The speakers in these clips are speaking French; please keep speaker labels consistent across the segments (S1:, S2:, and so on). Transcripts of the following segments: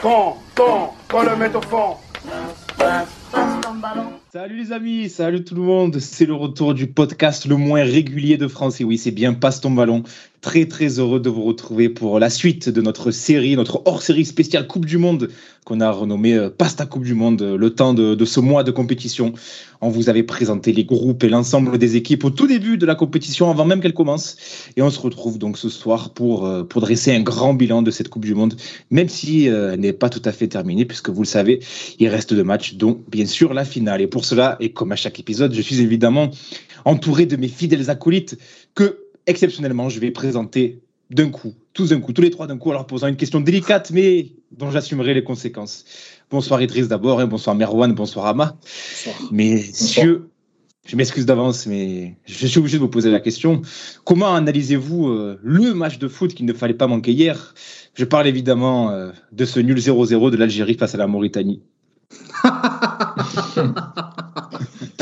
S1: Quand, quand, quand le mettre au fond
S2: Salut les amis, salut tout le monde. C'est le retour du podcast le moins régulier de France. Et oui, c'est bien Passe ton ballon. Très très heureux de vous retrouver pour la suite de notre série, notre hors-série spéciale Coupe du Monde qu'on a renommée euh, Passe ta Coupe du Monde, le temps de, de, ce mois de compétition. On vous avait présenté les groupes et l'ensemble des équipes au tout début de la compétition, avant même qu'elle commence. Et on se retrouve donc ce soir pour, euh, pour dresser un grand bilan de cette Coupe du Monde, même si euh, elle n'est pas tout à fait terminée, puisque vous le savez, il reste deux matchs, dont bien sûr la finale. Et pour cela, et comme à chaque épisode, je suis évidemment entouré de mes fidèles acolytes que exceptionnellement, je vais présenter d'un coup, tous d'un coup, tous les trois d'un coup, alors posant une question délicate, mais dont j'assumerai les conséquences. Bonsoir Idriss d'abord, et bonsoir Merwan, bonsoir Ama. Messieurs, je m'excuse d'avance, mais je suis obligé de vous poser la question. Comment analysez-vous euh, le match de foot qu'il ne fallait pas manquer hier? Je parle évidemment euh, de ce nul 0-0 de l'Algérie face à la Mauritanie.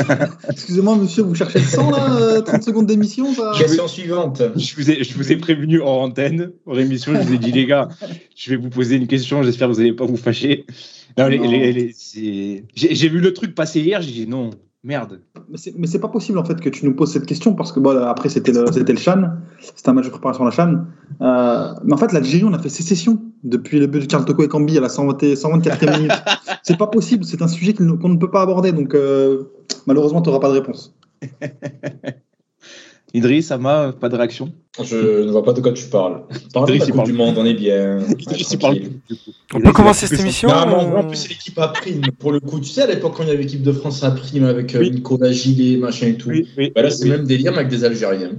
S3: Excusez-moi, monsieur, vous cherchez le sang, là 30 secondes d'émission ça...
S4: Question suivante.
S2: Je vous, ai, je vous ai prévenu hors antenne, hors émission, je vous ai dit, les gars, je vais vous poser une question, j'espère que vous n'allez pas vous fâcher. J'ai vu le truc passer hier, j'ai dit non, merde.
S3: Mais c'est pas possible en fait que tu nous poses cette question parce que bon, après c'était le, le Chan, c'était un match de préparation à la Chan. Euh, mais en fait, l'Algérie, on a fait sécession depuis le but de Karl Toko et Kambi à la 124e minute. C'est pas possible, c'est un sujet qu'on ne peut pas aborder, donc euh, malheureusement, tu n'auras pas de réponse.
S2: Idriss, Ama, pas de réaction?
S4: Je ne vois pas de quoi tu parles. Parle de la Coupe du Monde, on est bien.
S5: on peut commencer cette émission
S4: Non, en plus, c'est l'équipe à prime. Pour le coup, tu sais, à l'époque, quand il y avait l'équipe de France à prime avec euh, oui. Nico Gilet, machin et tout. Oui, oui, bah là, c'est même délire avec des Algériens.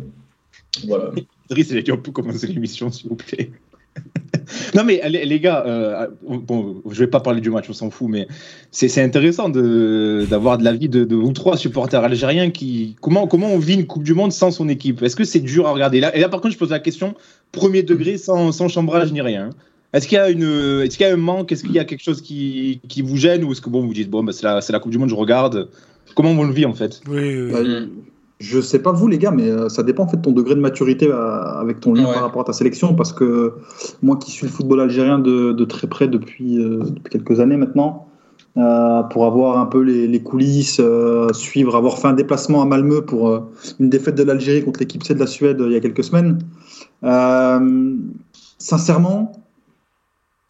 S4: Voilà.
S2: Idriss, il a dit on peut commencer l'émission, s'il vous plaît. non mais les, les gars, euh, bon, je vais pas parler du match, on s'en fout, mais c'est intéressant d'avoir de, de l'avis de, de vous trois supporters algériens qui comment comment on vit une Coupe du Monde sans son équipe? Est-ce que c'est dur à regarder? Là Et là par contre, je pose la question premier degré, sans, sans chambrage ni rien. Est-ce qu'il y a une, est-ce qu'il y a un manque? Est-ce qu'il y a quelque chose qui, qui vous gêne? Ou est-ce que bon vous dites bon bah, c'est la, la Coupe du Monde, je regarde. Comment on le vit en fait?
S5: Oui.
S3: Bah, je sais pas vous les gars, mais euh, ça dépend en fait de ton degré de maturité euh, avec ton lien ouais. par rapport à ta sélection, parce que moi qui suis le football algérien de, de très près depuis, euh, depuis, quelques années maintenant, euh, pour avoir un peu les, les coulisses, euh, suivre, avoir fait un déplacement à Malmö pour une défaite de l'Algérie contre l'équipe C de la Suède il y a quelques semaines. sincèrement,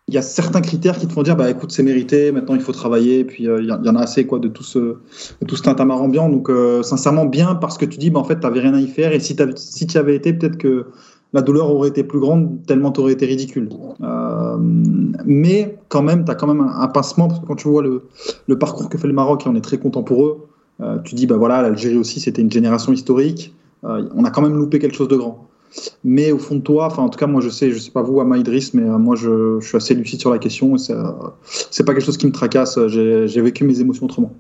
S3: il y a certains critères qui te font dire bah écoute c'est mérité maintenant il faut travailler puis il euh, y, y, en a assez quoi de tout ce de tout ce tintamarre ambiant. Donc euh, sincèrement bien parce que tu dis bah en fait t'avais rien à y faire et si si tu avais été peut-être que la douleur aurait été plus grande tellement t'aurais été ridicule. Euh, mais quand même t'as quand même un, un, pincement parce que quand tu vois le, le parcours que fait le Maroc et on est très content pour eux tu dis bah voilà l'Algérie aussi c'était une génération historique. On a quand même loupé quelque chose de grand mais au fond de toi, enfin en tout cas moi je sais, je sais pas vous Idriss, mais moi je, suis assez lucide sur la question et c'est pas quelque chose qui me tracasse. J'ai vécu mes émotions autrement.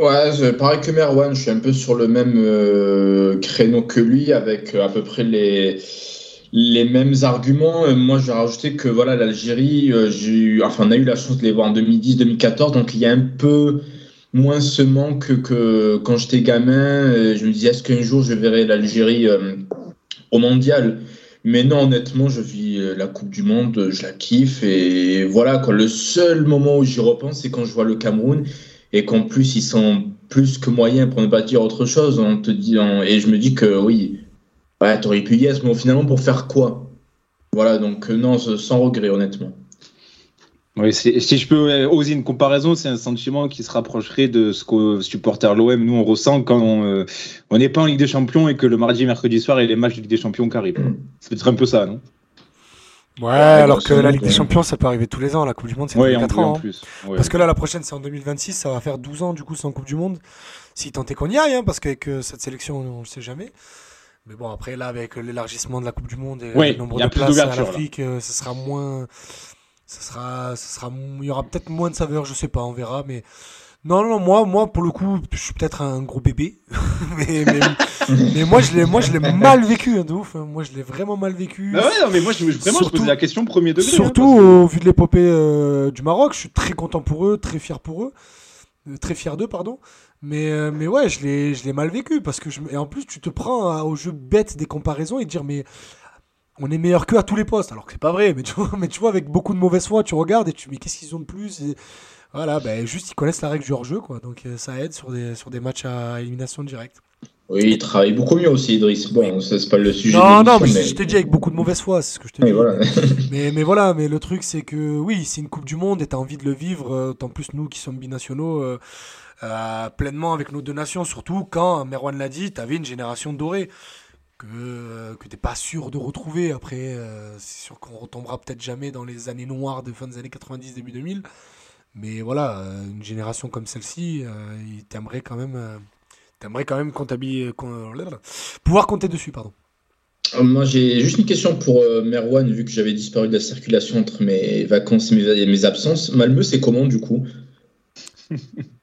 S4: Ouais, pareil que Merwan, je suis un peu sur le même euh, créneau que lui avec euh, à peu près les les mêmes arguments. Euh, moi, je vais rajouter que voilà l'Algérie, euh, enfin on a eu la chance de les voir en 2010-2014, donc il y a un peu moins ce manque que, quand j'étais gamin. Je me disais est-ce qu'un jour je verrai l'Algérie euh, au mondial. Mais non, honnêtement, je vis la Coupe du Monde, je la kiffe. Et voilà, quoi. Le seul moment où j'y repense, c'est quand je vois le Cameroun et qu'en plus, ils sont plus que moyens pour ne pas dire autre chose. On te dit, on... Et je me dis que oui, ouais, t'aurais pu yes, mais finalement, pour faire quoi? Voilà, donc non, sans regret, honnêtement.
S2: Oui, si je peux oser une comparaison, c'est un sentiment qui se rapprocherait de ce que supporter l'OM, nous, on ressent quand on n'est euh, pas en Ligue des Champions et que le mardi et mercredi soir, il y a les matchs de Ligue des Champions qui arrivent. C'est peut-être un peu ça, non?
S5: Ouais, alors que la Ligue des Champions, ça peut arriver tous les ans. La Coupe du Monde, c'est tous les 4 ans. Hein. Ouais. Parce que là, la prochaine, c'est en 2026. Ça va faire 12 ans, du coup, sans Coupe du Monde. Si tant est qu'on y aille, hein, parce qu'avec cette sélection, on ne le sait jamais. Mais bon, après, là, avec l'élargissement de la Coupe du Monde et
S2: ouais,
S5: le nombre de places à l'Afrique, euh, ce sera moins ça sera, ça sera, il y aura peut-être moins de saveur, je sais pas, on verra, mais non, non, moi, moi, pour le coup, je suis peut-être un gros bébé, mais, mais, mais, moi, je l'ai, moi, je l'ai mal vécu, hein, de ouf. Moi, je l'ai vraiment mal vécu.
S2: Bah ouais, non, mais moi, je, vraiment, surtout, je posais la question premier degré.
S5: Surtout hein, que... au vu de l'épopée euh, du Maroc, je suis très content pour eux, très fier pour eux, euh, très fier d'eux, pardon. Mais, euh, mais ouais, je l'ai, je l'ai mal vécu parce que je, et en plus, tu te prends hein, au jeu bête des comparaisons et dire, mais on est meilleur qu'eux à tous les postes, alors que c'est pas vrai. Mais tu, vois, mais tu vois, avec beaucoup de mauvaise foi, tu regardes et tu mais qu'est-ce qu'ils ont de plus et, Voilà, ben, juste ils connaissent la règle du hors-jeu, quoi. Donc euh, ça aide sur des, sur des matchs à élimination directe.
S4: Oui, il travaille beaucoup mieux aussi, Idriss. Bon, ça, c'est pas le sujet.
S5: Non, non, mais je t'ai dit avec beaucoup de mauvaise foi, c'est ce que je dis.
S4: voilà.
S5: Mais, mais voilà, mais le truc c'est que oui, c'est une Coupe du Monde et t'as envie de le vivre, euh, tant plus nous qui sommes binationaux, euh, euh, pleinement avec nos deux nations, surtout quand, Merwan l'a dit, t'avais une génération dorée que, euh, que t'es pas sûr de retrouver. Après, euh, c'est sûr qu'on retombera peut-être jamais dans les années noires de fin des années 90, début 2000. Mais voilà, euh, une génération comme celle-ci, euh, il- t'aimerais quand même, euh, t'aimerais quand même comptabiliser, pouvoir compter dessus, pardon.
S4: Moi, j'ai juste une question pour euh, Merwan, vu que j'avais disparu de la circulation entre mes vacances et mes, et mes absences. Malmö, c'est comment du coup?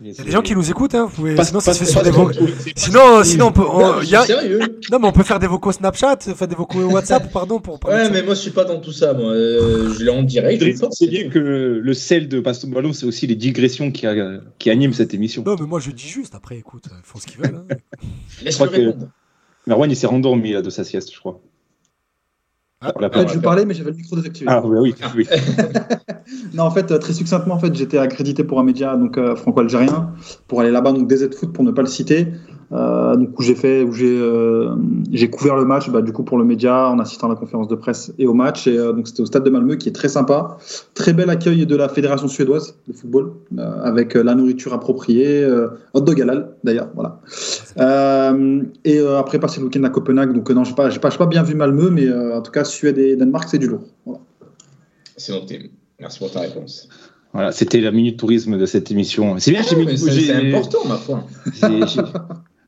S5: Il y a des gens qui nous écoutent, hein, vous pouvez-
S2: Pas-
S5: sinon ça se fait sur des vocaux. Sinon, sinon on peut, on-
S4: Non,
S5: il
S4: je
S5: y a-
S4: suis sérieux
S5: non mais on peut faire des vocaux Snapchat, faire des vocaux WhatsApp, pardon pour.
S4: Ouais, mais moi, je suis pas dans tout ça. Moi, Euh, je l'ai en direct.
S2: C'est bien que le sel de Passe ton ballon, c'est aussi les digressions qui, a- qui animent cette émission.
S5: Non mais moi je dis juste. Après, écoute, ils font ce qu'ils veulent. hein.
S4: Laisse-le
S2: crois que-
S4: répondre.
S2: Merwan, il s'est rendormi là, de sa sieste, je crois.
S5: Ah.
S2: Pas-
S3: fait, je parlais, mais j'avais le micro désactivé.
S2: Ah, oui, oui. oui.
S3: Non, en fait, très succinctement, en fait, j'étais accrédité pour un média donc euh, franco-algérien pour aller là-bas, donc DZ Foot pour ne pas le citer. Euh, donc où j'ai fait, où j'ai, euh, j'ai couvert le match, bah, du coup pour le média, en assistant à la conférence de presse et au match. Et euh, donc c'était au stade de Malmö, qui est très sympa. Très bel accueil de la fédération suédoise de football, euh, avec la nourriture appropriée, euh, hot dog halal d'ailleurs, voilà. Euh, et euh, après passer le week-end à Copenhague, donc euh, non, j'ai pas, j'ai pas, j'ai pas bien vu Malmö, mais euh, en tout cas Suède et Danemark, c'est du lourd. Voilà.
S4: C'est noté. Merci pour ta réponse.
S2: Voilà, c'était la minute tourisme de cette émission. C'est bien, j'ai mis,
S4: Mais c'est important, ma foi.
S2: j'ai- j'ai-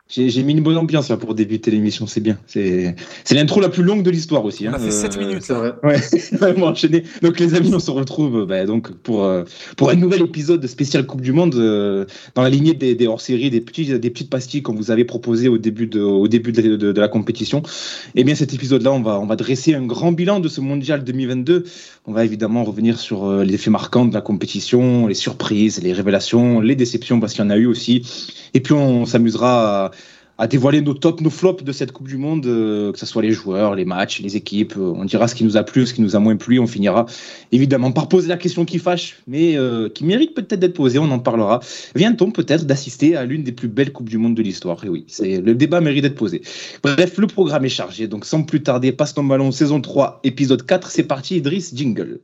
S2: j'ai- mis une bonne ambiance là, pour débuter l'émission, c'est bien. C'est l'intro la plus longue de l'histoire aussi.
S5: On a
S2: hein.
S5: fait 7
S2: Euh,
S5: minutes
S3: C'est
S5: là.
S3: vrai.
S2: Ouais, vraiment enchaîné. Donc les amis, on se retrouve bah, donc pour euh, pour un nouvel épisode spécial Coupe du Monde euh, dans la lignée des, des hors-séries, des petits des petites pastilles qu'on vous avait proposées au début de au début de, de- de la compétition. Et bien cet épisode-là, on va on va dresser un grand bilan de ce mondial 2022. On va évidemment revenir sur euh, les faits marquants de la compétition, les surprises, les révélations, les déceptions parce qu'il y en a eu aussi. Et puis on s'amusera à dévoiler nos tops, nos flops de cette Coupe du Monde, euh, que ce soit les joueurs, les matchs, les équipes. euh, on dira ce qui nous a plu, ce qui nous a moins plu. On finira évidemment par poser la question qui fâche, mais euh, qui mérite peut-être d'être posée. On en parlera. Vient-on peut-être d'assister à l'une des plus belles Coupes du Monde de l'histoire? Et oui, c'est le débat mérite d'être posé. Bref, le programme est chargé. Donc sans plus tarder, passe ton ballon, saison 3, épisode 4. C'est parti, Idriss, jingle.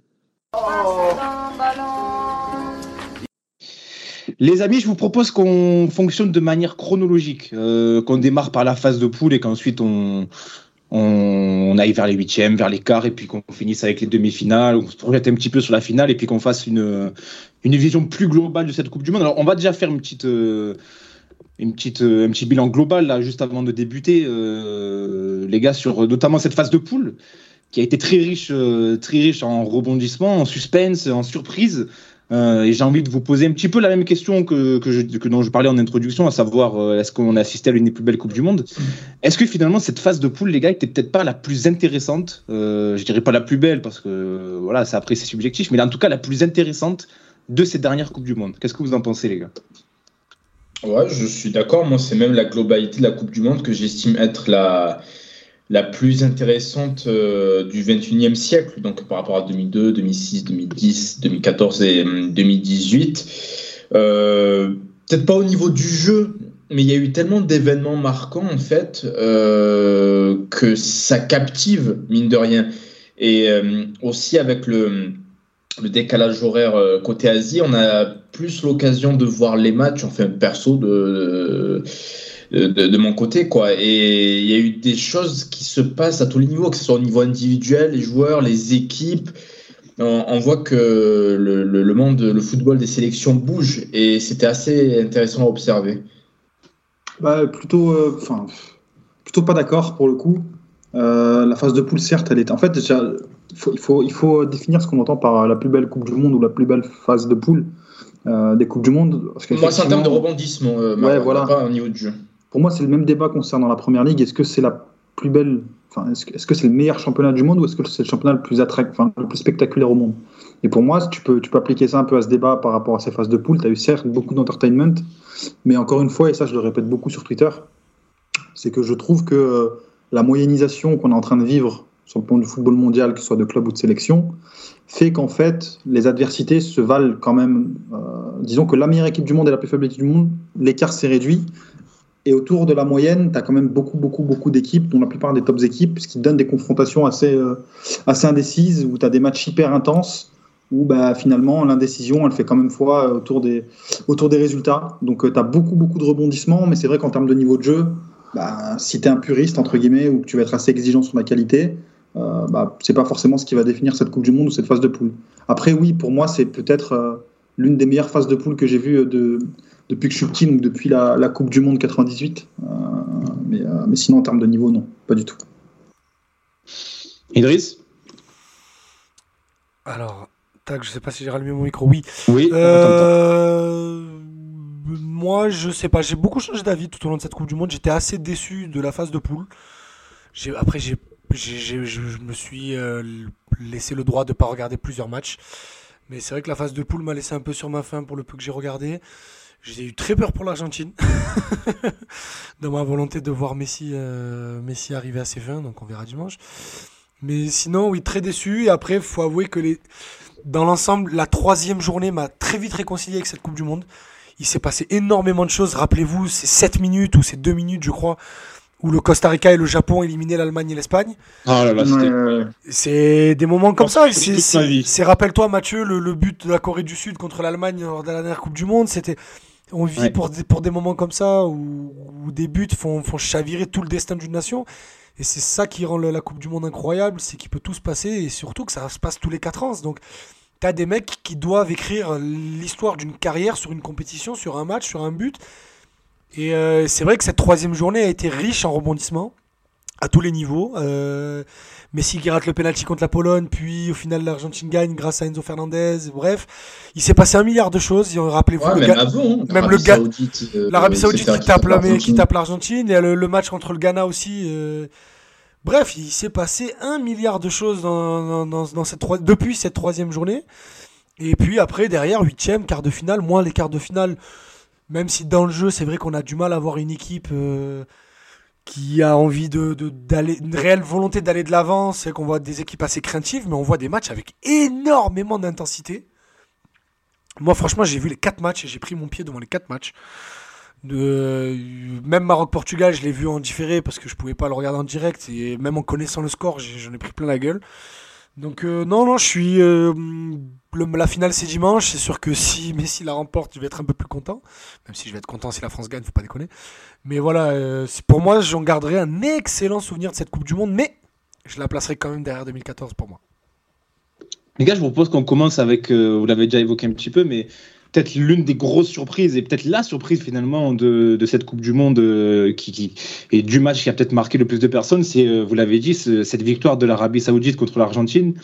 S2: Les amis, je vous propose qu'on fonctionne de manière chronologique, euh, qu'on démarre par la phase de poule et qu'ensuite on, on, aille vers les huitièmes, vers les quarts et puis qu'on finisse avec les demi-finales, on se projette un petit peu sur la finale et puis qu'on fasse une, une vision plus globale de cette Coupe du Monde. Alors on va déjà faire une petite, euh, une petite, euh, un petit bilan global là juste avant de débuter, les gars, sur notamment cette phase de poule qui a été très riche, très riche en rebondissements, en suspense, en surprise. Euh, et j'ai envie de vous poser un petit peu la même question que, que, je, dont je parlais en introduction, à savoir euh, est-ce qu'on a assisté à l'une des plus belles coupes du monde? Est-ce que finalement cette phase de poule, les gars, était peut-être pas la plus intéressante? Euh, Je dirais pas la plus belle parce que voilà, ça après c'est subjectif, mais en tout cas la plus intéressante de ces dernières coupes du monde. Qu'est-ce que vous en pensez, les gars?
S4: Ouais, je suis d'accord. Moi, c'est même la globalité de la Coupe du Monde que j'estime être la, la plus intéressante euh, du 21e siècle, donc par rapport à 2002, 2006, 2010, 2014 et hum, 2018. Euh, Peut-être pas au niveau du jeu, mais il y a eu tellement d'événements marquants, en fait, euh, que ça captive, mine de rien. Et euh, aussi avec le, le décalage horaire côté Asie, on a plus l'occasion de voir les matchs, enfin perso de, de, mon côté quoi. Et il y a eu des choses qui se passent à tous les niveaux, que ce soit au niveau individuel, les joueurs, les équipes. On, on voit que le, le, le monde, le football des sélections bouge et c'était assez intéressant à observer.
S3: Bah, plutôt, euh, enfin, plutôt pas d'accord pour le coup. Euh, la phase de poule, certes, elle est. En fait, déjà, il faut, il faut, il faut définir ce qu'on entend par la plus belle Coupe du Monde ou la plus belle phase de poule euh, des Coupes du Monde. Parce
S4: Moi, c'est en termes de rebondissement,
S3: Ouais, voilà.
S4: pas au niveau de jeu.
S3: Pour moi, c'est le même débat concernant la première ligue. Est-ce que c'est la plus belle. Enfin, est-ce que c'est le meilleur championnat du monde ou est-ce que c'est le championnat le plus, enfin, le plus spectaculaire au monde? Et pour moi, tu peux, tu peux appliquer ça un peu à ce débat par rapport à ces phases de poule. Tu as eu certes beaucoup d'entertainment, mais encore une fois, et ça je le répète beaucoup sur Twitter, c'est que je trouve que euh, la moyennisation qu'on est en train de vivre sur le plan du football mondial, que ce soit de club ou de sélection, fait qu'en fait, les adversités se valent quand même. Euh, disons que la meilleure équipe du monde et la plus faible équipe du monde, l'écart s'est réduit. Et autour de la moyenne, tu as quand même beaucoup, beaucoup, beaucoup d'équipes, dont la plupart des tops équipes, ce qui donne des confrontations assez, euh, assez indécises, où tu as des matchs hyper intenses, où bah, finalement l'indécision, elle fait quand même foi euh, autour des, autour des résultats. Donc tu as beaucoup, beaucoup de rebondissements, mais c'est vrai qu'en termes de niveau de jeu, bah, si tu es un puriste, entre guillemets, ou que tu vas être assez exigeant sur la qualité, euh, bah, c'est pas forcément ce qui va définir cette Coupe du Monde ou cette phase de poule. Après, oui, pour moi, c'est peut-être euh, l'une des meilleures phases de poule que j'ai vues euh, de, depuis que je suis petit, donc depuis la, la Coupe du Monde 98. Euh, mais, euh, mais sinon, en termes de niveau, non, pas du tout.
S2: Idriss?
S5: Alors, tac, je sais pas si j'ai rallumé mon micro. Oui.
S2: Oui.
S5: Euh, moi, je sais pas. J'ai beaucoup changé d'avis tout au long de cette Coupe du Monde. J'étais assez déçu de la phase de poule. Après, j'ai, j'ai- j'ai- je je me suis euh, laissé le droit de pas regarder plusieurs matchs. Mais c'est vrai que la phase de poule m'a laissé un peu sur ma faim pour le peu que j'ai regardé. J'ai eu très peur pour l'Argentine. Dans ma volonté de voir Messi, euh, Messi arriver à ses fins. Donc on verra dimanche. Mais sinon, oui, très déçu. Et après, faut avouer que les... dans l'ensemble, la troisième journée m'a très vite réconcilié avec cette Coupe du Monde. Il s'est passé énormément de choses. Rappelez-vous, c'est 7 minutes ou c'est 2 minutes, je crois, où le Costa Rica et le Japon éliminaient l'Allemagne et l'Espagne.
S2: Ah là là.
S5: C'est des moments comme
S2: Oh,
S5: ça.
S2: c'est-
S5: rappelle-toi, Mathieu, le, le but de la Corée du Sud contre l'Allemagne lors de la dernière Coupe du Monde. C'était, on vit
S2: Ouais.
S5: pour, des, pour des moments comme ça où, où des buts font, font chavirer tout le destin d'une nation. Et c'est ça qui rend la Coupe du Monde incroyable, c'est qu'il peut tout se passer et surtout que ça se passe tous les 4 ans. Donc, t'as des mecs qui doivent écrire l'histoire d'une carrière sur une compétition, sur un match, sur un but. Et euh, c'est vrai que cette troisième journée a été riche en rebondissements à tous les niveaux. Euh, Messi qui rate le penalty contre la Pologne, puis au final l'Argentine gagne grâce à Enzo Fernandez. Bref, il s'est passé un milliard de choses. Rappelez-vous
S4: Ouais, même avant, hein,
S5: même le
S4: Saoudite, euh,
S5: L'Arabie Saoudite qui tape, la- qui tape l'Argentine, et le, le match contre le Ghana aussi. euh. Bref, il s'est passé un milliard de choses dans, dans- dans- dans cette depuis cette troisième journée. Et puis après, derrière, huitième, quart de finale, moins les quarts de finale. Même si dans le jeu, c'est vrai qu'on a du mal à avoir une équipe qui a envie de, d'aller, une réelle volonté d'aller de l'avant. C'est qu'on voit des équipes assez craintives, mais on voit des matchs avec énormément d'intensité. Moi, franchement, j'ai vu les quatre matchs et j'ai pris mon pied devant les quatre matchs. De, même Maroc-Portugal, je l'ai vu en différé parce que je pouvais pas le regarder en direct et même en connaissant le score, j'en ai pris plein la gueule. Donc euh, non, non, je suis. euh, la finale c'est dimanche. C'est sûr que si Messi la remporte, je vais être un peu plus content. Même si je vais être content si la France gagne, faut pas déconner. Mais voilà, euh, pour moi, j'en garderai un excellent souvenir de cette Coupe du Monde, mais je la placerai quand même derrière 2014 pour moi.
S2: Les gars, je vous propose qu'on commence avec, vous l'avez déjà évoqué un petit peu, mais peut-être l'une des grosses surprises et peut-être la surprise finalement de, de cette Coupe du Monde euh, qui, qui- et du match qui a peut-être marqué le plus de personnes, c'est, euh, vous l'avez dit, ce- cette victoire de l'Arabie Saoudite contre l'Argentine.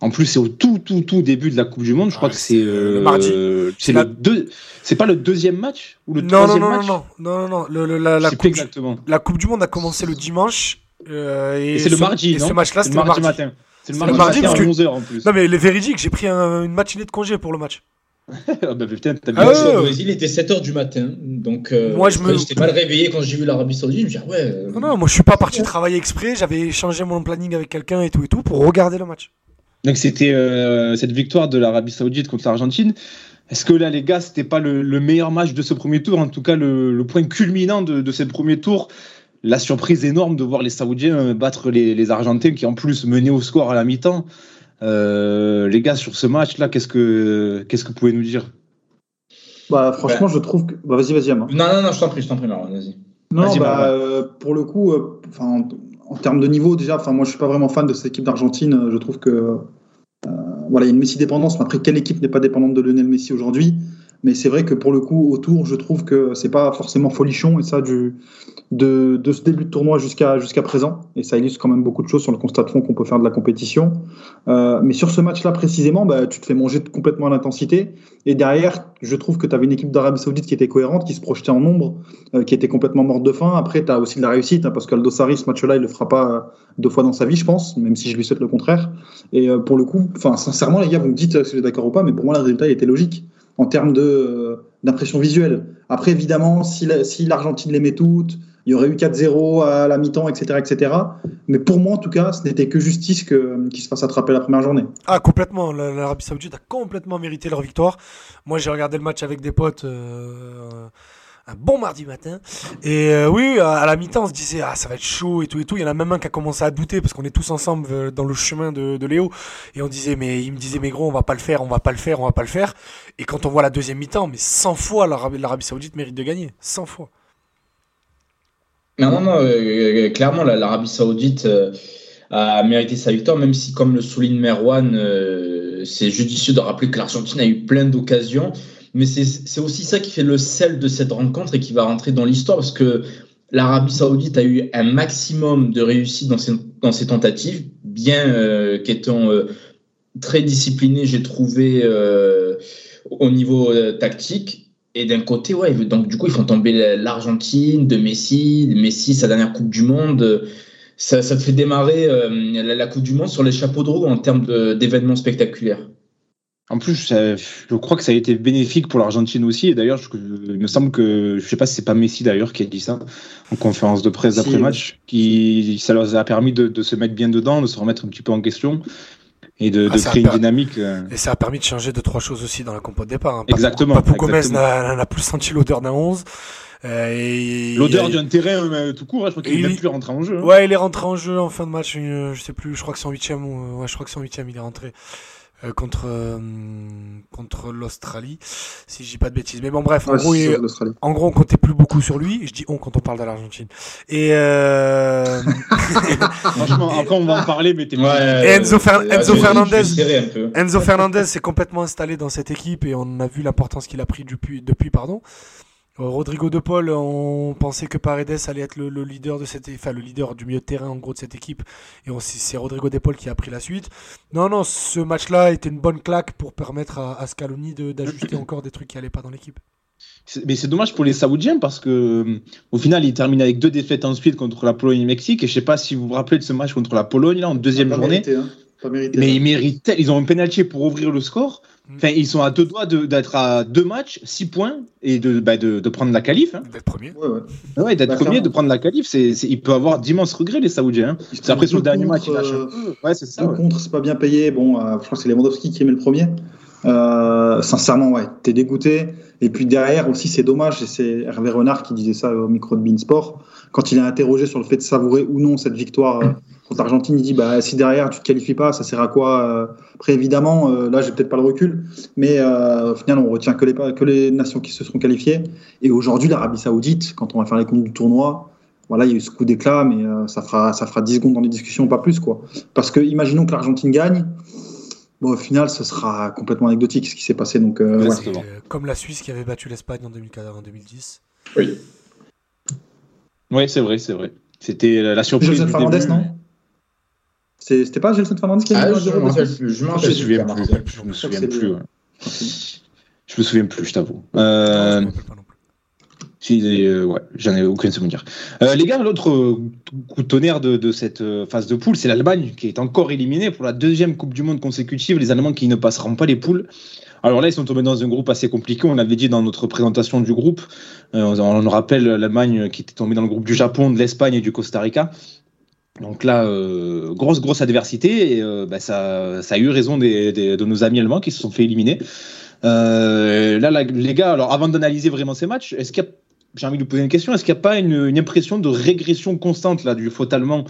S2: En plus, c'est au tout, tout, tout début de la Coupe du Monde. Je crois que c'est
S5: euh, le mardi.
S2: C'est
S5: la-
S2: le deux. C'est pas le deuxième match ou le
S5: Non, non,
S2: troisième
S5: non, non,
S2: match
S5: non, non, non, non, le- le- la, la coupe du,
S2: exactement.
S5: la Coupe du Monde a commencé le dimanche. euh, et
S2: Et c'est le
S5: ce-
S2: mardi,
S5: et
S2: non
S5: ce match-là,
S2: C'est
S5: c'était
S2: le mardi
S5: mardi.
S2: matin. C'est le mardi,
S5: le mardi,
S2: matin à
S5: que-
S2: 11h en plus.
S5: Non, mais les véridiques, j'ai pris un- une matinée de congé pour le match.
S2: Ah bah, putain, t'as
S5: Ah
S2: bien
S5: ouais,
S4: il était 7h du matin. Donc, euh,
S5: Moi, je me-
S4: j'étais mal réveillé quand j'ai vu l'Arabie Saoudite. Je me dis, ah ouais. euh,
S5: Non, non, moi je suis pas parti travailler exprès, j'avais changé mon planning avec quelqu'un et tout et tout pour regarder le match.
S2: Donc c'était euh, cette victoire de l'Arabie Saoudite contre l'Argentine. Est-ce que là, les gars, c'était pas le, le meilleur match de ce premier tour? En tout cas, le, le point culminant de, de ce premier tour, la surprise énorme de voir les Saoudiens euh, battre les, les Argentins qui en plus menaient au score à la mi-temps. Euh, les gars, sur ce match-là, qu'est-ce que qu'est-ce que vous pouvez nous dire?
S3: Bah, franchement, je trouve que. Bah, vas-y, vas-y, Amar.
S4: Non, non, non, je t'en prie, je t'en prie, Marwan, vas-y.
S3: Non,
S2: Vas-y,
S3: bah,
S2: Marwan.
S3: euh, pour le coup, euh, enfin, en, en termes de niveau, déjà, enfin, moi, je suis pas vraiment fan de cette équipe d'Argentine. Je trouve que euh, voilà, il y a une Messi dépendance. Mais après, quelle équipe n'est pas dépendante de Lionel Messi aujourd'hui? Mais c'est vrai que pour le coup, autour, je trouve que c'est pas forcément folichon et ça du de, de ce début de tournoi jusqu'à jusqu'à présent. Et ça illustre quand même beaucoup de choses sur le constat de fond qu'on peut faire de la compétition. Euh, mais sur ce match-là précisément, bah, tu te fais manger complètement à l'intensité. Et derrière, je trouve que tu avais une équipe d'Arabie Saoudite qui était cohérente, qui se projetait en nombre, euh, qui était complètement morte de faim. Après, tu as aussi de la réussite, hein, parce qu'Aldo Sarri, ce match-là, il le fera pas euh, deux fois dans sa vie, je pense, même si je lui souhaite le contraire. Et pour le coup, sincèrement, les gars, vous me dites si vous êtes d'accord ou pas, mais pour moi, le résultat il était logique en termes euh, d'impression visuelle. Après, évidemment, si, la- si l'Argentine les met toutes, il y aurait eu 4-0 à la mi-temps, etc., etc. Mais pour moi, en tout cas, ce n'était que justice que, qu'ils se fassent attraper la première journée.
S5: Ah, complètement. La- L'Arabie Saoudite a complètement mérité leur victoire. Moi, j'ai regardé le match avec des potes euh, un bon mardi matin. Et euh, oui, à la mi-temps, on se disait, ah, ça va être chaud et tout et tout. Il y en a même un qui a commencé à douter parce qu'on est tous ensemble euh, dans le chemin de, de Léo. Et on disait, mais il me disait, mais gros, on va pas le faire, on va pas le faire, on va pas le faire. Et quand on voit la deuxième mi-temps, mais 100 fois l'Arabie Saoudite mérite de gagner. 100 fois.
S4: Non, non, euh, clairement, la- l'Arabie Saoudite a mérité sa victoire, même si, comme le souligne Merwan, c'est judicieux de rappeler que l'Argentine a eu plein d'occasions. Mais c'est aussi ça qui fait le sel de cette rencontre et qui va rentrer dans l'histoire, parce que l'Arabie Saoudite a eu un maximum de réussite dans ses, dans tentatives, bien euh, qu'étant euh, très discipliné, j'ai trouvé, euh, au niveau tactique. Et d'un côté, ouais, donc du coup, ils font tomber l'Argentine de Messi, Messi, sa dernière Coupe du Monde. Ça, ça te fait démarrer la, la Coupe du Monde sur les chapeaux de roue en termes d'événements spectaculaires.
S2: En plus, ça- je crois que ça a été bénéfique pour l'Argentine aussi. Et d'ailleurs, il me semble que, je sais pas si c'est pas Messi d'ailleurs qui a dit ça en conférence de presse
S3: Si,
S2: d'après-match, qui ça leur a permis de, de se mettre bien dedans, de se remettre un petit peu en question et de,
S5: Ah,
S2: de créer une
S5: per-
S2: dynamique. euh.
S5: Et ça a permis de changer deux, trois choses aussi dans la compo de départ. hein.
S2: Exactement,
S5: Papou Gomez n'a plus senti l'odeur d'un 11. Euh,
S2: L'odeur
S5: a-
S2: d'un terrain euh, tout court, hein, je crois qu'il est même
S5: il-
S2: plus rentré en jeu. hein.
S5: Ouais, il est rentré en jeu en fin de match. euh, je sais plus, je crois que c'est en huitième. ou- Ouais, je crois que c'est en huitième. Il est rentré euh, contre euh, contre l'Australie, si je dis pas de bêtises. Mais bon, bref, en
S3: Ouais,
S5: gros, il- en on comptait plus beaucoup sur lui. Je dis on quand on parle de l'Argentine. Et euh...
S2: Franchement, après on va en parler, mais t'es
S5: Et Enzo Fer-
S4: euh,
S5: Fernandez. Enzo Fernandez s'est complètement installé dans cette équipe et on a vu l'importance qu'il a pris depuis, depuis pardon. Euh, Rodrigo De Paul, on pensait que Paredes allait être le, le leader de cette, enfin le leader du milieu de terrain en gros de cette équipe, et c'est Rodrigo De Paul qui a pris la suite. Non, non, ce match-là était une bonne claque pour permettre à, à Scaloni de- d'ajuster encore des trucs qui allaient pas dans l'équipe.
S2: C'est- Mais c'est dommage pour les Saoudiens parce que au final, ils terminent avec deux défaites ensuite contre la Pologne et le Mexique. Et je sais pas si vous vous rappelez de ce match contre la Pologne là en deuxième
S3: Pas
S2: journée.
S3: mérité, hein. Pas mérité.
S2: Mais ils méritent, ils ont un penalty pour ouvrir le score.
S5: Mm.
S2: Enfin, ils sont à deux doigts de- d'être à deux matchs, six points et de, bah, de, de prendre la qualif. Hein.
S5: D'être premier.
S3: Ouais, ouais.
S2: Ouais, d'être
S3: Bah,
S2: premier, de prendre la qualif. C'est, il peut avoir d'immenses regrets les Saoudiens. hein. C'est après sur le dernier match,
S3: contre,
S2: il lâche un
S3: euh.
S2: Ouais, c'est ça. Ouais.
S3: contre, c'est pas bien payé. Bon, euh, je crois que c'est Lewandowski qui met le premier. Euh, sincèrement, ouais, t'es dégoûté. Et puis derrière aussi, c'est dommage. Et c'est Hervé Renard qui disait ça au micro de Beansport. Quand il est interrogé sur le fait de savourer ou non cette victoire euh, contre l'Argentine, il dit bah, si derrière tu te qualifies pas, ça sert à quoi euh? Après, évidemment, euh, là, j'ai peut-être pas le recul. Mais euh, au final, on retient que les, que les nations qui se seront qualifiées. Et aujourd'hui, l'Arabie Saoudite, quand on va faire les comptes du tournoi, voilà, il y a eu ce coup d'éclat, mais ça, fera, ça fera 10 secondes dans les discussions, pas plus. quoi. Parce que, imaginons que l'Argentine gagne, bon, au final, ce sera complètement anecdotique ce qui s'est passé. Donc, euh,
S2: Ouais,
S5: euh, comme la Suisse qui avait battu l'Espagne en 2014, en 2010.
S4: Oui.
S2: Ouais, c'est vrai, c'est vrai. C'était la la surprise.
S3: Gelson
S2: du
S3: Fernandez,
S2: début.
S3: non? C'était pas Gelson Fernandez qui a
S4: Ah, je
S3: 1-0
S4: m'en rappelle plus. Je m'en
S2: Je me souviens
S4: plus.
S2: Je me souviens plus. Je me souviens plus, je t'avoue.
S5: Non,
S2: Euh,
S5: je me rappelle pas non plus.
S2: Si, euh, ouais, j'en ai aucun souvenir. Euh, les gars, l'autre euh, coup de tonnerre de, cette euh, phase de poule, c'est l'Allemagne qui est encore éliminée pour la deuxième Coupe du Monde consécutive. Les Allemands qui ne passeront pas les poules. Alors là, ils sont tombés dans un groupe assez compliqué. On l'avait dit dans notre présentation du groupe. On, nous rappelle l'Allemagne qui était tombée dans le groupe du Japon, de l'Espagne et du Costa Rica. Donc là, grosse, grosse adversité. Et bah, ça, a eu raison des- de nos amis allemands qui se sont fait éliminer. Là, les gars, alors avant d'analyser vraiment ces matchs, est-ce qu'il y a j'ai envie de vous poser une question. Est-ce qu'il n'y a pas une, une impression de régression constante là, du foot allemand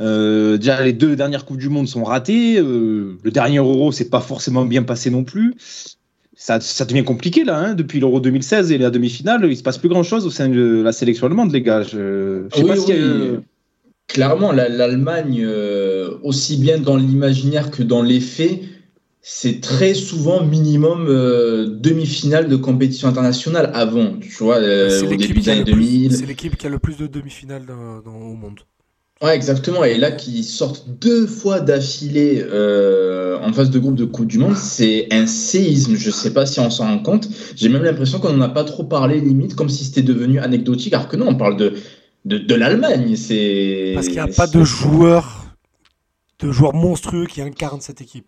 S2: Euh, Déjà, les deux dernières Coupes du Monde sont ratées. euh, le dernier Euro, c'est pas forcément bien passé non plus. Ça, ça devient compliqué là, hein, depuis l'Euro 2016 et la demi-finale. Il se passe plus grand-chose au sein de la sélection allemande, les gars. Je, je sais
S4: Oui,
S2: pas s'il y a eu-
S4: Clairement, la- l'Allemagne, euh, aussi bien dans l'imaginaire que dans les faits, c'est très souvent minimum euh, demi-finale de compétition internationale avant, tu vois, euh, au début des années
S5: le plus-
S4: 2000.
S5: c'est l'équipe qui a le plus de demi-finales au monde.
S4: Ouais, exactement. Et là, qui sortent deux fois d'affilée euh, en phase de groupe de Coupe du Monde, c'est un séisme. Je sais pas si on s'en rend compte. J'ai même l'impression qu'on n'en a pas trop parlé, limite, comme si c'était devenu anecdotique, alors que non, on parle de, de, de l'Allemagne.
S5: Parce qu'il n'y a pas de joueurs de joueur monstrueux qui incarne cette équipe.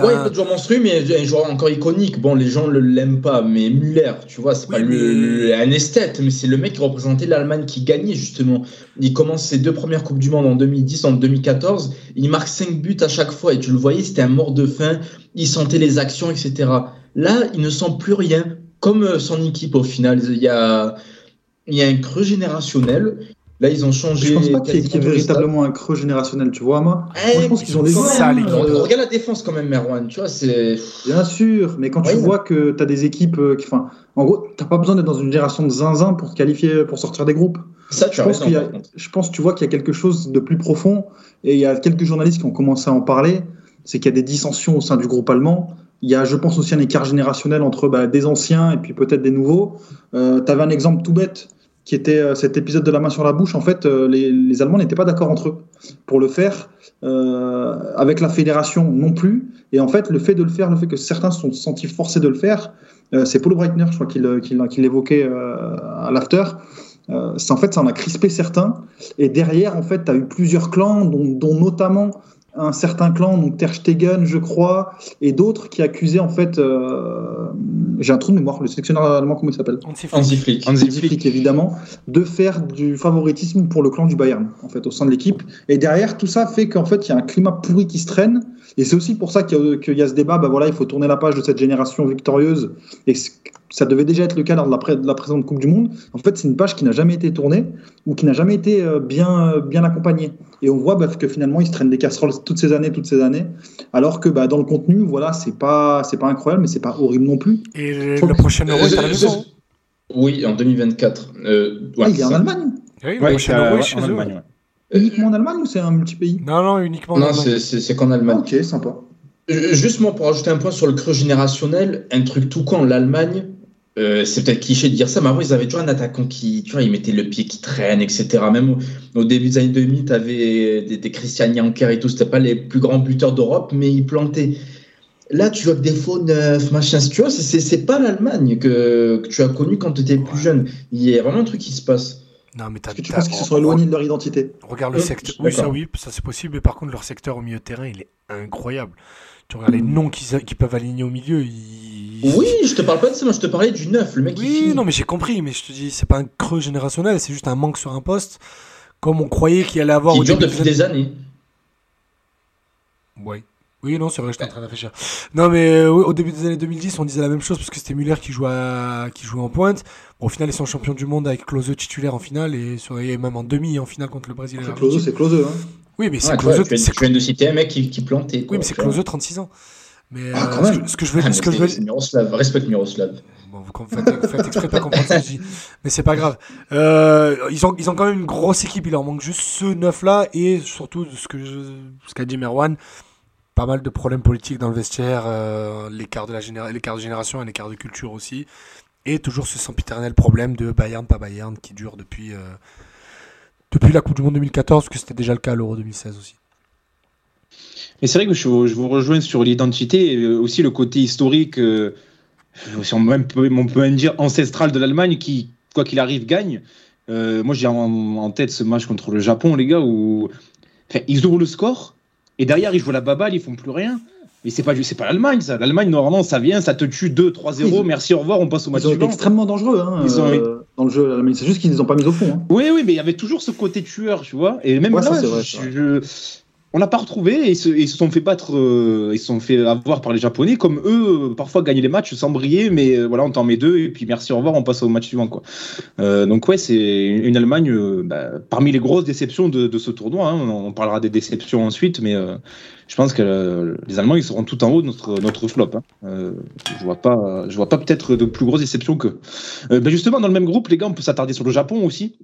S4: Ouais,
S5: un-
S4: pas de joueur monstrueux, mais un joueur encore iconique. Bon, les gens ne l'aiment pas, mais Müller, tu vois, c'est
S5: Oui,
S4: pas
S5: mais-
S4: le- un esthète, mais c'est le mec qui représentait l'Allemagne qui gagnait, justement. Il commence ses deux premières Coupes du Monde en 2010, en 2014. Il marque 5 buts à chaque fois, et tu le voyais, c'était un mort de faim. Il sentait les actions, etc. Là, il ne sent plus rien, comme euh, son équipe au final. Il y a, il y a un creux générationnel. Là, ils ont changé.
S3: Je pense pas qu'il y ait, y véritablement un creux générationnel, tu vois.
S4: Eh,
S3: Moi, je pense qu'ils ont des
S5: ça, l'équipe.
S3: euh,
S4: Regarde la défense quand même, Merwan. Tu vois, c'est.
S3: Bien sûr, mais quand tu
S4: Ouais.
S3: vois que tu as des équipes euh, qui. Enfin, en gros, tu pas besoin d'être dans une génération de zinzin pour te qualifier, pour sortir des groupes.
S4: Ça, tu
S3: Je pense,
S4: raison,
S3: qu'il y a,
S4: par contre.
S3: je pense, tu vois, qu'il y a quelque chose de plus profond. Et il y a quelques journalistes qui ont commencé à en parler. C'est qu'il y a des dissensions au sein du groupe allemand. Il y a, je pense, aussi un écart générationnel entre bah, des anciens et puis peut-être des nouveaux. Euh, tu avais un exemple tout bête qui était euh, cet épisode de la main sur la bouche. En fait, euh, les, Allemands n'étaient pas d'accord entre eux pour le faire. Euh, avec la fédération non plus. Et en fait, le fait de le faire, le fait que certains se sont sentis forcés de le faire, c'est Paulo Breitner, je crois qu'il l'évoquait à l'after. En fait, ça en a crispé certains. Et derrière, en fait, tu as eu plusieurs clans, dont notamment un certain clan, donc Ter Stegen, je crois, et d'autres qui accusaient, en fait, euh, j'ai un trou de mémoire, le sélectionneur allemand, comment il s'appelle?
S5: Hansi Flick.
S4: Hansi Flick.
S3: Évidemment, de faire du favoritisme pour le clan du Bayern, en fait, au sein de l'équipe. Et derrière, tout ça fait qu'en fait, il y a un climat pourri qui se traîne. Et c'est aussi pour ça qu'il y, a- qu'il y a ce débat, bah voilà, il faut tourner la page de cette génération victorieuse. Et ça devait déjà être le cas lors de la, pré- de la présente Coupe du Monde. En fait, c'est une page qui n'a jamais été tournée ou qui n'a jamais été euh, bien, euh, bien accompagnée. Et on voit bah, que finalement, ils se traînent des casseroles toutes ces années, toutes ces années. Alors que bah, dans le contenu, voilà, c'est pas, c'est pas incroyable, mais c'est pas horrible non plus.
S5: Et le, le prochain euro est à la
S4: Euh,
S5: maison.
S4: Oui, en 2024. Euh, ouais,
S3: Ah, il est en. Allemagne
S5: Oui, le
S2: Ouais,
S5: prochain euro
S2: euh,
S5: est chez
S2: en
S5: eux.
S2: Allemagne, ouais.
S3: Uniquement en Allemagne ou c'est un multi-pays
S5: Non, non, uniquement en
S4: Non,
S5: Allemagne.
S4: c'est- c'est c'est qu'en Allemagne.
S3: Ok, sympa.
S4: Euh, Juste moi, pour ajouter un point sur le creux générationnel, un truc tout con, l'Allemagne, euh, c'est peut-être cliché de dire ça, mais avant, ils avaient toujours un attaquant qui, tu vois, il mettait le pied qui traîne, etc. Même au, au début des années 2000, tu avais des, des Christian Janker et tout, c'était pas les plus grands buteurs d'Europe, mais ils plantaient. Là, tu vois que des faux neufs, machin, tu vois, c'est- c'est c'est pas l'Allemagne que, que tu as connu quand tu étais plus jeune. Il y a vraiment un truc qui se passe.
S5: Non, mais t'as.
S3: Est-ce que tu
S5: t'as-
S3: penses qu'ils se sont éloignés de leur identité
S5: Regarde le
S4: Euh,
S5: secteur. Oui, ça, oui, ça c'est possible. Mais par contre, leur secteur au milieu de terrain, il est incroyable. Tu regardes les
S3: Mm.
S5: noms qu'ils qu'ils peuvent aligner au milieu. Ils...
S4: Oui, je te parle pas de ça, moi je te parlais du neuf, le mec
S5: Oui, non, mais j'ai compris. Mais je te dis, c'est pas un creux générationnel, c'est juste un manque sur un poste. Comme on croyait qu'il allait avoir
S4: qui
S5: au
S4: dure
S5: début
S4: depuis
S5: des
S4: années.
S5: Ouais. Oui, non, c'est vrai, j'étais en train de réfléchir. Non, mais euh, oui, au début des années 2010, on disait la même chose parce que c'était Muller qui jouait, à- qui jouait en pointe. Bon, au final, ils sont champions du monde avec Klose titulaire en finale et, sur- et même en demi en finale contre le Brésil.
S3: C'est. Klose, c'est. Hein.
S5: Oui, mais c'est
S4: Ouais, vois,
S5: Klose.
S4: tu, viens,
S5: c'est
S4: tu viens de citer un mec qui, qui plantait.
S5: Oui, mais c'est. Klose, 36 ans. Mais
S3: Ah,
S5: euh,
S3: quand
S5: ce,
S3: même.
S5: que, ce que je veux,
S4: Ah, mais
S5: ce que je
S4: c'est
S5: veux,
S4: c'est Miroslav, respecte Miroslav.
S5: Bon, vous faites, faites exprès de pas comprendre ce que je dis. Mais c'est pas grave. Euh, ils, ont, ils ont quand même une grosse équipe. Il leur manque juste ce neuf-là. Et surtout, ce que je- ce qu'a dit Merwan, pas mal de problèmes politiques dans le vestiaire. euh, l'écart, de la généra- l'écart de génération et l'écart de culture aussi. Et toujours ce sempiternel problème de Bayern, pas Bayern, qui dure depuis, depuis la Coupe du Monde 2014, parce que c'était déjà le cas à l'Euro 2016 aussi.
S2: Mais c'est vrai que je, je vous rejoins sur l'identité et euh, aussi le côté historique, euh, si on, même peut, on peut même dire ancestral de l'Allemagne qui, quoi qu'il arrive, gagne. Euh, moi, j'ai en, en tête ce match contre le Japon, les gars, où enfin, ils ouvrent le score et derrière ils jouent la baballe, ils font plus rien. Mais c'est pas, c'est pas l'Allemagne, ça. L'Allemagne, normalement, ça vient, ça te tue 2-3-0,
S3: Ils-
S2: merci, au revoir, on passe au match
S3: Ils ont été extrêmement dangereux hein,
S2: Ils ont-
S3: euh, dans le jeu. C'est juste qu'ils ne les ont pas mis au fond. hein.
S2: Oui, oui, mais il y avait toujours ce côté tueur, tu vois. Et même
S3: Ouais,
S2: là,
S3: ça, c'est vrai,
S2: je-
S3: c'est vrai.
S2: je- on l'a pas retrouvé et ils se, ils se sont fait battre, euh, ils se sont fait avoir par les Japonais, comme eux, euh, parfois gagner les matchs sans briller, mais euh, voilà, on t'en met deux et puis merci, au revoir, on passe au match suivant, quoi. Euh, donc ouais, c'est une Allemagne bah, parmi les grosses déceptions de, de ce tournoi. hein. On parlera des déceptions ensuite, mais je pense que les Allemands ils seront tout en haut de notre notre flop. hein. Je vois pas, je vois pas peut-être de plus grosses déceptions que. Euh, bah, justement, dans le même groupe, les gars, on peut s'attarder sur le Japon aussi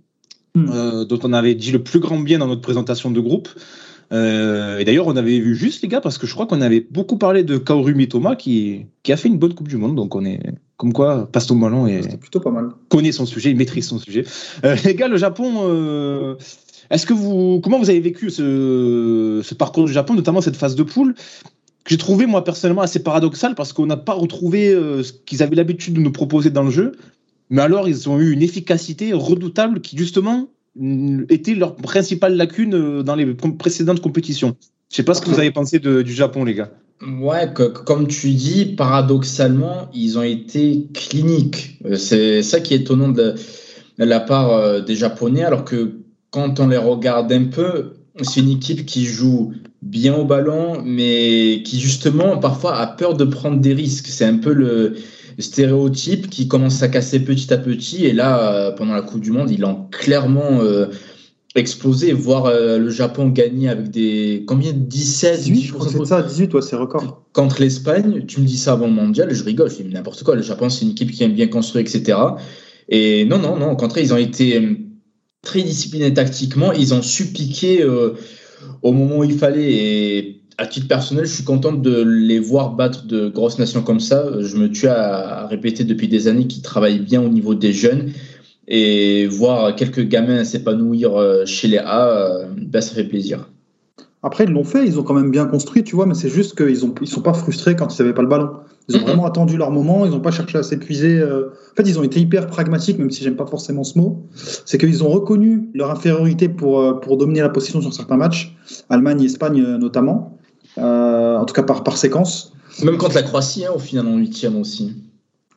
S3: Hmm.
S2: dont on avait dit le plus grand bien dans notre présentation de groupe. Euh, et d'ailleurs, on avait vu juste, les gars, parce que je crois qu'on avait beaucoup parlé de Kaoru Mitoma qui, qui a fait une bonne Coupe du Monde. Donc, on est comme quoi, passe ton ballon et
S3: plutôt pas mal.
S2: connaît son sujet, il maîtrise son sujet. Euh, les gars, le Japon, euh, est-ce que vous, comment vous avez vécu ce, ce parcours du Japon, notamment cette phase de poule? Que j'ai trouvé moi personnellement assez paradoxal parce qu'on n'a pas retrouvé euh, ce qu'ils avaient l'habitude de nous proposer dans le jeu, mais alors ils ont eu une efficacité redoutable qui justement était leur principale lacune euh, dans les précédentes compétitions. Je sais pas ce que vous avez pensé du Japon, les gars.
S4: Ouais, comme tu dis, paradoxalement, ils ont été cliniques. Euh, c'est ça qui est étonnant de, de la part euh, des Japonais, alors que quand on les regarde un peu, c'est une équipe qui joue bien au ballon, mais qui justement parfois a peur de prendre des risques. C'est un peu le stéréotype qui commence à casser petit à petit. Et là, euh, pendant la Coupe du Monde, ils ont clairement euh, explosé. Voir euh, le Japon gagner avec des. Combien 17
S3: 18, je crois que c'est ça, 18, ouais, c'est record.
S4: Contre l'Espagne, tu me dis ça avant le mondial, je rigole, je dis n'importe quoi. Le Japon, c'est une équipe qui aime bien construire, etc. Et non, non, non, au contraire, ils ont été très disciplinés tactiquement. Ils ont su piquer au moment où il fallait. Et à titre personnel, je suis content de les voir battre de grosses nations comme ça. Je me tue à répéter depuis des années qu'ils travaillent bien au niveau des jeunes. Et voir quelques gamins s'épanouir euh, chez les A, euh, ben, ça fait plaisir.
S3: Après, ils l'ont fait, ils ont quand même bien construit, tu vois, mais c'est juste qu'ils ne ils sont pas frustrés quand ils n'avaient pas le ballon. Ils ont vraiment attendu leur moment, ils n'ont pas cherché à s'épuiser. euh. En fait, ils ont été hyper pragmatiques, même si j'aime pas forcément ce mot. C'est qu'ils ont reconnu leur infériorité pour, pour dominer la position sur certains matchs, Allemagne et Espagne notamment, en tout cas par, par séquence.
S4: Même contre la Croatie, hein, au final, en huitième aussi.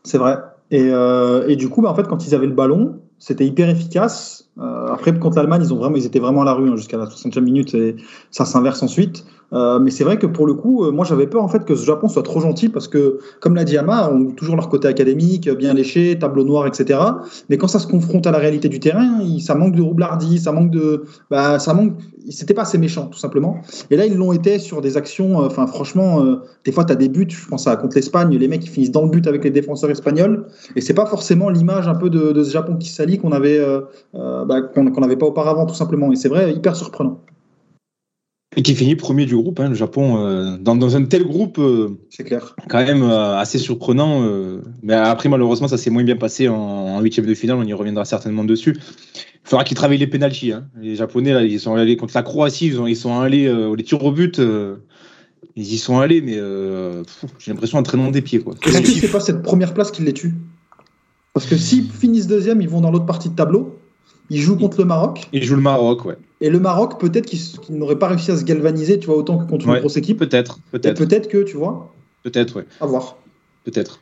S3: C'est vrai. Et, euh, et du coup, bah, en fait, quand ils avaient le ballon, c'était hyper efficace. Euh, après, contre l'Allemagne, ils, ont vraiment, ils étaient vraiment à la rue hein, jusqu'à la 60e minute et ça s'inverse ensuite. Euh, mais c'est vrai que pour le coup, euh, moi j'avais peur en fait que ce Japon soit trop gentil parce que, comme l'a dit Ama, on a toujours leur côté académique, bien léché, tableau noir, etc. Mais quand ça se confronte à la réalité du terrain, il- ça manque de roublardie, ça manque de, bah, ça manque. C'était pas assez méchant, tout simplement. Et là, ils l'ont été sur des actions. euh, Enfin, franchement, euh, des fois, tu as des buts. Je pense à contre l'Espagne, les mecs ils finissent dans le but avec les défenseurs espagnols. Et c'est pas forcément l'image un peu de, ce Japon qui s'allie qu'on avait, euh, bah, qu'on n'avait pas auparavant, tout simplement. Et c'est vrai, hyper surprenant.
S2: Et qui finit premier du groupe, hein, le Japon. euh, dans, dans un tel groupe, euh,
S3: C'est clair.
S2: quand même euh, assez surprenant. mais après, malheureusement, ça s'est moins bien passé en, huitième de finale. On y reviendra certainement dessus. Il faudra qu'ils travaillent les pénalties. Hein. Les Japonais, là, ils sont allés contre la Croatie. Ils, ont, ils sont allés les tirs au but. ils y sont allés, mais pff, j'ai l'impression un traînement des pieds.
S3: Est-ce que c'est pas cette première place qui les tue? Parce que s'ils finissent deuxième, ils vont dans l'autre partie de tableau. Ils jouent contre le Maroc.
S2: Ils jouent le Maroc, ouais.
S3: Et le Maroc, peut-être qu'ils qu'ils n'auraient pas réussi à se galvaniser, tu vois, autant que contre
S2: Ouais,
S3: une grosse équipe.
S2: Peut-être,
S3: Et
S2: peut-être,
S3: peut-être que, tu vois,
S2: peut-être, ouais.
S3: à voir.
S2: Peut-être.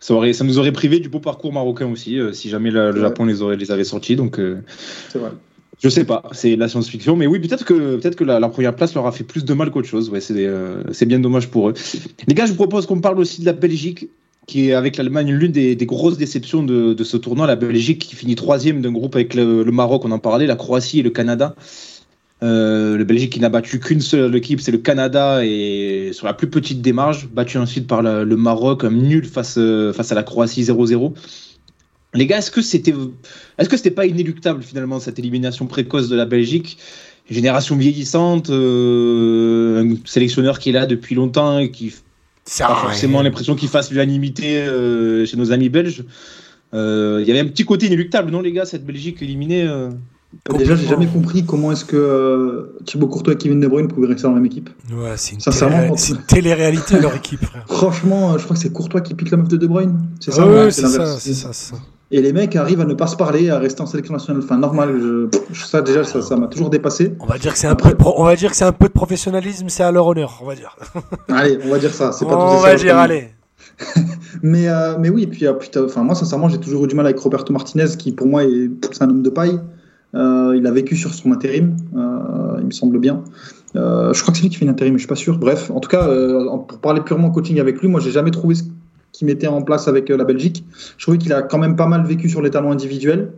S2: Ça, aurait, ça nous aurait privé du beau parcours marocain aussi, euh, si jamais le. Japon les, aurait, les avait sortis. Donc, euh,
S3: C'est vrai.
S2: je sais pas, c'est la science-fiction. Mais oui, peut-être que, peut que la, la première place leur a fait plus de mal qu'autre chose. Ouais, c'est euh, c'est bien dommage pour eux. Les gars, je vous propose qu'on parle aussi de la Belgique, qui est avec l'Allemagne l'une des, grosses déceptions de, ce tournoi. La Belgique qui finit troisième d'un groupe avec le, Maroc, on en parlait, la Croatie et le Canada. Euh, le Belgique qui n'a battu qu'une seule équipe, c'est le Canada, et sur la plus petite démarche, battu ensuite par le Maroc, nul face, face à la Croatie 0-0. Les gars, est-ce que c'était est-ce que c'était pas inéluctable finalement cette élimination précoce de la Belgique? Génération vieillissante, euh, un sélectionneur qui est là depuis longtemps et qui
S5: Ça
S2: pas forcément l'impression qu'il fasse l'unanimité euh, chez nos amis belges. Euh, Il y avait un petit côté inéluctable, non les gars, cette Belgique éliminée euh
S3: Déjà, j'ai jamais compris comment est-ce que euh, Thibaut Courtois et Kevin De Bruyne pouvaient rester dans la même équipe.
S5: Ouais, c'est une,
S3: Sincèrement,
S5: télé-réalité leur équipe, frère.
S3: Franchement, euh, je crois que c'est Courtois qui pique la meuf de De Bruyne. C'est ça,
S5: Ah
S3: ouais,
S5: ouais, c'est ça,
S3: l'inverse.
S5: c'est ça, c'est ça.
S3: Et les mecs arrivent à ne pas se parler, à rester en sélection nationale. Enfin, normal. Je... Ça, déjà, ça ça m'a toujours dépassé.
S5: On va dire que c'est un peu de pro- on va dire que c'est un peu de professionnalisme, c'est à leur honneur, on va dire.
S3: Allez, on va dire ça. C'est pas
S5: On va dire allez.
S3: Mais, euh, mais oui, et puis, euh, putain, enfin, moi, sincèrement, j'ai toujours eu du mal avec Roberto Martinez, qui pour moi est c'est un homme de paille. Euh, il a vécu sur son intérim, euh, il me semble bien. Euh, je crois que c'est lui qui fait l'intérim, mais je suis pas sûr. Bref, en tout cas, euh, pour parler purement coaching avec lui, moi, j'ai jamais trouvé ce qui mettait en place avec euh, la Belgique. Je trouvais qu'il a quand même pas mal vécu sur les talents individuels,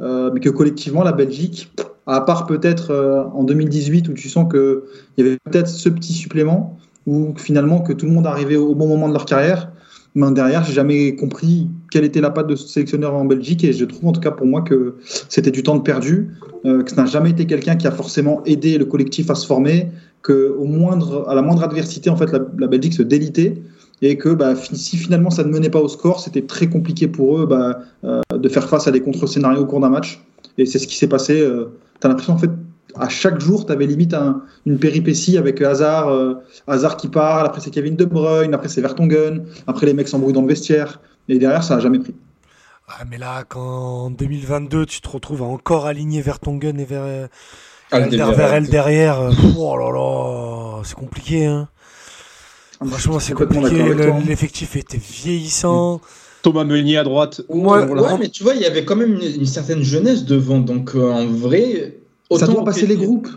S3: euh, mais que collectivement, la Belgique, à part peut-être euh, en 2018 où tu sens qu'il y avait peut-être ce petit supplément, ou finalement que tout le monde arrivait au bon moment de leur carrière. Mais derrière, j'ai jamais compris quelle était la patte de ce sélectionneur en Belgique et je trouve en tout cas pour moi que c'était du temps de perdu, que ce n'a jamais été quelqu'un qui a forcément aidé le collectif à se former, que moindre, à la moindre adversité, en fait, la Belgique se délitait et que bah, si finalement ça ne menait pas au score, c'était très compliqué pour eux bah, euh, de faire face à des contre-scénarios au cours d'un match. Et c'est ce qui s'est passé. Euh, tu as l'impression en fait à chaque jour, tu avais limite un- une péripétie avec Hazard, euh, Hazard qui parle, après c'est Kevin De Bruyne, après c'est Vertonghen, après les mecs s'embrouillent dans le vestiaire, et derrière ça a jamais pris.
S5: Ah, mais là, quand en 2022, tu te retrouves à encore aligner Vertonghen et, Ver... Alderweireld derrière. euh, Oh là là, c'est compliqué. Hein. Franchement, c'est
S3: complètement
S5: compliqué.
S3: d'accord avec
S5: Le-
S3: toi, hein.
S5: L'effectif était vieillissant.
S2: Thomas Meunier à droite.
S5: Moi,
S4: Ouais, ouais, mais tu vois, il y avait quand même une, une certaine jeunesse devant. Donc, euh, en vrai.
S3: Ça
S4: autant
S3: doit passer
S4: que-
S3: les groupes.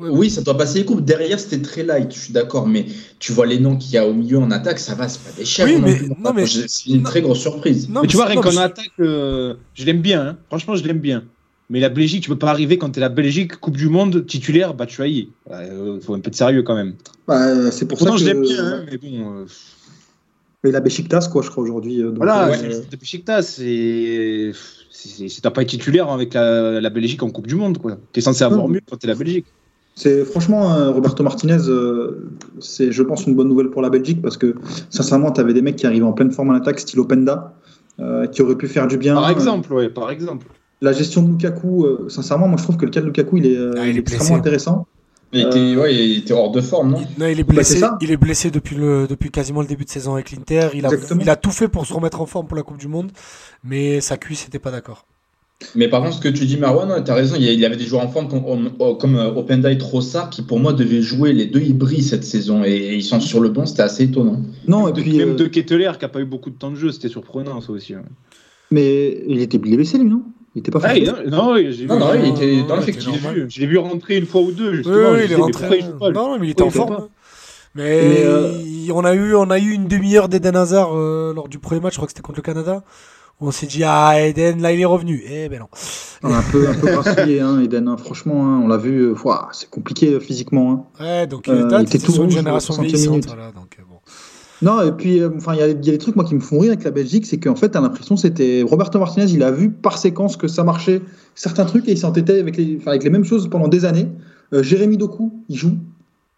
S4: Oui, ça doit passer les groupes. Derrière, c'était très light, je suis d'accord. Mais tu vois les noms qu'il y a au milieu en attaque, ça va, c'est pas des chefs.
S5: Oui,
S4: non
S5: mais-
S4: C'est une très grosse surprise.
S5: Non,
S2: mais tu vois, rien qu'en attaque, euh, je l'aime bien. hein. Franchement, je l'aime bien. Mais la Belgique, tu peux pas arriver quand t'es la Belgique, Coupe du Monde, titulaire, bah tu. Il faut un peu de sérieux quand même.
S3: Bah, c'est pour
S2: Pourtant,
S3: ça
S2: je
S3: que.
S2: l'aime bien, hein, mais bon. euh,
S3: Mais la Besiktas, quoi, je crois, aujourd'hui. euh,
S2: voilà,
S3: euh,
S2: c'est depuis Besiktas, c'est. T'as pas été titulaire avec la, la Belgique en Coupe du Monde, quoi. T'es censé avoir mieux quand t'es la Belgique.
S3: C'est franchement euh, Roberto Martinez, euh, c'est je pense une bonne nouvelle pour la Belgique parce que sincèrement, tu avais des mecs qui arrivaient en pleine forme en attaque, style Openda, euh, qui auraient pu faire du bien.
S2: Par exemple, ouais, par exemple.
S3: La gestion de Lukaku, euh, sincèrement, moi je trouve que le cas de Lukaku, il est, euh,
S5: Ah, il est
S3: extrêmement intéressant.
S4: Il était, ouais, il était hors de forme, non?
S5: Non, il est
S3: Bah,
S5: blessé. il est blessé depuis le depuis quasiment le début de saison avec l'Inter. Il a
S3: Exactement.
S5: il a tout fait pour se remettre en forme pour la Coupe du Monde, mais sa cuisse n'était pas d'accord.
S4: Mais par contre, ce que tu dis, Marwan, tu as raison, il y avait des joueurs en forme comme, comme euh, Openda et Trossard qui, pour moi, devaient jouer. Les deux, brillent cette saison et ils sont sur le banc, c'était assez étonnant.
S3: Non, et
S2: De-
S3: puis,
S2: même
S3: euh,
S2: de Ketteler qui a pas eu beaucoup de temps de jeu, c'était surprenant ça aussi. hein.
S3: mais il était blessé lui, non? Il était pas
S2: Ah, non, oui, j'ai
S4: Non,
S2: vu.
S4: non, il
S5: non,
S4: était
S5: non,
S4: dans
S5: non,
S4: l'effectif.
S2: Je l'ai vu, je l'ai vu rentrer une fois ou deux,
S5: Oui,
S2: justement.
S5: oui,
S2: je
S5: il est rentré.
S2: pourquoi il joue pas, lui
S5: Non, non, mais il était en
S3: Oui,
S5: forme. Mais,
S3: Mais, euh,
S5: on a eu on a eu une demi-heure d'Eden Hazard euh, lors du premier match, je crois que c'était contre le Canada. où On s'est dit ah Eden là il est revenu. Eh ben non.
S3: On a un peu, un peu grassouillé, hein, Eden. hein. Franchement, hein, on l'a vu. euh, c'est compliqué physiquement. hein.
S5: Ouais donc
S3: Euh,
S5: il était,
S3: il était tout
S5: sur une
S3: rouge,
S5: génération
S3: 60e
S5: vieillissante. Voilà, donc, bon.
S3: Non, et puis, euh, enfin, il y, a des trucs moi qui me font rire avec la Belgique, c'est qu'en fait, t'as l'impression c'était Roberto Martinez, il a vu par séquence que ça marchait certains trucs et il s'entêtait avec les, avec les mêmes choses pendant des années. Euh, Jérémy Doku, il joue,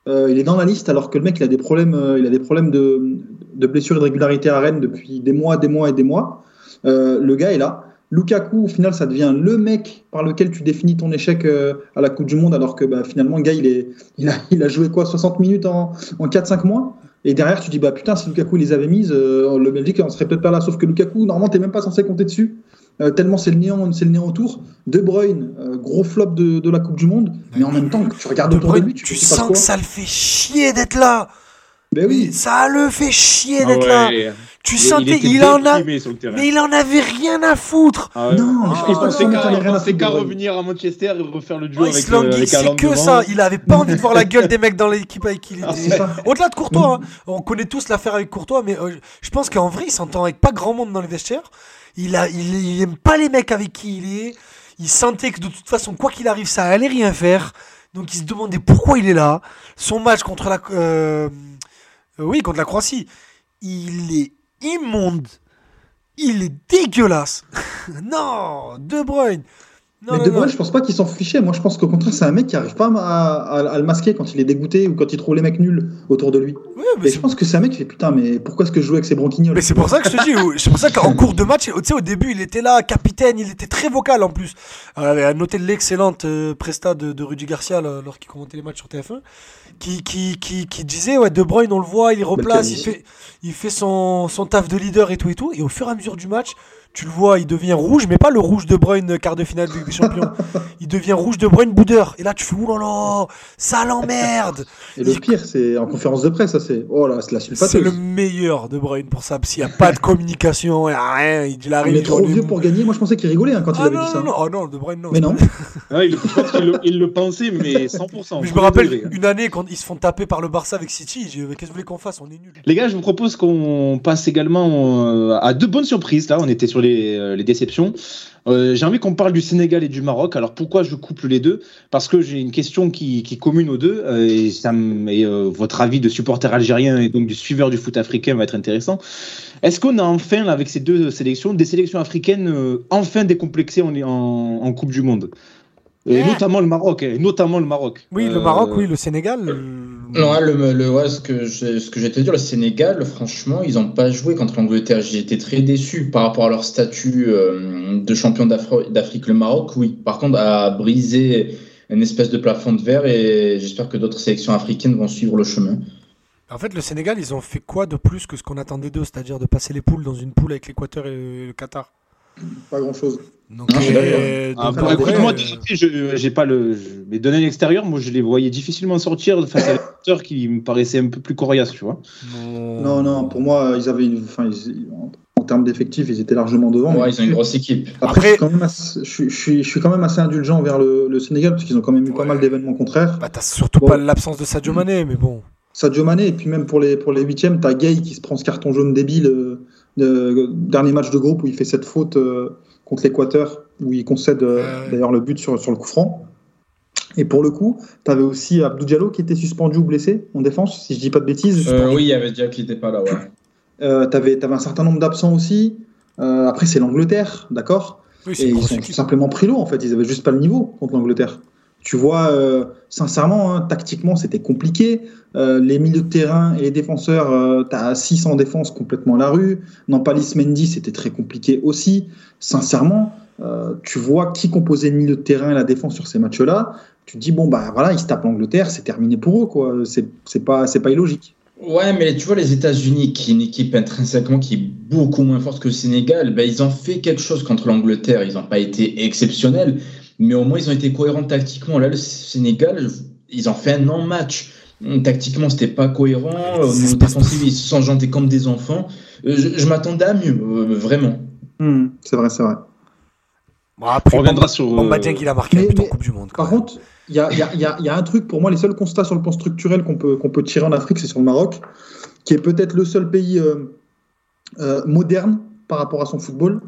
S3: Euh, il est dans la liste alors que le mec, il a des problèmes, il a des problèmes de, de blessures et de régularité à Rennes depuis des mois, des mois et des mois. Le gars est là. Lukaku, au final, ça devient le mec par lequel tu définis ton échec à la Coupe du Monde, alors que bah, finalement, le gars, il, est, il, a, il a joué quoi 60 minutes en, en 4-5 mois? Et derrière, tu dis, bah putain, si Lukaku il les avait mises, euh, le Belgique, on serait peut-être pas là. Sauf que Lukaku, normalement, t'es même pas censé compter dessus. euh, tellement c'est le néant, c'est le néant autour. De Bruyne, euh, gros flop de, de la Coupe du Monde. Mais en même temps, que tu regardes
S5: De
S3: autour
S5: Bruyne,
S3: de lui, tu,
S5: tu
S3: sais pas
S5: sens
S3: quoi.
S5: que ça le fait chier d'être là.
S3: Ben oui.
S5: Ça le fait chier
S2: Ah
S5: d'être là.
S2: Ouais.
S5: Tu
S2: Il-
S5: sentais il, en a mais il en avait rien à foutre.
S2: Ah ouais.
S3: Non, je pense que
S2: qu'à revenir à Manchester et refaire le duo
S5: il
S2: avec, euh, avec
S5: c'est que
S2: devant.
S5: ça. Il avait pas envie de voir la gueule des mecs dans l'équipe avec qui il
S3: Ah,
S5: était. Au-delà de Courtois, hein, on connaît tous l'affaire avec Courtois, mais euh, je pense qu'en vrai, il s'entend avec pas grand monde dans les vestiaires. Il, a, il, il aime pas les mecs avec qui il est. Il sentait que de toute façon, quoi qu'il arrive, ça allait rien faire. Donc il se demandait pourquoi il est là. Son match contre la, euh, euh, oui, contre la Croatie, il est immonde. Il est dégueulasse. non, De Bruyne. Non,
S3: mais
S5: non,
S3: De. Bruyne, je pense pas qu'il s'en fichait. Moi, je pense qu'au contraire, c'est un mec qui arrive pas à, à- à le masquer quand il est dégoûté ou quand il trouve les mecs nuls autour de lui.
S5: Oui, mais
S3: Et je pense que c'est un mec qui fait putain, mais pourquoi est-ce que je joue avec ces branquignoles?
S5: Mais c'est pour ça que je te dis, c'est pour ça qu'en cours de match, tu sais, au début, il était là, capitaine, il était très vocal en plus. Euh, à noter l'excellente euh, presta de, de Rudy Garcia là, lorsqu'il commentait les matchs sur TF1, qui, qui, qui, qui disait, ouais, De Bruyne, on le voit, il replace, il fait, il fait son, son taf de leader et tout et tout. Et au fur et à mesure du match, tu le vois, il devient rouge, mais pas le rouge de Bruyne quart de finale des Champions. il devient rouge de Bruyne boudeur. Et là, tu fais, oulala, ça l'emmerde.
S3: Et le pire, c'est en conférence de presse, ça c'est. Oh là, c'est la
S5: C'est le meilleur de Bruyne pour ça, parce qu'il n'y a pas de communication, il n'y a rien. Il arrive,
S3: Il est
S5: il
S3: trop vieux pour gagner. Moi, je pensais qu'il rigolait hein, quand il
S5: Ah
S3: avait
S5: non,
S3: dit ça.
S5: non, non, oh non, De Bruyne, non.
S3: Mais non.
S2: Ah, il, je pense qu'il le, il le pensait, mais 100%.
S5: Mais je me rappelle
S2: degré.
S5: une année quand ils se font taper par le Barça avec City, mais qu'est-ce que vous voulez qu'on fasse On est nuls.
S2: Les gars, je vous propose qu'on passe également euh, à deux bonnes surprises. Là, on était sur les, euh, les déceptions. Euh, j'ai envie qu'on parle du Sénégal et du Maroc. Alors pourquoi je couple les deux? Parce que j'ai une question qui, qui commune aux deux. euh, et ça votre avis de supporter algérien et donc du suiveur du foot africain va être intéressant. Est-ce qu'on a enfin, avec ces deux sélections, des sélections africaines enfin décomplexées en, en Coupe du Monde? Et notamment le Maroc, et notamment le Maroc.
S5: Oui, le
S2: Euh,
S5: Maroc, oui, le Sénégal. euh,
S4: Non, le, le, ouais, ce que j'ai- ce que j'étais dire, le Sénégal, franchement, ils n'ont pas joué contre l'Angleterre. J'ai été très déçu par rapport à leur statut euh, de champion d'Afrique. Le Maroc, oui. Par contre, a brisé une espèce de plafond de verre et j'espère que d'autres sélections africaines vont suivre le chemin.
S5: En fait, le Sénégal, ils ont fait quoi de plus que ce qu'on attendait d'eux, c'est-à-dire de passer les poules dans une poule avec l'Équateur et le Qatar?
S3: Pas grand-chose.
S5: Donc, euh,
S2: Ah, bah, moi,
S5: euh,
S2: j'ai pas le. je- Mais donné à l'extérieur, moi, je les voyais difficilement sortir face à des acteurs qui me paraissaient un peu plus coriaces, tu vois.
S3: Non, non, pour moi, ils avaient une. Enfin, ils- en, termes d'effectifs, ils étaient largement devant.
S4: Ouais, ils ont une grosse équipe.
S3: Après,
S5: Après-
S3: je, suis quand même assez, je, suis- je suis, je suis quand même assez indulgent vers le, le Sénégal parce qu'ils ont quand même eu pas mal d'événements contraires.
S5: Bah, t'as surtout
S3: Bon.
S5: pas l'absence de Sadio Mané, mais bon.
S3: Sadio Mané, et puis même pour les, pour les huitièmes, t'as Gay qui se prend ce carton jaune débile. Dernier match de groupe où il fait cette faute euh, contre l'Équateur, où il concède euh,
S5: Ouais.
S3: d'ailleurs le but sur, sur le coup franc. Et pour le coup, t'avais aussi Abdou Diallo qui était suspendu ou blessé en défense, si je dis pas de bêtises.
S4: Euh, oui, il y avait déjà qui n'était pas là, ouais.
S3: Euh, t'avais, t'avais un certain nombre d'absents aussi. Euh, après, c'est l'Angleterre, d'accord?
S5: Oui,
S3: Et ils ont tout simplement pris l'eau, en fait. Ils avaient juste pas le niveau contre l'Angleterre. Tu vois, euh, sincèrement, hein, tactiquement, c'était compliqué. Euh, les milieux de terrain et les défenseurs, euh, t'as 6 en défense complètement à la rue. Nampalis Mendy, c'était très compliqué aussi. Sincèrement, euh, tu vois qui composait le milieu de terrain et la défense sur ces matchs-là. Tu te dis, bon, bah voilà, ils se tapent l'Angleterre, c'est terminé pour eux, quoi. C'est pas, pas illogique.
S4: Ouais, mais tu vois, les États-Unis, qui est une équipe intrinsèquement qui est beaucoup moins forte que le Sénégal, ben, ils ont fait quelque chose contre l'Angleterre. Ils n'ont pas été exceptionnels, mais au moins ils ont été cohérents tactiquement. Là, le Sénégal, ils ont fait un non-match. Tactiquement, c'était pas cohérent. Au niveau défensif, ils se sont jantés comme des enfants. Euh, Je, je m'attendais à mieux, euh, vraiment.
S3: Hmm, c'est vrai, c'est vrai.
S5: Bon, après,
S2: On reviendra sur, euh,
S5: Bamba il a marqué
S3: mais-
S5: Coupe du Monde.
S3: Par
S5: même.
S3: contre, il y a, y y y un truc, pour moi, les seuls constats sur le plan structurel qu'on peut, qu'on peut tirer en Afrique, c'est sur le Maroc, qui est peut-être le seul pays euh, euh, moderne par rapport à son football.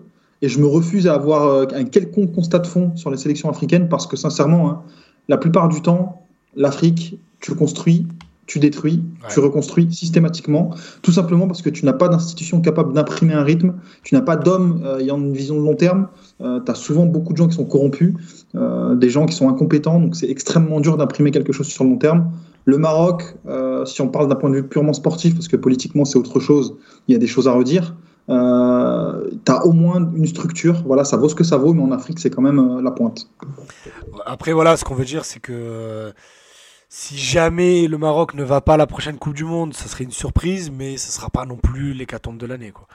S3: Et je me refuse à avoir euh, un quelconque constat de fond sur les sélections africaines parce que, sincèrement, hein, la plupart du temps, l'Afrique, tu construis, tu détruis, tu reconstruis systématiquement, tout simplement parce que tu n'as pas d'institution capable d'imprimer un rythme, tu n'as pas d'hommes euh, ayant une vision de long terme, tu as souvent beaucoup de gens qui sont corrompus, euh, des gens qui sont incompétents, donc c'est extrêmement dur d'imprimer quelque chose sur le long terme. Le Maroc, euh, si on parle d'un point de vue purement sportif, parce que politiquement c'est autre chose, il y a des choses à redire, euh, tu as au moins une structure, voilà, ça vaut ce que ça vaut, mais en Afrique c'est quand même euh, la pointe.
S5: Après, voilà, ce qu'on veut dire, c'est que euh, si jamais le Maroc ne va pas à la prochaine Coupe du Monde, ça serait une surprise, mais ce sera pas non plus l'hécatombe de l'année. quoi.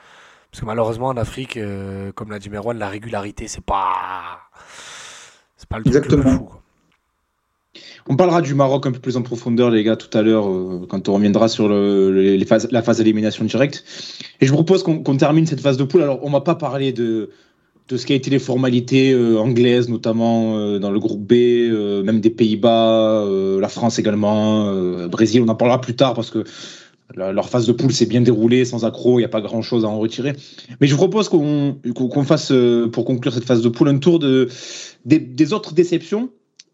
S5: Parce que malheureusement, en Afrique, euh, comme l'a dit Merwan, la régularité, c'est pas. C'est pas le truc
S3: Exactement.
S5: fou.
S2: On parlera du Maroc un peu plus en profondeur, les gars, tout à l'heure, euh, quand on reviendra sur le- les phases- la phase d'élimination directe. Et je vous propose qu'on termine cette phase de poule. Alors, on va pas parler de, de ce qui a été les formalités euh, anglaises, notamment euh, dans le groupe B, euh, même des Pays-Bas, euh, la France également, euh, Brésil, on en parlera plus tard parce que leur phase de poule s'est bien déroulée, sans accroc, il n'y a pas grand-chose à en retirer. Mais je vous propose qu'on fasse, pour conclure cette phase de poule, un tour de, des autres déceptions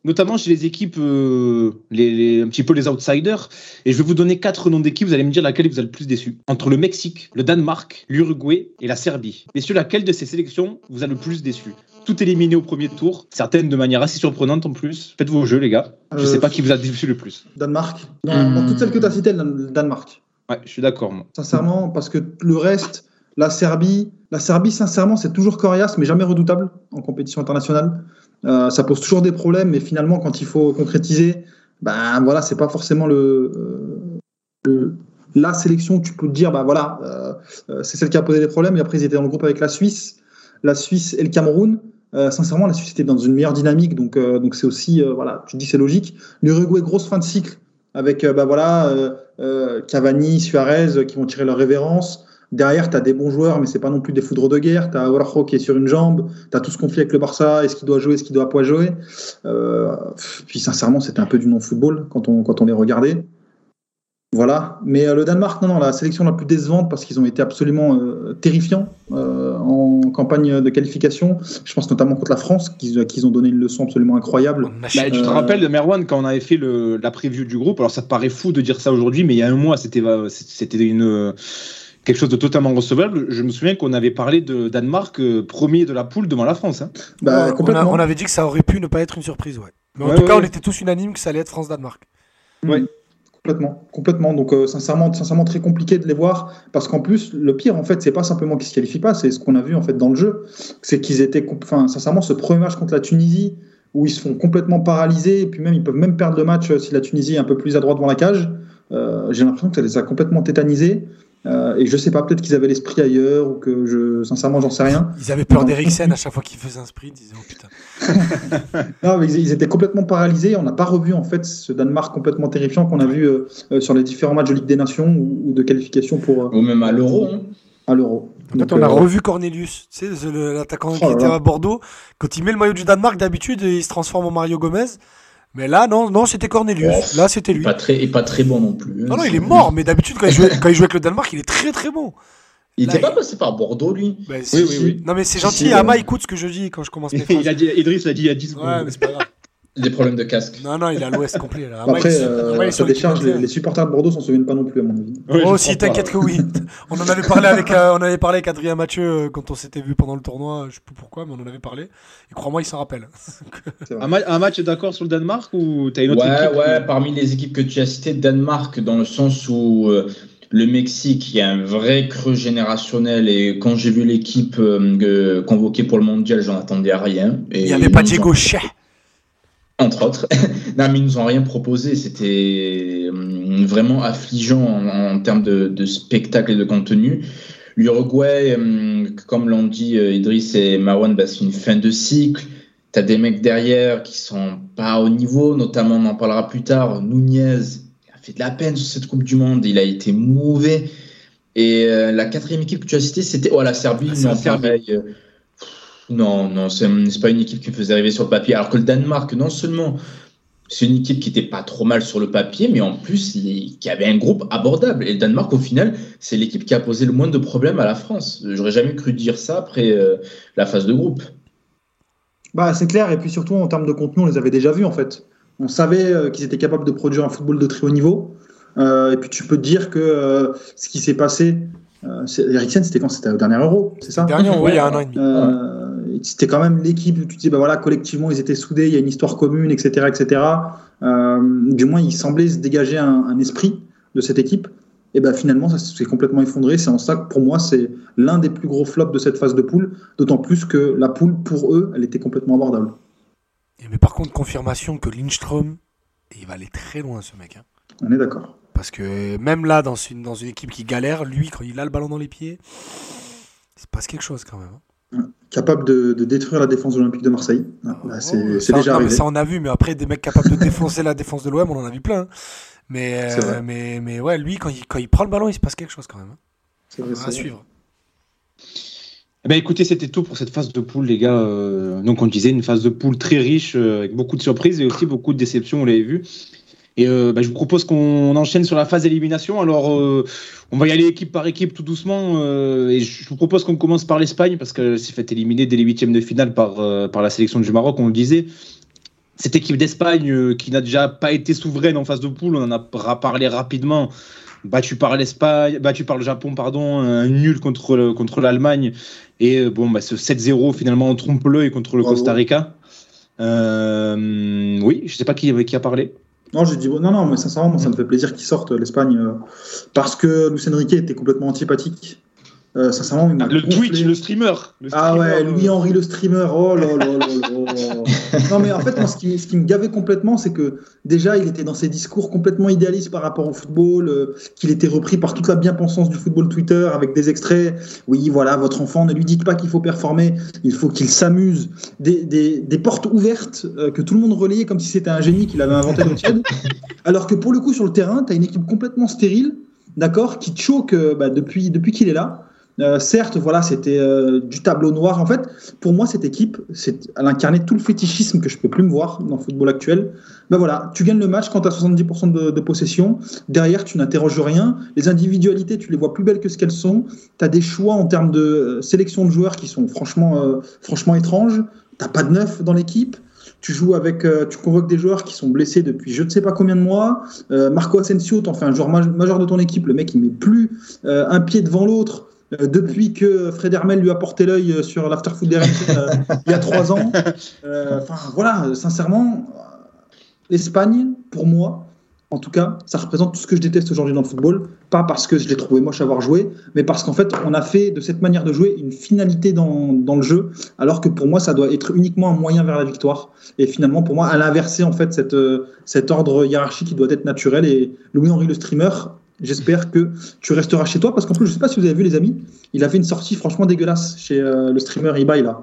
S2: notamment chez les équipes, euh, les, les- un petit peu les outsiders. Et je vais vous donner quatre noms d'équipes, vous allez me dire laquelle vous a le plus déçu. Entre le Mexique, le Danemark, l'Uruguay et la Serbie. Messieurs, laquelle de ces sélections vous a le plus déçu? Tout éliminé au premier tour, certaines de manière assez surprenante en plus. Faites vos jeux, les gars. Je
S3: Euh,
S2: sais pas qui vous a déçu le plus.
S3: Danemark dans, dans toutes celles que tu as citées, le Danemark.
S2: Ouais, je suis d'accord, moi.
S3: Sincèrement, parce que le reste, la Serbie, la Serbie, sincèrement, c'est toujours coriace, mais jamais redoutable en compétition internationale. Euh, ça pose toujours des problèmes, mais finalement, quand il faut concrétiser, ben voilà, c'est pas forcément le, euh, la sélection où tu peux te dire, bah voilà, euh, c'est celle qui a posé des problèmes. Et après, ils étaient dans le groupe avec la Suisse, la Suisse et le Cameroun. Sincèrement, la Suisse était dans une meilleure dynamique, donc donc c'est aussi, voilà, tu te dis c'est logique. L'Uruguay, grosse fin de cycle avec, bah voilà, Cavani, Suarez qui vont tirer leur révérence. Derrière, tu as des bons joueurs, mais c'est pas non plus des foudres de guerre. Tu as Warjo qui est sur une jambe. Tu as tout ce conflit avec le Barça. Est-ce qu'il doit jouer, est-ce qu'il doit pas jouer Euh, Puis sincèrement, c'était un peu du non-football quand on, quand on les regardait. Voilà. Mais euh, le Danemark, non, non, la sélection la plus décevante parce qu'ils ont été absolument euh, terrifiants euh, en campagne de qualification. Je pense notamment contre la France, qu'ils qu'ils ont donné une leçon absolument incroyable.
S5: A
S2: Bah, tu te
S3: Euh,
S2: rappelles de Merwan quand on avait fait le, la preview du groupe? Alors ça paraît fou de dire ça aujourd'hui, mais il y a un mois, c'était euh, c'était une quelque chose de totalement recevable. Je me souviens qu'on avait parlé de Danemark euh, premier de la poule devant la France. hein.
S3: Bah,
S5: on, a-
S3: complètement.
S5: on avait dit que ça aurait pu ne pas être une surprise, ouais. Mais en
S2: Ouais,
S5: tout
S2: ouais,
S5: cas, on était tous unanimes que ça allait être France-Danemark.
S3: Complètement, complètement. Donc euh, sincèrement, sincèrement très compliqué de les voir parce qu'en plus le pire en fait c'est pas simplement qu'ils se qualifient pas, c'est ce qu'on a vu en fait dans le jeu, c'est qu'ils étaient, enfin sincèrement ce premier match contre la Tunisie où ils se font complètement paralysés et puis même ils peuvent même perdre le match euh, si la Tunisie est un peu plus à droite devant la cage. Euh, J'ai l'impression que ça les a complètement tétanisés Euh, et je sais pas, peut-être qu'ils avaient l'esprit ailleurs ou que je, sincèrement, j'en sais rien.
S5: Ils avaient peur d'Eriksen à chaque fois qu'il faisait un sprint. Ils disaient, oh putain.
S3: non, mais ils, ils, étaient complètement paralysés. On n'a pas revu en fait ce Danemark complètement terrifiant qu'on a vu euh, euh, sur les différents matchs de Ligue des Nations ou, ou de qualification pour.
S4: ou même à l'Euro. Hein.
S3: À l'Euro.
S5: En fait, on a revu Cornelius, tu sais, l'attaquant oh qui était à Bordeaux. Quand il met le maillot du Danemark, d'habitude, il se transforme en Mario Gomez. Mais là, non, non, c'était Cornelius. là, c'était lui.
S4: Pas très, et pas très bon non plus.
S5: Non, non, il est mort. Mais d'habitude, quand, il joue, quand il joue avec le Danemark, il est très, très bon.
S4: Il n'était pas passé par Bordeaux, lui.
S5: Bah, oui, oui, oui. Non, mais c'est gentil. Ama, écoute ce que je dis quand je commence mes phrases.
S2: il a dit, Idriss l'a dit il y a 10 secondes.
S5: Ouais, mais c'est pas grave.
S4: Des problèmes de casque.
S5: Non, non, il est à l'ouest complet. Là.
S3: Après, euh, ça décharge, les, les, supporters de Bordeaux s'en souviennent pas non plus, à mon avis.
S5: Ouais, oh, si, t'inquiète que oui. on en avait parlé avec, euh, on avait parlé avec Adrien Mathieu euh, quand on s'était vu pendant le tournoi. Je sais pas pourquoi, mais on en avait parlé. Et crois-moi, il s'en rappelle.
S2: un, ma un, match d'accord sur le Danemark ou t'as une autre
S4: ouais,
S2: équipe
S4: Ouais, parmi les équipes que tu as citées, Danemark, dans le sens où. Euh, le Mexique, il y a un vrai creux générationnel et quand j'ai vu l'équipe euh, convoquée pour le mondial, j'en attendais à rien. Et
S5: il n'y avait pas Diego Chet
S4: entre autres. non, mais ils nous ont rien proposé. C'était hum, vraiment affligeant en, en termes de, de, spectacle et de contenu. L'Uruguay, hum, comme l'ont dit euh, Idriss et Marwan, bah, c'est une fin de cycle. Tu as des mecs derrière qui sont pas au niveau, notamment on en parlera plus tard. Nunez a fait de la peine sur cette Coupe du Monde, il a été mauvais. Et euh, la quatrième équipe que tu as citée, c'était oh, la Serbie,
S2: ah,
S4: non, pareil. Non, non, c'est pas une équipe qui me faisait arriver sur le papier. Alors que le Danemark, non seulement c'est une équipe qui était pas trop mal sur le papier, mais en plus qui avait un groupe abordable. Et le Danemark, au final, c'est l'équipe qui a posé le moins de problèmes à la France. J'aurais jamais cru dire ça après euh, la phase de groupe.
S3: Bah, c'est clair. Et puis surtout, en termes de contenu, on les avait déjà vus en fait. On savait euh, qu'ils étaient capables de produire un football de très haut niveau. Euh, et puis tu peux dire que euh, ce qui s'est passé euh, Eriksen, c'était quand? C'était au dernier Euro, c'est ça?
S5: Dernier, oui, il y a un an et demi.
S3: C'était quand même l'équipe où tu dis, bah voilà, collectivement, ils étaient soudés, il y a une histoire commune, etc. etc. Euh, du moins, il semblait se dégager un, un esprit de cette équipe. Et ben finalement, ça s'est complètement effondré. C'est en ça que pour moi, c'est l'un des plus gros flops de cette phase de poule. D'autant plus que la poule, pour eux, elle était complètement abordable.
S5: Et mais par contre, confirmation que Lindström, il va aller très loin, ce mec. Hein.
S3: On est d'accord.
S5: Parce que même là, dans une, dans une équipe qui galère, lui, quand il a le ballon dans les pieds, il se passe quelque chose quand même.
S3: Hein. Capable de, de, détruire la défense de l'Olympique de Marseille. Là,
S5: oh,
S3: c'est déjà
S5: non,
S3: arrivé.
S5: Ça, on a vu, mais après, des mecs capables de défoncer la défense de l'OM, on en a vu plein. Mais, euh, mais, mais ouais, lui, quand il, quand il prend le ballon, il se passe quelque chose quand même. Hein.
S3: C'est vrai,
S5: à suivre.
S2: Eh ben écoutez, c'était tout pour cette phase de poule, les gars. Euh, donc, on disait une phase de poule très riche, euh, avec beaucoup de surprises et aussi beaucoup de déceptions, vous l'avez vu. Et euh, bah, je vous propose qu'on enchaîne sur la phase élimination. Alors, euh, on va y aller équipe par équipe tout doucement. Euh, et je vous propose qu'on commence par l'Espagne parce qu'elle s'est fait éliminer dès les huitièmes de finale par, euh, par la sélection du Maroc, on le disait. Cette équipe d'Espagne qui n'a déjà pas été souveraine en phase de poule, on en a parlé rapidement. Battu par l'Espagne, battu par le Japon, pardon, un nul contre, le, contre l'Allemagne. Et bon, bah, ce 7-0 finalement on trompe l'œil contre le
S3: Bravo.
S2: Costa Rica. oui, je sais pas qui, qui a parlé.
S3: Non, j'ai dit non, non, mais sincèrement, moi, ça me fait plaisir qu'ils sortent l'Espagne euh, parce que Luis Enrique était complètement antipathique. Euh, sincèrement, il m'a
S2: Le
S3: gonflé.
S2: Twitch, le streamer. le
S3: Ah ouais,
S2: streamer, euh,
S3: Louis-Henri le streamer, oh là là là là. non mais en fait, moi, ce qui, ce qui me gavait complètement, c'est que déjà, il était dans ses discours complètement idéalistes par rapport au football, euh, qu'il était repris par toute la bien-pensance du football Twitter avec des extraits. Oui, voilà, votre enfant, ne lui dites pas qu'il faut performer, il faut qu'il s'amuse. Des, des, des portes ouvertes euh, que tout le monde relayait comme si c'était un génie qu'il avait inventé l'eau tiède. Alors que pour le coup, sur le terrain, tu as une équipe complètement stérile, d'accord, qui te choque euh, bah, depuis, depuis qu'il est là. Euh, certes, voilà, c'était euh, du tableau noir. En fait, pour moi, cette équipe, elle incarnait tout le fétichisme que je peux plus me voir dans le football actuel. Ben voilà, tu gagnes le match quand tu as 70% de, de, possession. Derrière, tu n'interroges rien. Les individualités, tu les vois plus belles que ce qu'elles sont. Tu as des choix en termes de euh, sélection de joueurs qui sont franchement, franchement étranges. T'as pas de neuf dans l'équipe. Tu joues avec, tu convoques des joueurs qui sont blessés depuis je ne sais pas combien de mois. Marco Asensio, t'en fais un joueur maj majeur de ton équipe. Le mec, il met plus un pied devant l'autre depuis que Fred Hermel lui a porté l'œil euh, sur l'afterfoot des euh, il y a trois ans. Enfin voilà, sincèrement, l'Espagne, pour moi, en tout cas, ça représente tout ce que je déteste aujourd'hui dans le football. Pas parce que je l'ai trouvé moche à avoir joué, mais parce qu'en fait, on a fait de cette manière de jouer une finalité dans, dans, le jeu, alors que pour moi, ça doit être uniquement un moyen vers la victoire. Et finalement, pour moi, elle a inversé en fait cette, cet ordre hiérarchique qui doit être naturel. Et Louis-Henri le streamer, J'espère que tu resteras chez toi parce qu'en plus, je sais pas si vous avez vu les amis, il a fait une sortie franchement dégueulasse chez euh, le streamer eBay là,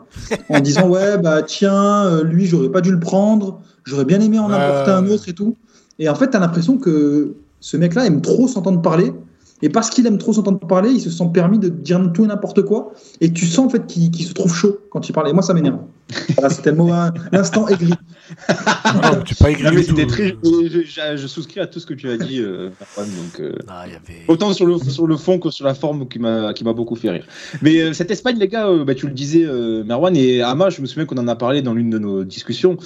S3: en disant ouais bah tiens, euh, lui j'aurais pas dû le prendre, j'aurais bien aimé en apporter un autre et tout. Et en fait, t'as l'impression que ce mec-là aime trop s'entendre parler. Et parce qu'il aime trop s'entendre parler, il se sent permis de dire tout et n'importe quoi. Et tu sens en fait qu'il se trouve chaud quand il parle. Et moi, ça m'énerve. Voilà, c'était le mot, hein, l'instant aigri.
S5: Non, tu pas aigri
S2: mais
S5: du tout.
S2: c'était très- je, je- je souscris à tout ce que tu as dit, euh, donc, euh,
S5: Ah, il y avait.
S2: autant sur le, sur le fond que sur la forme qui m'a beaucoup fait rire. Mais euh, cette Espagne, les gars, euh, bah, tu le disais, euh, Marwan et Ama, je me souviens qu'on en a parlé dans l'une de nos discussions.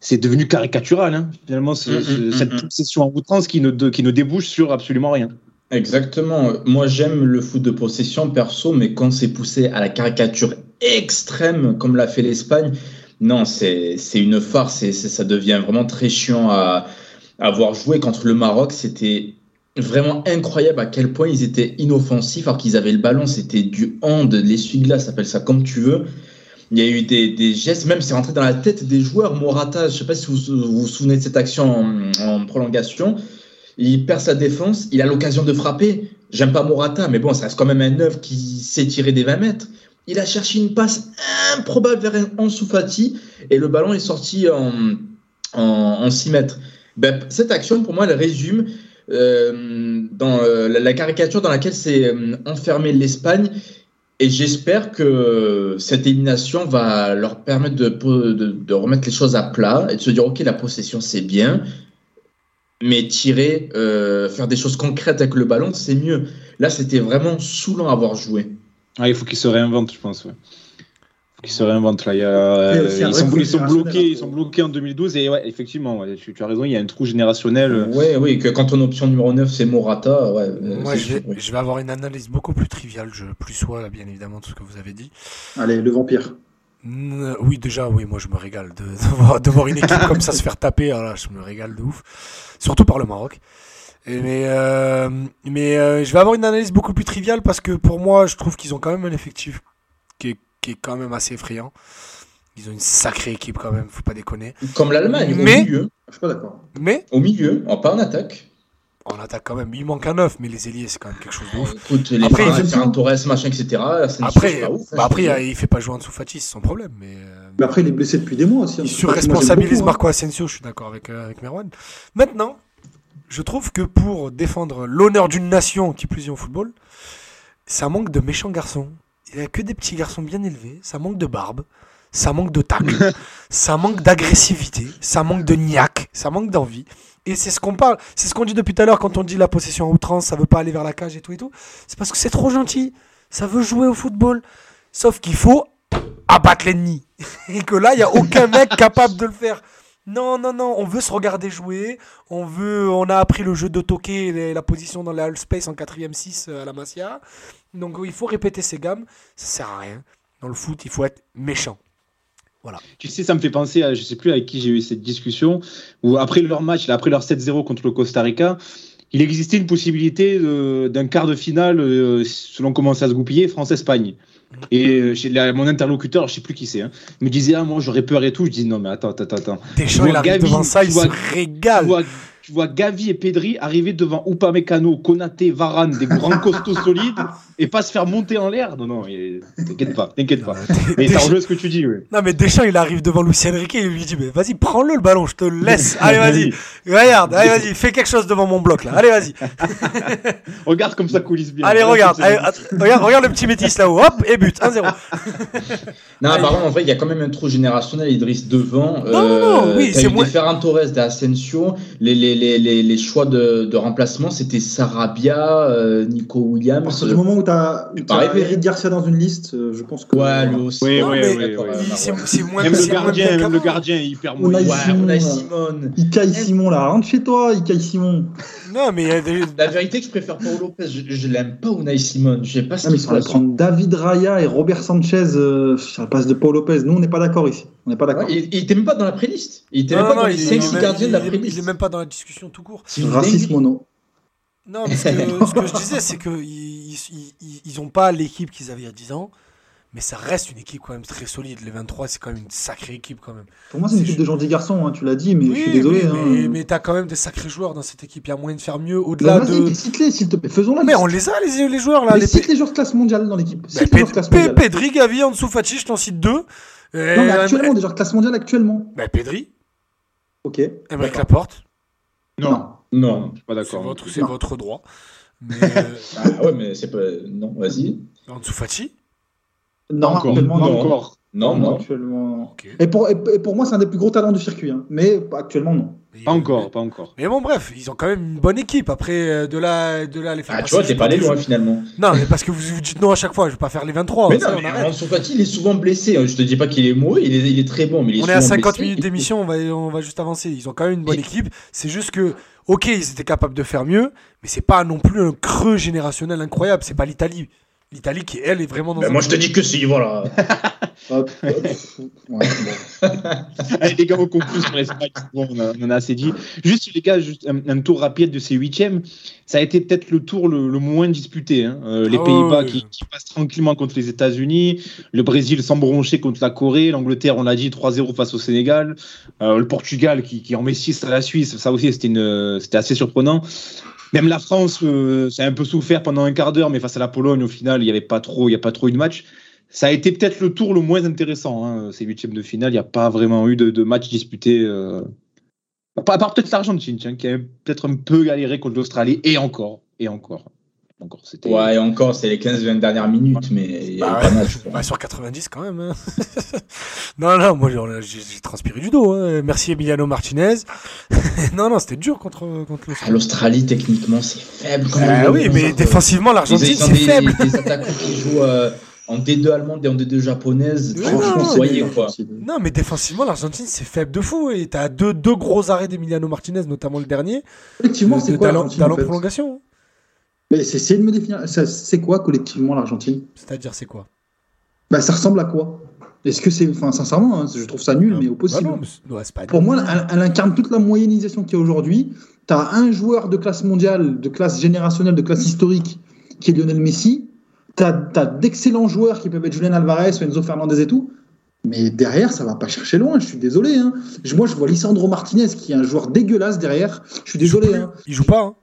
S2: C'est devenu caricatural, hein, finalement, ce-
S4: Mm,
S2: ce-
S4: mm,
S2: cette
S4: mm, mm.
S2: session en outrance qui ne, de- qui ne débouche sur absolument rien.
S4: Exactement. Moi, j'aime le foot de possession perso, mais quand c'est poussé à la caricature extrême, comme l'a fait l'Espagne, non, c'est une farce et ça devient vraiment très chiant à, à voir jouer contre le Maroc. C'était vraiment incroyable à quel point ils étaient inoffensifs alors qu'ils avaient le ballon. C'était du hand, l'essuie-glace, appelle ça comme tu veux. Il y a eu des, des gestes, même c'est rentré dans la tête des joueurs. Morata, je ne sais pas si vous vous souvenez de cette action en prolongation. Il perd sa défense, il a l'occasion de frapper. J'aime pas Morata, mais bon, ça reste quand même un neuf qui sait tirer des 20 mètres. Il a cherché une passe improbable vers Ansu Fati et le ballon est sorti en, en, en 6 mètres. Ben, cette action, pour moi, elle résume euh, dans euh, la, la caricature dans laquelle s'est euh, enfermée l'Espagne. Et j'espère que cette élimination va leur permettre de, de, de remettre les choses à plat et de se dire, OK, la possession, c'est bien, mais tirer, euh, faire des choses concrètes avec le ballon, c'est mieux. Là, c'était vraiment saoulant à avoir joué.
S2: Ah, il faut qu'ils se réinventent, je pense. Ouais. Faut qu'ils se réinventent là. Il y a, euh, ils, sont,
S3: trou
S2: ils sont bloqués,
S3: hein,
S2: ils sont bloqués en 2012 et ouais, effectivement, ouais, tu, tu as raison, il y a un trou générationnel.
S4: Oui, oui, que quand ton option numéro 9, c'est Morata, ouais. euh,
S5: Moi, je vais,
S4: oui.
S5: je vais avoir une analyse beaucoup plus triviale. Je plus sois, bien évidemment, tout ce que vous avez dit.
S3: Allez, le vampire.
S5: Oui, déjà, oui, moi je me régale de, de, voir, de voir une équipe comme ça se faire taper. Alors là, je me régale de ouf. Surtout par le Maroc. Et mais euh, mais euh, je vais avoir une analyse beaucoup plus triviale parce que pour moi, je trouve qu'ils ont quand même un effectif qui est, qui est quand même assez effrayant. Ils ont une sacrée équipe quand même, faut pas déconner.
S4: Comme l'Allemagne,
S5: Mais-
S4: au milieu.
S3: Je suis pas d'accord.
S5: Mais
S4: Au milieu, oh, pas en attaque.
S5: On attaque quand même. Il manque un neuf, mais les ailiers, c'est quand même quelque chose de ouf.
S4: Écoute, les
S5: Après,
S3: ils-
S4: Ferran Torres, machin, etc.
S5: Après,
S4: chose pas ouf, hein,
S5: bah après il, il fait pas jouer en dessous Fati, c'est son problème. Mais, euh,
S3: Mais après, il est blessé depuis des mois aussi. hein.
S5: Il surresponsabilise
S3: hein.
S5: Marco Asensio, je suis d'accord avec, euh, avec Merwan. Maintenant, je trouve que pour défendre l'honneur d'une nation, qui plus est au football, ça manque de méchants garçons. Il n'y a que des petits garçons bien élevés, ça manque de barbe, ça manque de tacle, ça manque d'agressivité, ça manque de niaque, ça manque d'envie. Et c'est ce qu'on parle, c'est ce qu'on dit depuis tout à l'heure quand on dit la possession à outrance, ça veut pas aller vers la cage et tout et tout. C'est parce que c'est trop gentil, ça veut jouer au football. Sauf qu'il faut abattre l'ennemi. Et que là, il n'y a aucun mec capable de le faire. Non, non, non, on veut se regarder jouer. On veut, on a appris le jeu de toquer et la position dans la Hull Space en 4ème 6 à la Masia. Donc il faut répéter ses gammes. Ça sert à rien. Dans le foot, il faut être méchant.
S2: Tu sais, ça me fait penser à, je sais plus avec qui j'ai eu cette discussion, où après leur match, là, après leur 7-0 contre le Costa Rica, il existait une possibilité d'un quart de finale, euh, selon comment ça se goupillait, France-Espagne. Et euh, chez la- mon interlocuteur, je sais plus qui c'est, hein, me disait, ah, moi j'aurais peur et tout. Je dis, non, mais attends, attends, attends.
S5: Deschamps, il arrive
S2: Gavi,
S5: devant ça, il
S2: vois-
S5: se
S2: Tu
S5: régale.
S2: vois, tu vois Gavi et Pedri arriver devant Upamecano, Konaté, Varane, des grands costauds solides, et pas se faire monter en l'air. Non, non, t'inquiète pas, t'inquiète pas. Mais t'as rejoint ce que tu dis, oui.
S5: Non mais Deschamps il arrive devant Lucien Enrique et il lui dit mais vas-y prends-le le ballon je te le laisse allez vas-y regarde allez vas-y fais quelque chose devant mon bloc là allez vas-y
S2: Regarde comme ça coulisse bien.
S5: allez regarde allez, regarde regarde le petit métis là-haut hop et but 1-0
S4: Non, par contre, en vrai, il y a quand même un trou générationnel, Idriss devant.
S5: Non, non, non, oui,
S4: t'as
S5: c'est moi-
S4: Ferran Torres, des Asensio. Les, les, les, les, les choix de, de remplacement, c'était Sarabia, euh, Nico
S3: À
S4: Williams.
S3: partir du moment où tu as,
S4: mais-
S3: Eric Garcia dans une liste, euh, je pense que.
S4: Ouais, lui aussi.
S2: Oui, oui,
S4: euh,
S5: c'est moins
S2: Même le gardien, même le
S5: qu'avant.
S2: gardien est hyper
S3: On a
S2: mouillé.
S4: Ouais,
S3: Simon,
S4: on a. Simone.
S3: Ikaï Simon là, rentre chez toi, Ikaï Simon.
S5: Non mais il y a des-
S4: La vérité, que je préfère Paul Lopez. Je, je l'aime pas, Unai Simone. Je sais pas ce
S3: Ah, mais
S4: qu'il
S3: ils sont allés
S4: fait.
S3: prendre David Raya et Robert Sanchez euh, sur la place de Paul Lopez. Nous, on n'est pas d'accord ici. On n'est pas d'accord.
S4: Ouais, il, il était même pas dans la playlist. Il était
S5: Non,
S4: même
S5: non,
S4: pas dans
S5: non,
S4: les
S5: il,
S4: 5
S5: il est
S4: 6
S5: même-
S4: gardiens de la
S5: il est-
S4: playlist.
S5: il est même pas dans la discussion tout court
S4: C'est
S3: Racisme mono.
S5: non mais ce que, ce que je disais c'est que ils, ils, ils- ils ont pas l'équipe qu'ils avaient il y a 10 ans mais ça reste une équipe quand même très solide. Les 23, c'est quand même une sacrée équipe quand même.
S3: Pour moi, c'est une équipe de gentils garçons, hein, tu l'as dit, mais je suis désolé.
S5: oui,
S3: hein.
S5: mais, mais t'as quand même des sacrés joueurs dans cette équipe. Il y a moyen de faire mieux
S3: Bah,
S5: au-delà de.
S3: mais cite-les, s'il te plaît. Faisons la
S5: Mais on les a, les, les joueurs là.
S3: Mais
S5: Les
S3: cite les joueurs de classe mondiale dans l'équipe.
S5: Bah,
S3: Cite les joueurs de classe
S5: Pe-
S3: mondiale.
S5: Pedri, Gavi, Ansu Fati, je t'en cite deux. Et-
S3: Non, mais actuellement, des joueurs de classe mondiale actuellement.
S5: Bah, Pedri,
S3: Ok. D'accord.
S5: Laporte.
S2: Non,
S3: Non.
S2: Je suis pas d'accord.
S5: c'est votre droit. Mais euh,
S4: Ah ouais, mais c'est pas. Non, vas-y.
S5: Ansu Fati.
S3: Non,
S2: encore.
S3: actuellement, non.
S2: encore.
S4: Non, non.
S3: Actuellement. Et pour, et, et pour moi, c'est un des plus gros talents du circuit. hein. Mais actuellement, non.
S5: Mais-
S2: Pas encore, pas encore.
S5: Mais bon, bref, ils ont quand même une bonne équipe. Après, euh, de là, de là les faire
S4: Ah, tu vois, t'es pas allé loin finalement.
S5: Non, mais parce que vous vous dites non à chaque fois. Je vais pas faire les 23.
S4: Mais
S5: ça,
S4: non,
S5: on
S4: mais. Ansu Fati, il est souvent blessé. hein. Je te dis pas qu'il est mauvais, il est, il est très bon, mais il est
S5: On est à
S4: souvent
S5: 50
S4: blessé.
S5: minutes d'émission, on va, on va juste avancer. Ils ont quand même une bonne
S4: Et-
S5: équipe. C'est juste que, ok, ils étaient capables de faire mieux, mais c'est pas non plus un creux générationnel incroyable. C'est pas l'Italie. L'Italie qui, elle, est vraiment dans
S4: Ben,
S5: un-
S4: moi, je te dis que si, voilà.
S3: Hop, hop. Ouais, bon.
S2: Allez, les gars, on conclut sur l'Espagne. Bon, on, a- on en a assez dit. Juste, les gars, juste un, un tour rapide de ces huitièmes. Ça a été peut-être le tour le, le moins disputé. hein. Euh, les
S5: Ah
S2: Pays-Bas qui, qui passent tranquillement contre les États-Unis. Le Brésil sans broncher contre la Corée. L'Angleterre, on l'a dit, 3-0 face au Sénégal. Euh, le Portugal qui, qui en met 6 à la Suisse. Ça aussi, c'était assez surprenant. Même la France, euh, un peu souffert pendant un quart d'heure, mais face à la Pologne, au final, il n'y avait pas trop, il y a pas trop eu de match. Ça a été peut-être le tour le moins intéressant, hein, ces huitièmes de finale. Il n'y a pas vraiment eu de, de match disputé. euh, à part peut-être l'Argentine, qui a peut-être un peu galéré contre l'Australie, et encore, et encore. Encore c'était...
S4: Ouais, et encore, c'est les 15-20 dernières minutes, mais il y a
S5: Bah
S4: pas quoi.
S5: Bah, sur 90 quand même. hein. non, non, moi j'ai j'ai transpiré du dos. hein. Merci Emiliano Martinez. non, non, c'était dur contre, contre le.
S4: Ah, L'Australie, techniquement, c'est faible. quand
S5: Ah
S4: même.
S5: oui, mais défensivement,
S4: ils-
S5: l'Argentine, c'est
S4: des,
S5: faible.
S4: des attaquants qui jouent euh, en D2 allemande et en D2 japonaise.
S5: Oui,
S4: Franchement,
S5: non,
S3: c'est-
S4: quoi.
S5: Non, mais défensivement, l'Argentine, c'est faible de fou. Et t'as deux, deux gros arrêts d'Emiliano Martinez, notamment le dernier.
S3: Collectivement,
S5: de-
S3: c'est
S5: de-
S3: quoi
S5: d'allant
S3: en fait?
S5: prolongation.
S3: Mais c'est de me définir. C'est quoi collectivement l'Argentine?
S5: C'est-à-dire, c'est quoi?
S3: Bah, ça ressemble à quoi? Est-ce que c'est, enfin, sincèrement, hein, je trouve ça nul, mais au
S5: Bah
S3: possible.
S5: non, ouais, c'est pas
S3: Pour moi, elle, elle incarne toute la moyennisation qu'il y a aujourd'hui. Tu as un joueur de classe mondiale, de classe générationnelle, de classe historique, qui est Lionel Messi. Tu as, d'excellents joueurs qui peuvent être Julian Alvarez, Enzo Fernandez et tout. Mais derrière, ça va pas chercher loin. Je suis désolé. Hein. Moi, je vois Lisandro Martinez, qui est un joueur dégueulasse derrière. Je suis
S5: Il joue
S3: désolé. Hein.
S5: Il joue pas. hein.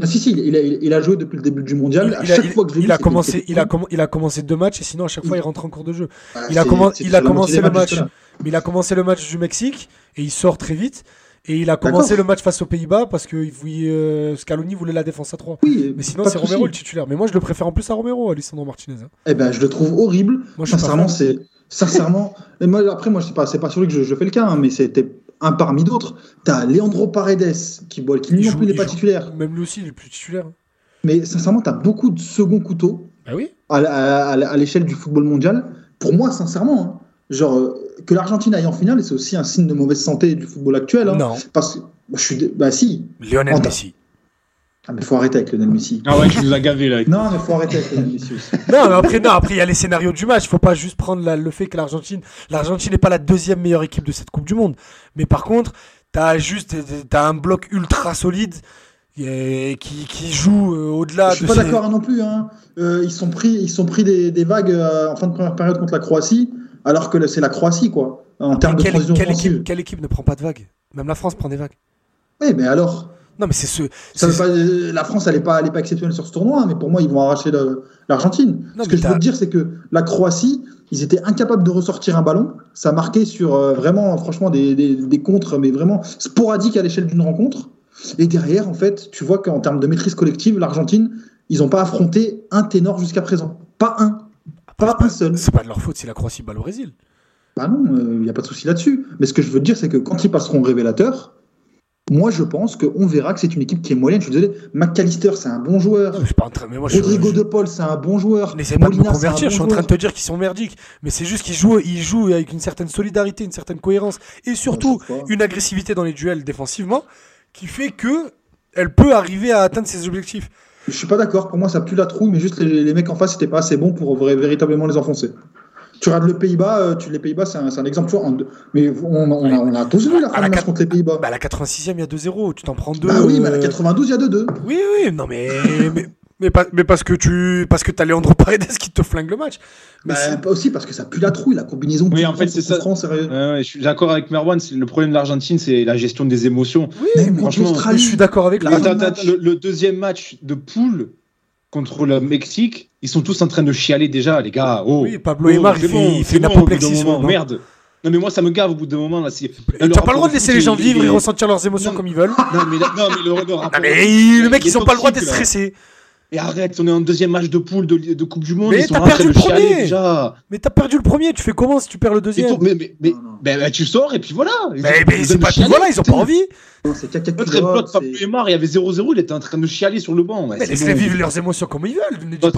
S3: Ah, si, si, il, a, il a joué depuis le début du mondial.
S5: Il,
S3: à
S5: il
S3: chaque fois que je
S5: il
S3: vu,
S5: a commencé, il, a il a commencé deux matchs et sinon à chaque fois il rentre en cours de jeu.
S3: Ah,
S5: il a commen- il a commencé le
S3: matchs
S5: match. Mais il a commencé le match du Mexique et il sort très vite. Et il a commencé le match face aux Pays-Bas parce que euh, Scaloni voulait la défense à 3.
S3: Oui,
S5: Mais sinon, c'est. Romero le titulaire. Mais moi, je le préfère en plus à Romero, Alessandro Martinez. hein.
S3: Eh ben, je le trouve horrible.
S5: Moi, je
S3: Sincèrement, c'est sincèrement. mais moi, après, moi, c'est pas, c'est pas sur lui que je, je fais le cas, hein, mais c'était un parmi d'autres. T'as Leandro Paredes qui, bon, qui lui non plus n'est pas
S5: joue.
S3: titulaire.
S5: Même lui aussi, il est plus titulaire. hein.
S3: Mais sincèrement, t'as beaucoup de second couteaux
S5: Bah oui.
S3: à, à- à- à l'échelle du football mondial. Pour moi, sincèrement, hein, genre euh, que l'Argentine aille en finale, c'est aussi un signe de mauvaise santé du football actuel. hein,
S5: Non.
S3: Parce que moi, je suis, bah si.
S5: Lionel
S3: En-
S5: Messi.
S3: Ah, mais faut arrêter avec Lionel Messi.
S2: Ah ouais, tu nous as gavé là.
S3: Non, mais faut arrêter avec Lionel Messi aussi.
S5: Non, mais après, non, après, il y a les scénarios du match. Il faut pas juste prendre la- le fait que l'Argentine, l'Argentine n'est pas la deuxième meilleure équipe de cette Coupe du Monde. Mais par contre, t'as juste, t'as un bloc ultra solide et qui, qui joue euh, au-delà
S3: Je suis
S5: de
S3: pas
S5: ces-
S3: d'accord hein, non plus. Hein. Euh, ils sont pris, ils sont pris des, des vagues euh, en fin de première période contre la Croatie, alors que c'est la Croatie, quoi, en termes de
S5: quelle,
S3: transition
S5: quelle équipe, quelle équipe ne prend pas de vagues? Même la France prend des vagues.
S3: Oui, mais alors,
S5: Non, mais c'est ce.
S3: ça veut pas, euh, la France, elle est pas, elle est pas exceptionnelle sur ce tournoi, hein, mais pour moi, ils vont arracher l'Argentine. Ce que je veux te dire, c'est que la Croatie, ils étaient incapables de ressortir un ballon. Ça marquait sur euh, vraiment, franchement, des, des, des contres, mais vraiment sporadiques à l'échelle d'une rencontre. Et derrière, en fait, tu vois qu'en termes de maîtrise collective, l'Argentine, ils n'ont pas affronté un ténor jusqu'à présent. Pas un. Pas un seul.
S5: C'est pas de leur faute si la Croatie bat le Brésil.
S3: Bah non, il n'y a pas de souci là-dessus. Mais ce que je veux te dire, c'est que quand ils passeront au révélateur, moi je pense qu'on verra que c'est une équipe qui est moyenne. Je suis désolé, McAllister, c'est un bon joueur.
S5: Non, mais je suis pas en train. Mais moi,
S3: Rodrigo
S5: je-
S3: De Paul, c'est un bon joueur.
S5: N'essaie pas de me convertir,
S3: bon
S5: je suis en train de te dire qu'ils sont merdiques. Mais c'est juste qu'ils jouent, ils jouent avec une certaine solidarité, une certaine cohérence et surtout une agressivité dans les duels défensivement qui fait que elle peut arriver à atteindre ses objectifs.
S3: Je suis pas d'accord. Pour moi, ça pue la trouille, mais juste les, les mecs en face, c'était pas assez bon pour véritablement les enfoncer. Tu regardes le Pays-Bas, euh, tu, les Pays-Bas, c'est un, c'est un exemple. tu vois, en mais on, on a, on a tous vu la
S5: À
S3: fin
S5: la
S3: de contre les Pays-Bas.
S5: Bah, à la 86e, il y a 2-0, tu t'en prends deux.
S3: Bah oui, mais à la
S5: euh,
S3: 92, il y a 2-2.
S5: Oui, oui, non, mais, mais, Mais, pas, mais parce que tu parce que t'as Leandro Paredes qui te flingue le match. Mais
S3: Bah,
S5: c'est-
S3: pas aussi parce que ça pue la trouille, la combinaison.
S2: Oui, en fait, c'est ça.
S3: France,
S2: je suis d'accord avec Merwan. Le problème de l'Argentine, c'est la gestion des émotions.
S5: oui, mais
S2: franchement,
S5: je suis d'accord avec
S3: La
S5: lui.
S2: le, le deuxième match de poule contre le Mexique, ils sont tous en train de chialer déjà, les gars. Oh,
S5: Oui, Pablo
S2: oh,
S5: Aymar, il
S2: bon,
S5: il fait une
S2: bon,
S5: apoplexie.
S2: Merde. Non, mais moi, ça me gave au bout d'un moment. Là, le
S5: T'as pas le droit de laisser les gens vivre et ressentir leurs émotions
S2: Non.
S5: comme ils veulent.
S2: Non, mais, non, mais le, le rapport.
S5: Ah, mais le mec,
S2: il
S5: ils ont pas le droit d'être stressés.
S2: Et arrête, on est en deuxième match de poule de, de Coupe du Monde.
S5: Mais t'as perdu le premier.
S2: déjà.
S5: Mais t'as perdu le premier, tu fais comment si tu perds le deuxième
S2: mais, mais, mais,
S3: Non, non.
S2: Ben, ben, tu sors et puis voilà. Ils
S5: Mais, c'est pas
S2: chialer,
S5: voilà, ils ont pas envie.
S3: C'est caca
S2: Notre pote Pablo Aymar, il y avait 0-0, il était en train de chialer sur le banc. Ouais,
S5: Mais laisse-les
S2: bon.
S5: vivre leurs émotions comme ils veulent. Pas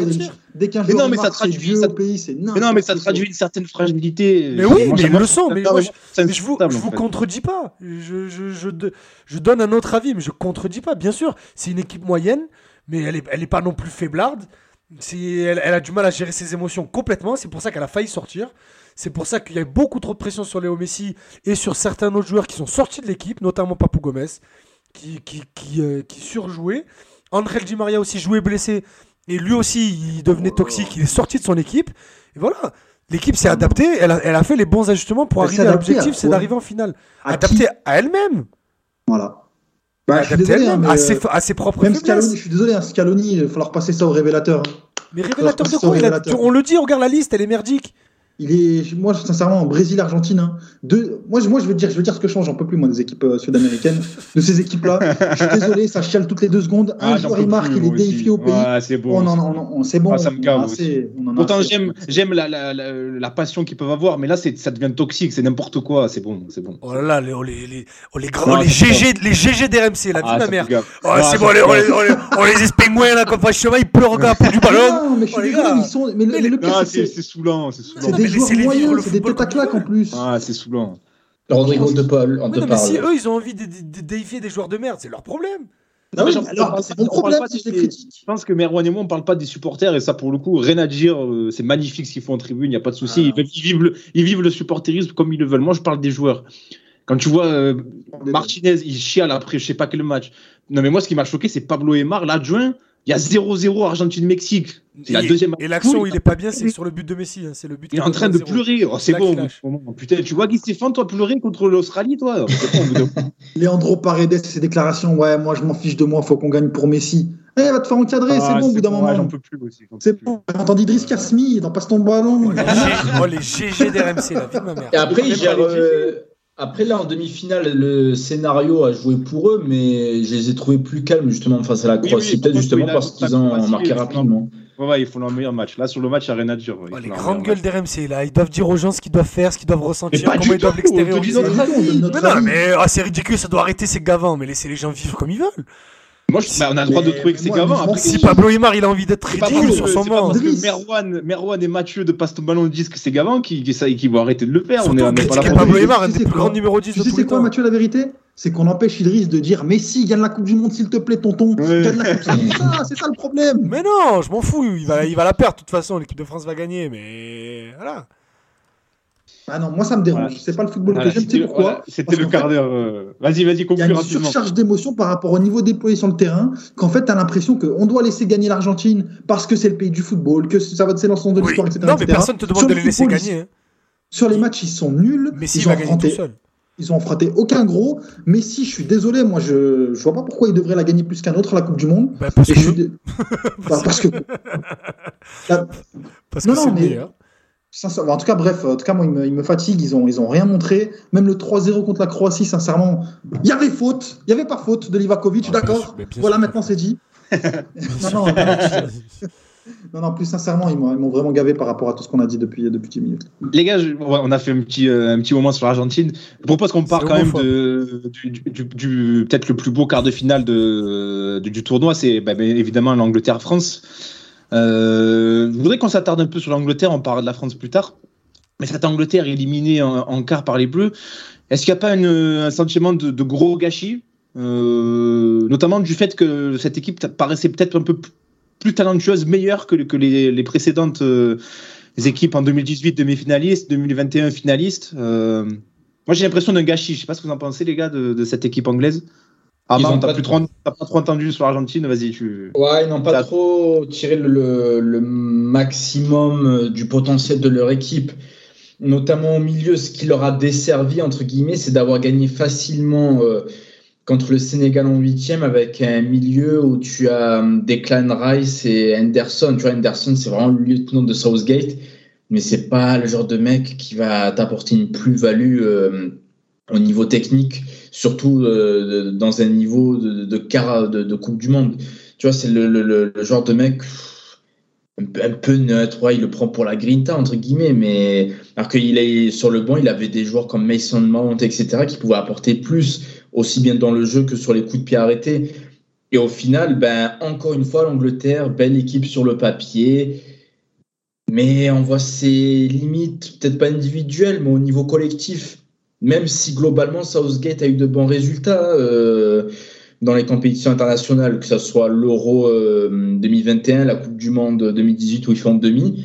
S3: il. Dès qu'un
S2: Mais
S3: joueur
S2: non, mais ça traduit-
S3: vieux
S2: ça-
S3: au pays, c'est
S2: Mais non, mais ça traduit une certaine fragilité.
S5: Mais oui, mais ils le sont. Mais je- vous, je vous contredis pas. Je, donne un autre avis, mais je contredis pas. Bien sûr, c'est une équipe moyenne, mais elle est, elle est pas non plus faiblarde. Elle a du mal à gérer ses émotions complètement. C'est pour ça qu'elle a failli sortir. C'est pour ça qu'il y a beaucoup trop de pression sur Léo Messi et sur certains autres joueurs qui sont sortis de l'équipe, notamment Papou Gomez, qui, qui, qui, euh, qui surjouait. André Di Maria aussi jouait blessé. Et lui aussi, il devenait toxique. Il est sorti de son équipe. Et voilà. L'équipe s'est adaptée. Elle a, elle a fait les bons ajustements pour arriver à l'objectif, c'est d'arriver en finale.
S3: À
S5: Adaptée à elle-même.
S3: Voilà. Bah, je suis
S5: Adaptée à
S3: désolé, hein,
S5: elle-même,
S3: mais,
S5: à, ses,
S3: euh,
S5: à ses propres
S3: même. Scaloni, je suis désolé, hein, Scaloni, il va falloir passer ça au révélateur. hein.
S5: Mais révélateur de quoi? a-. On le dit, regarde la liste, elle est merdique.
S3: Il est, moi, sincèrement, Brésil-Argentine, hein, deux- moi, je- moi, je veux dire, je veux dire ce que je change, j'en peux plus, moi, des équipes euh, sud-américaines, de ces équipes-là. je suis désolé, ça chiale toutes les deux secondes. Un
S2: Ah, j'en
S3: joueur,
S2: peux
S3: il marque,
S2: plus,
S3: il est déifié au pays.
S2: Ouais, c'est bon.
S3: Oh non, non, non, c'est bon.
S2: Ah, ça me
S3: on en a
S2: gave
S3: assez, on en a
S2: Pourtant, j'aime, j'aime la, la, la, la passion qu'ils peuvent avoir, mais là, c'est, ça devient toxique, c'est n'importe quoi, c'est bon, c'est bon.
S5: Oh là là, les, oh, les, les, oh, les, grands-
S2: Non,
S5: oh, les
S2: c'est
S5: GG, les GG d'RMC, la vie
S2: Ah,
S5: de ma
S2: ça
S5: mère.
S2: me gave.
S5: Oh,
S2: Ah,
S5: c'est
S2: ça
S5: bon,
S2: me
S5: les, on, les, on, les, on les espègne moyens là, comme franchement, ils pleurent regarde, pour du ballon.
S3: non, mais je suis
S5: Oh, les
S3: désolé, ils sont. Mais le,
S2: Ah,
S3: c'est
S2: c'est, c'est saoulant, c'est saoulant.
S3: C'est
S5: Non,
S3: des
S5: mais
S3: joueurs moyens,
S5: le
S3: c'est des têtes à claque en plus.
S2: Ah, c'est saoulant.
S4: Rodrigo de Paul, on te
S5: non, mais si
S4: parle.
S5: eux, ils ont envie de, déier des joueurs de merde, c'est leur problème.
S3: Ah oui,
S2: j'en-
S3: alors,
S2: on
S3: c'est
S2: parle
S3: mon problème
S2: parle pas
S3: si je les
S2: des-
S3: critique.
S2: Je pense que Merwan et moi, on parle pas des supporters, et ça, pour le coup, rien à dire, euh, c'est magnifique ce qu'ils font en tribune, il n'y a pas de souci.
S3: Ah.
S2: Ils, vivent- ils vivent le, ils vivent le supporterisme comme ils le veulent. Moi, je parle des joueurs. Quand tu vois euh, Martinez, il chiale après je sais pas quel match. Non, mais moi, ce qui m'a choqué, c'est Pablo Aymar, l'adjoint. Il y a 0-0 Argentine-Mexique. C'est la
S5: Et-
S2: deuxième.
S5: Et l'action,
S2: poule.
S5: il est pas bien, c'est sur le but de Messi. hein, C'est le but.
S2: Il est en train de pleurer. Oh, c'est bon. Putain, tu vois Guy Stéphane, toi, pleurer contre l'Australie, toi.
S3: Leandro Paredes, ses déclarations, ouais, moi je m'en fiche de moi, faut qu'on gagne pour Messi. Eh, va te faire encadrer,
S2: Ah,
S3: c'est bon au bout d'un moment.
S2: J'en peux plus aussi.
S3: C'est bon. J'ai entendu Idriss Kasmi, dans passe ton ballon.
S5: Oh, les GG oh, d'RMC, la vie de ma mère.
S4: Et après,
S2: les
S4: euh, après, là, en demi-finale, le scénario a joué pour eux, mais je les ai trouvés plus calmes, justement, face à la Croatie.
S2: oui,
S4: Peut-être justement parce qu'ils ont marqué
S2: ils font-
S4: rapidement.
S2: Ouais, ouais, il faut leur meilleur match. Là, sur le match, il n'y a rien à dire. ouais,
S5: Oh, les grandes gueules d'RMC, là, ils doivent dire aux gens ce qu'ils doivent faire, ce qu'ils doivent
S2: Mais
S5: ressentir,
S2: pas
S5: comment
S2: du
S5: ils doivent
S2: tout,
S3: notre
S5: Mais non, mais ah, c'est ridicule, ça doit arrêter, c'est gavant, mais laissez les gens vivre comme ils veulent.
S2: Moi, je- bah, on a le droit de trouver que c'est
S3: fous.
S5: Si Pablo Aymar, il a envie d'être
S2: C'est
S5: ridicule sur son
S2: c'est parce que. Merwan, Merwan et Mathieu de Passe ton ballon disent que c'est gavant qui, qui, qui vont arrêter de le faire.
S5: Surtout,
S2: on est, on est pas là pour
S5: Pablo
S3: Tu
S5: Aymar, un
S3: sais
S5: des plus
S3: quoi
S5: grands numéros 10
S3: Tu
S5: de
S3: sais
S5: tous
S3: c'est
S5: les
S3: quoi,
S5: temps.
S3: Mathieu, la vérité? C'est qu'on empêche Idriss de dire Messi, gagne la Coupe du Monde, s'il te plaît, tonton.
S2: Ouais.
S3: Gagne la Coupe. C'est ça, c'est ça le problème.
S5: Mais non, je m'en fous, il va, il va la perdre de toute façon, l'équipe de France va gagner, mais voilà.
S3: Ah non, moi ça me dérange.
S2: Voilà.
S3: C'est pas le football
S2: Voilà,
S3: que j'aime. Tu sais
S2: c'était
S3: pourquoi
S2: voilà, c'était le quart
S3: fait,
S2: d'heure. euh, Vas-y, vas-y,
S3: Il y a
S2: conclue
S3: une
S2: rapidement.
S3: surcharge d'émotions par rapport au niveau déployé sur le terrain, qu'en fait, tu as l'impression qu'on doit laisser gagner l'Argentine parce que c'est le pays du football, que ça va de l'ensemble de
S5: Oui.
S3: l'histoire, etc.
S5: Non, mais
S3: etc.
S5: personne te demande
S3: Sur
S5: de
S3: le
S5: les laisser
S3: football,
S5: gagner. hein.
S3: Sur les matchs, ils sont nuls.
S5: Messi
S3: ils
S5: va gagner tout seul.
S3: Ils ont affronté aucun gros. Messi, je suis désolé, moi je je vois pas pourquoi il devrait la gagner plus qu'un autre la Coupe du Monde.
S5: Bah, parce
S3: Et
S5: que
S3: je suis dé- Bah, parce que La-
S5: parce
S3: Non,
S5: que
S3: non,
S5: c'est
S3: mais-
S5: meilleur.
S3: Sincèrement, en tout cas, bref, en tout cas, moi, ils me, ils me fatiguent. Ils ont, ils ont rien montré. Même le 3-0 contre la Croatie, sincèrement, il y avait faute. Il y avait pas faute de Livakovic,
S5: Ah,
S3: d'accord. Voilà,
S5: sûr.
S3: maintenant c'est dit. non, non, non, non, plus sincèrement, ils m'ont ils m'ont vraiment gavé par rapport à tout ce qu'on a dit depuis, depuis 10 minutes.
S2: Les gars, je- on a fait un petit, euh, un petit moment sur l'Argentine. Je propose qu'on
S5: C'est
S2: quand même de, du, du- du- peut-être le plus beau quart de finale de, du, du tournoi. C'est bah, bah, évidemment l'Angleterre-France. Euh, je voudrais qu'on s'attarde un peu sur l'Angleterre. On parlera de la France plus tard. Mais cette Angleterre éliminée en, quart par les Bleus, est-ce qu'il n'y a pas un sentiment de, gros gâchis euh, Notamment du fait que cette équipe paraissait peut-être un peu plus- talentueuse, meilleure que, les, précédentes euh, équipes en 2018 demi-finalistes, 2021 finalistes. Euh, moi, j'ai l'impression d'un gâchis. Je sais pas ce que vous en pensez, les gars, de cette équipe anglaise. Ah
S4: ont
S2: t'as
S4: pas
S2: plus trop, t'as pas trop entendu sur l'Argentine, vas-y, tu.
S4: Ouais, ils n'ont pas trop tiré le, le maximum euh, du potentiel de leur équipe, notamment au milieu. Ce qui leur a desservi, entre guillemets, c'est d'avoir gagné facilement euh, contre le Sénégal en huitième avec un milieu où tu as euh, Declan Rice et Henderson. Tu vois, Henderson, c'est vraiment le lieutenant de Southgate, mais c'est pas le genre de mec qui va t'apporter une plus-value euh, au niveau technique, surtout euh, dans un niveau de, de, de, Coupe du Monde. Tu vois, c'est le, le- genre de mec un peu, neutre. Il le prend pour la grinta, entre guillemets, mais alors qu'il est sur le banc, il avait des joueurs comme Mason Mount, etc., qui pouvaient apporter plus, aussi bien dans le jeu que sur les coups de pied arrêtés. Et au final, ben, encore une fois, l'Angleterre, belle équipe sur le papier, mais on voit ses limites, peut-être pas individuelles, mais au niveau collectif. Même si globalement Southgate a eu de bons résultats euh, dans les compétitions internationales, que ce soit l'Euro euh, 2021, la Coupe du Monde 2018 où ils font demi,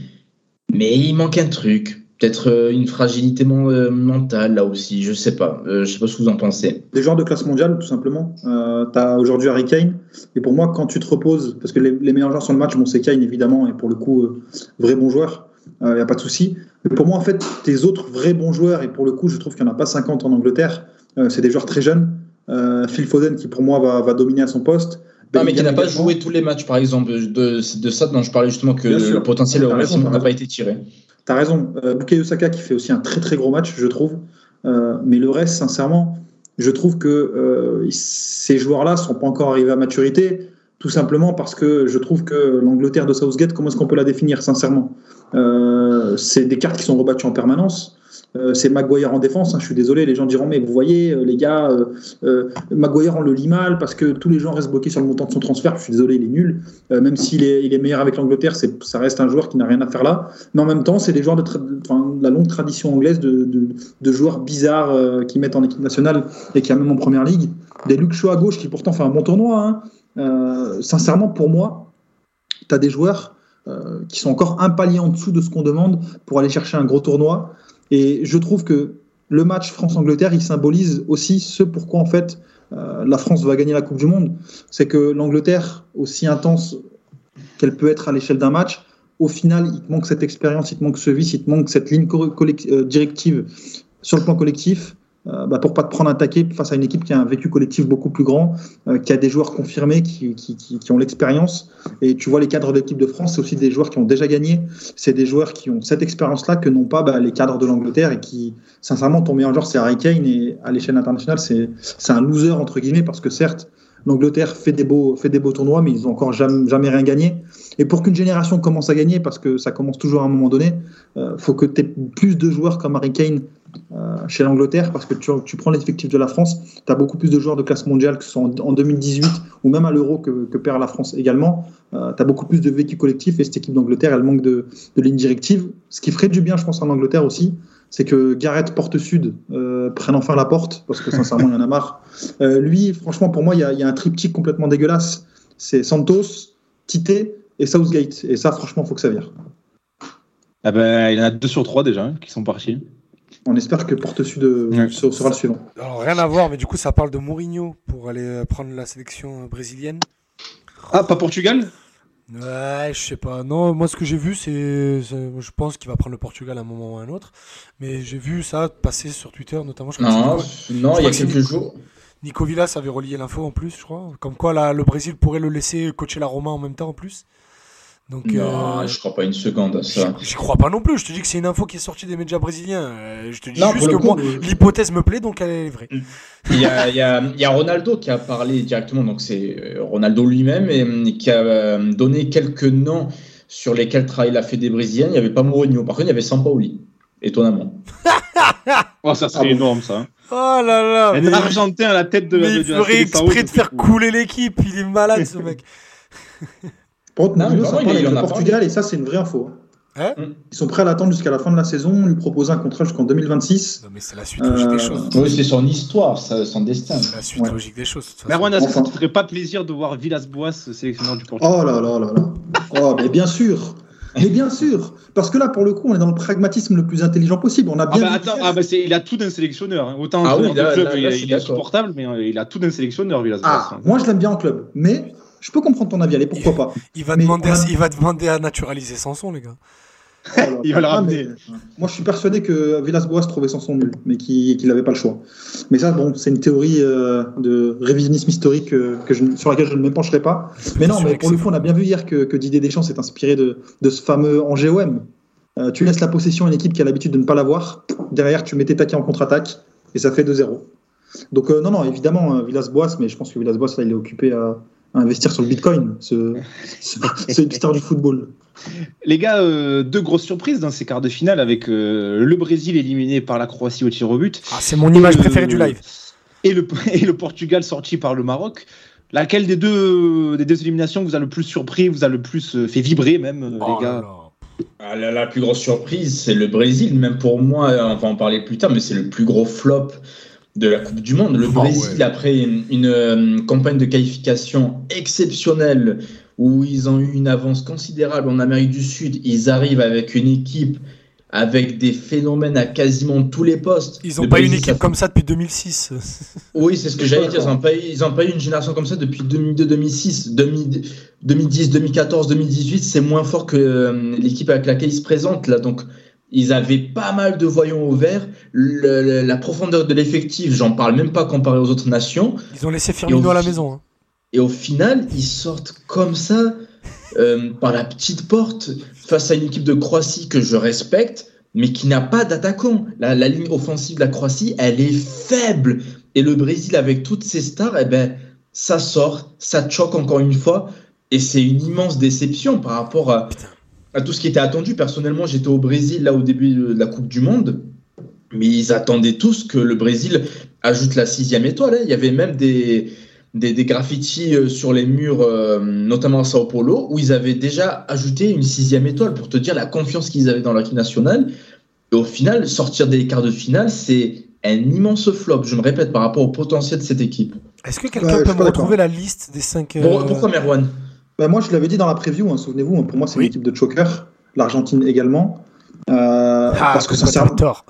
S4: mais il manque un truc. Peut-être euh, une fragilité men- euh, mentale là aussi, je sais pas. Euh, je sais pas ce que vous en pensez.
S3: Des joueurs de classe mondiale, tout simplement. Euh, tu as aujourd'hui Harry Kane. Et pour moi, quand tu te reposes, parce que les, meilleurs joueurs sur le match, bon, c'est Kane évidemment, et pour le coup, euh, vrai bon joueur, il n'y a pas de souci. Mais pour moi, en fait, tes autres vrais bons joueurs, et pour le coup, je trouve qu'il n'y en a pas 50 en Angleterre, euh, c'est des joueurs très jeunes. Euh, Phil Foden, qui pour moi va, va dominer à son poste.
S4: Non, mais qui n'a pas joué tous les matchs, par exemple. De, ça dont je parlais justement que le potentiel n'a pas été tiré.
S3: T'as raison. Euh, Bukayo Saka qui fait aussi un très très gros match, je trouve. Euh, mais le reste, sincèrement, je trouve que euh, ces joueurs-là sont pas encore arrivés à maturité, tout simplement parce que je trouve que l'Angleterre de Southgate, comment est-ce qu'on peut la définir, sincèrement? Euh, C'est des cartes qui sont rebattues en permanence. Euh, c'est Maguire en défense. hein, je suis désolé, les gens diront mais vous voyez euh, les gars, Maguire on le lit mal parce que tous les gens restent bloqués sur le montant de son transfert. Je suis désolé, il est nul. Même s'il est, il est meilleur avec l'Angleterre, c'est, ça reste un joueur qui n'a rien à faire là. Mais en même temps, c'est des joueurs de, la longue tradition anglaise de, joueurs bizarres qui mettent en équipe nationale et qui a même en première ligue. Des Luke à gauche qui pourtant fait un bon tournoi. hein. Euh, sincèrement, pour moi, tu as des joueurs euh, qui sont encore un palier en dessous de ce qu'on demande pour aller chercher un gros tournoi. Et je trouve que le match France-Angleterre, il symbolise aussi ce pourquoi en fait euh, la France va gagner la Coupe du Monde. C'est que l'Angleterre, aussi intense qu'elle peut être à l'échelle d'un match, au final, il te manque cette expérience, il te manque ce vice, il te manque cette ligne directive sur le plan collectif. Euh, bah, pour pas te prendre un taquet face à une équipe qui a un vécu collectif beaucoup plus grand, euh, qui a des joueurs confirmés, qui, ont l'expérience. Et tu vois, les cadres de l'équipe de France, c'est aussi des joueurs qui ont déjà gagné. C'est des joueurs qui ont cette expérience-là que n'ont pas bah, les cadres de l'Angleterre et qui, sincèrement, ton meilleur joueur, c'est Harry Kane. Et à l'échelle internationale, c'est un loser, entre guillemets, parce que certes, l'Angleterre fait des beaux, tournois, mais ils ont encore jamais, rien gagné. Et pour qu'une génération commence à gagner, parce que ça commence toujours à un moment donné, il faut que tu aies plus de joueurs comme Harry Kane euh, chez l'Angleterre, parce que tu, prends l'effectif de la France, tu as beaucoup plus de joueurs de classe mondiale, que ce soit en, en 2018 ou même à l'Euro que, perd la France également. Euh, tu as beaucoup plus de vécu collectif et cette équipe d'Angleterre, elle manque de, de ligne directive. Ce qui ferait du bien, je pense, en Angleterre aussi, c'est que Gareth Porte Sud euh, prenne enfin la porte, parce que sincèrement, il y en a marre. Euh, lui, franchement, pour moi, il y, a, il y a un triptyque complètement dégueulasse. C'est Santos, Tite et Southgate. Et ça, franchement, faut que ça vire.
S2: Ah ben, il y en a deux sur trois déjà hein, qui sont partis.
S3: On espère que Porte Sud
S2: Ouais.
S3: sera le suivant.
S5: Alors rien à voir, mais du coup ça parle de Mourinho pour aller euh, prendre la sélection euh, brésilienne.
S2: Ah, pas Portugal?
S5: Ouais, je sais pas. Non, moi ce que j'ai vu, c'est, je pense qu'il va prendre le Portugal à un moment ou à un autre. Mais j'ai vu ça passer sur Twitter, notamment. Je crois que
S4: Non, non,
S5: je
S4: il y a
S5: que
S4: quelques jours.
S5: Nico Villas avait relié l'info en plus, je crois. Comme quoi là, le Brésil pourrait le laisser coacher la Roma en même temps en plus. Donc
S4: Non,
S5: euh,
S4: je crois pas une seconde à ça.
S5: j'y crois pas non plus. Je te dis que c'est une info qui est sortie des médias brésiliens. Euh, je te dis
S4: Non,
S5: juste que
S4: coup,
S5: moi,
S4: euh,
S5: l'hypothèse me plaît, donc elle est vraie.
S4: Il y, a, il, y a, il y a Ronaldo qui a parlé directement, donc c'est Ronaldo lui-même, et euh, qui a donné quelques noms sur lesquels travaille la Fédé brésilienne. Il n'y avait pas Mourinho, par contre il y avait Sampaoli, étonnamment.
S2: Oh, ça serait
S3: Ah bon.
S2: énorme ça.
S5: Oh là là.
S2: Un Argentin à la tête de,
S5: mais
S2: de-
S5: il ferait exprès de faire couler l'équipe. Il est malade ce mec.
S3: Par contre, Mourinho, ça parle avec le Portugal, et ça, c'est une vraie info.
S5: Hein
S3: Ils sont prêts à l'attendre jusqu'à la fin de la saison, lui proposer un contrat jusqu'en 2026.
S5: Non mais c'est la suite logique
S3: Euh,
S5: des choses.
S4: Oui, c'est son histoire, ça, son destin.
S5: C'est la suite
S3: Ouais.
S5: logique des choses.
S2: Merwan, est-ce que
S3: Enfin.
S2: ça te ferait pas plaisir de voir Villas-Boas sélectionneur du Portugal?
S3: Oh là là là là. Oh, mais bien sûr. Mais bien sûr, parce que là, pour le coup, on est dans le pragmatisme le plus intelligent possible. On a
S2: Ah
S3: bien
S2: bah
S3: vu
S2: attends, ah bah il a tout d'un sélectionneur. hein. Autant
S4: Ah oui, là-
S2: club,
S4: là- là,
S2: il, est- il est insupportable, mais euh, il a tout d'un sélectionneur, Villas-Boas.
S3: Ah,
S2: hein.
S3: moi, je l'aime bien en club, mais je peux comprendre ton avis. Allez, pourquoi pas
S5: Il va,
S3: Mais
S5: demander à, il va demander à naturaliser Sanson, les gars.
S3: Oh.
S2: Il va le ramener.
S3: mais, moi, je suis persuadé que Villas-Boas trouvait sans son nul, mais qu'il n'avait pas le choix. Mais ça, bon, c'est une théorie euh, de révisionnisme historique euh, que je, sur laquelle je ne me pencherai pas. Mais non, mais pour le coup, on a bien vu hier que, que Didier Deschamps s'est inspiré de, de ce fameux Angers-OM. Euh, tu laisses la possession à une équipe qui a l'habitude de ne pas l'avoir. Derrière, tu mets tes taquets en contre-attaque et ça fait 2-0. Donc, euh, non, non, évidemment, euh, Villas-Boas, mais je pense que Villas-Boas, là, il est occupé à, à investir sur le bitcoin, ce, ce, ce hipster du football.
S2: Les gars, euh, deux grosses surprises dans ces quarts de finale avec euh, le Brésil éliminé par la Croatie au tir au but.
S5: Ah, c'est mon image préférée du live.
S2: Et le, et le Portugal sorti par le Maroc. Laquelle des deux, des deux éliminations vous a le plus surpris, vous a le plus euh, fait vibrer même,
S5: Oh
S2: les
S5: là
S2: gars
S5: là.
S4: Ah, la, la plus grosse surprise, c'est le Brésil. Même pour moi, on va en parler plus tard, mais c'est le plus gros flop de la Coupe du Monde. Le
S5: Ah
S4: Brésil,
S5: ouais.
S4: après une, une, euh, campagne de qualification exceptionnelle où ils ont eu une avance considérable en Amérique du Sud, ils arrivent avec une équipe avec des phénomènes à quasiment tous les postes.
S5: Ils ont
S4: Le
S5: pas eu une
S4: ça
S5: équipe comme ça depuis 2006.
S4: oui, c'est ce que j'allais dire. Ils n'ont pas, eu- une génération comme ça depuis 2002, 2006, 2000 2010, 2014, 2018. C'est moins fort que euh, l'équipe avec laquelle ils se présentent là. Donc, ils avaient pas mal de voyants au vert. Le- le- la profondeur de l'effectif, j'en parle même pas comparé aux autres nations.
S5: Ils ont laissé Firmino
S4: au
S5: à la maison. hein.
S4: Et au final, ils sortent comme ça, euh, par la petite porte, face à une équipe de Croatie que je respecte, mais qui n'a pas d'attaquant. La, la ligne offensive de la Croatie, elle est faible. Et le Brésil, avec toutes ses stars, eh ben, ça sort, ça choque encore une fois. Et c'est une immense déception par rapport à, à tout ce qui était attendu. Personnellement, j'étais au Brésil là au début de la Coupe du Monde. Mais ils attendaient tous que le Brésil ajoute la sixième étoile. hein. Il y avait même des, des, des graffitis euh, sur les murs, euh, notamment à Sao Paulo, où ils avaient déjà ajouté une sixième étoile pour te dire la confiance qu'ils avaient dans l'équipe nationale. Et au final, sortir des quarts de finale, c'est un immense flop, je me répète, par rapport au potentiel de cette équipe.
S5: Est-ce que quelqu'un peut me retrouver la liste des 5
S4: Pour- Pourquoi Merwan?
S3: Bah, moi, je l'avais dit dans la preview, hein, souvenez-vous, hein, pour moi, c'est
S5: Oui.
S3: une équipe de choker, l'Argentine également. Euh,
S5: Ah,
S3: parce que
S5: ça
S3: sincèrement.
S5: tort.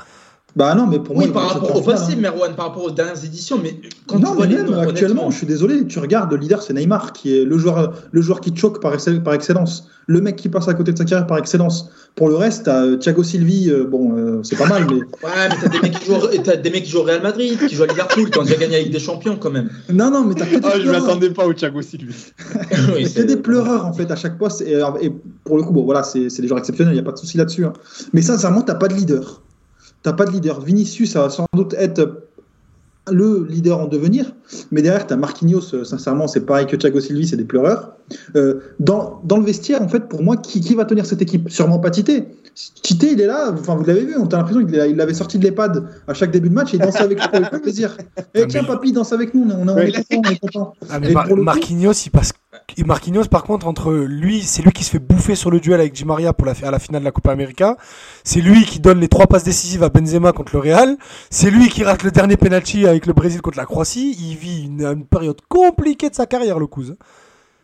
S3: Bah non, mais pour moi,
S4: Oui,
S3: ils
S4: par rapport au passé,
S3: hein.
S4: Merwan, par rapport aux dernières éditions, mais quand
S3: non,
S4: tu vois
S3: mais
S4: les
S3: même
S4: noms,
S3: actuellement,
S4: honnêtement,
S3: je suis désolé, tu regardes, le leader c'est Neymar, qui est le joueur, le joueur qui choque par, par excellence, le mec qui passe à côté de sa carrière par excellence. Pour le reste, t'as euh, Thiago Silvi, euh, bon, euh, c'est pas mal, mais
S4: Ouais, mais t'as des, mecs qui jouent, t'as des mecs qui jouent au Real Madrid, qui jouent à Liverpool, qui ont déjà gagné avec des champions quand même.
S3: non, non, mais t'as que des
S2: Ah, je
S3: pleureurs.
S2: m'attendais pas au Thiago Silva.
S4: Oui,
S3: des pleureurs en fait à chaque poste et, et pour le coup bon voilà c'est c'est des joueurs exceptionnels il y a pas de souci là-dessus hein. mais sincèrement t'as pas de leader t'as pas de leader. Vinicius ça va sans doute être le leader en devenir mais derrière t'as Marquinhos euh, sincèrement c'est pareil que Thiago Silva c'est des pleureurs. Euh, dans, dans le vestiaire en fait pour moi qui, qui va tenir cette équipe? Sûrement pas Tité Tité il est là enfin vous l'avez vu on a l'impression qu'il l'avait sorti de l'EHPAD à chaque début de match et il dansait avec nous avec plaisir et
S5: Ah,
S3: tiens
S5: mais-
S3: papy danse avec nous on est, on est, on est content on est content
S5: Ah, mais Mar-
S3: coup-
S5: Marquinhos, il passe. et Marquinhos, par contre, entre lui, c'est lui qui se fait bouffer sur le duel avec Di Maria pour la, à la finale de la Copa América. C'est lui qui donne les trois passes décisives à Benzema contre le Real. C'est lui qui rate le dernier penalty avec le Brésil contre la Croatie. Il vit une, une période compliquée de sa carrière, le cousin.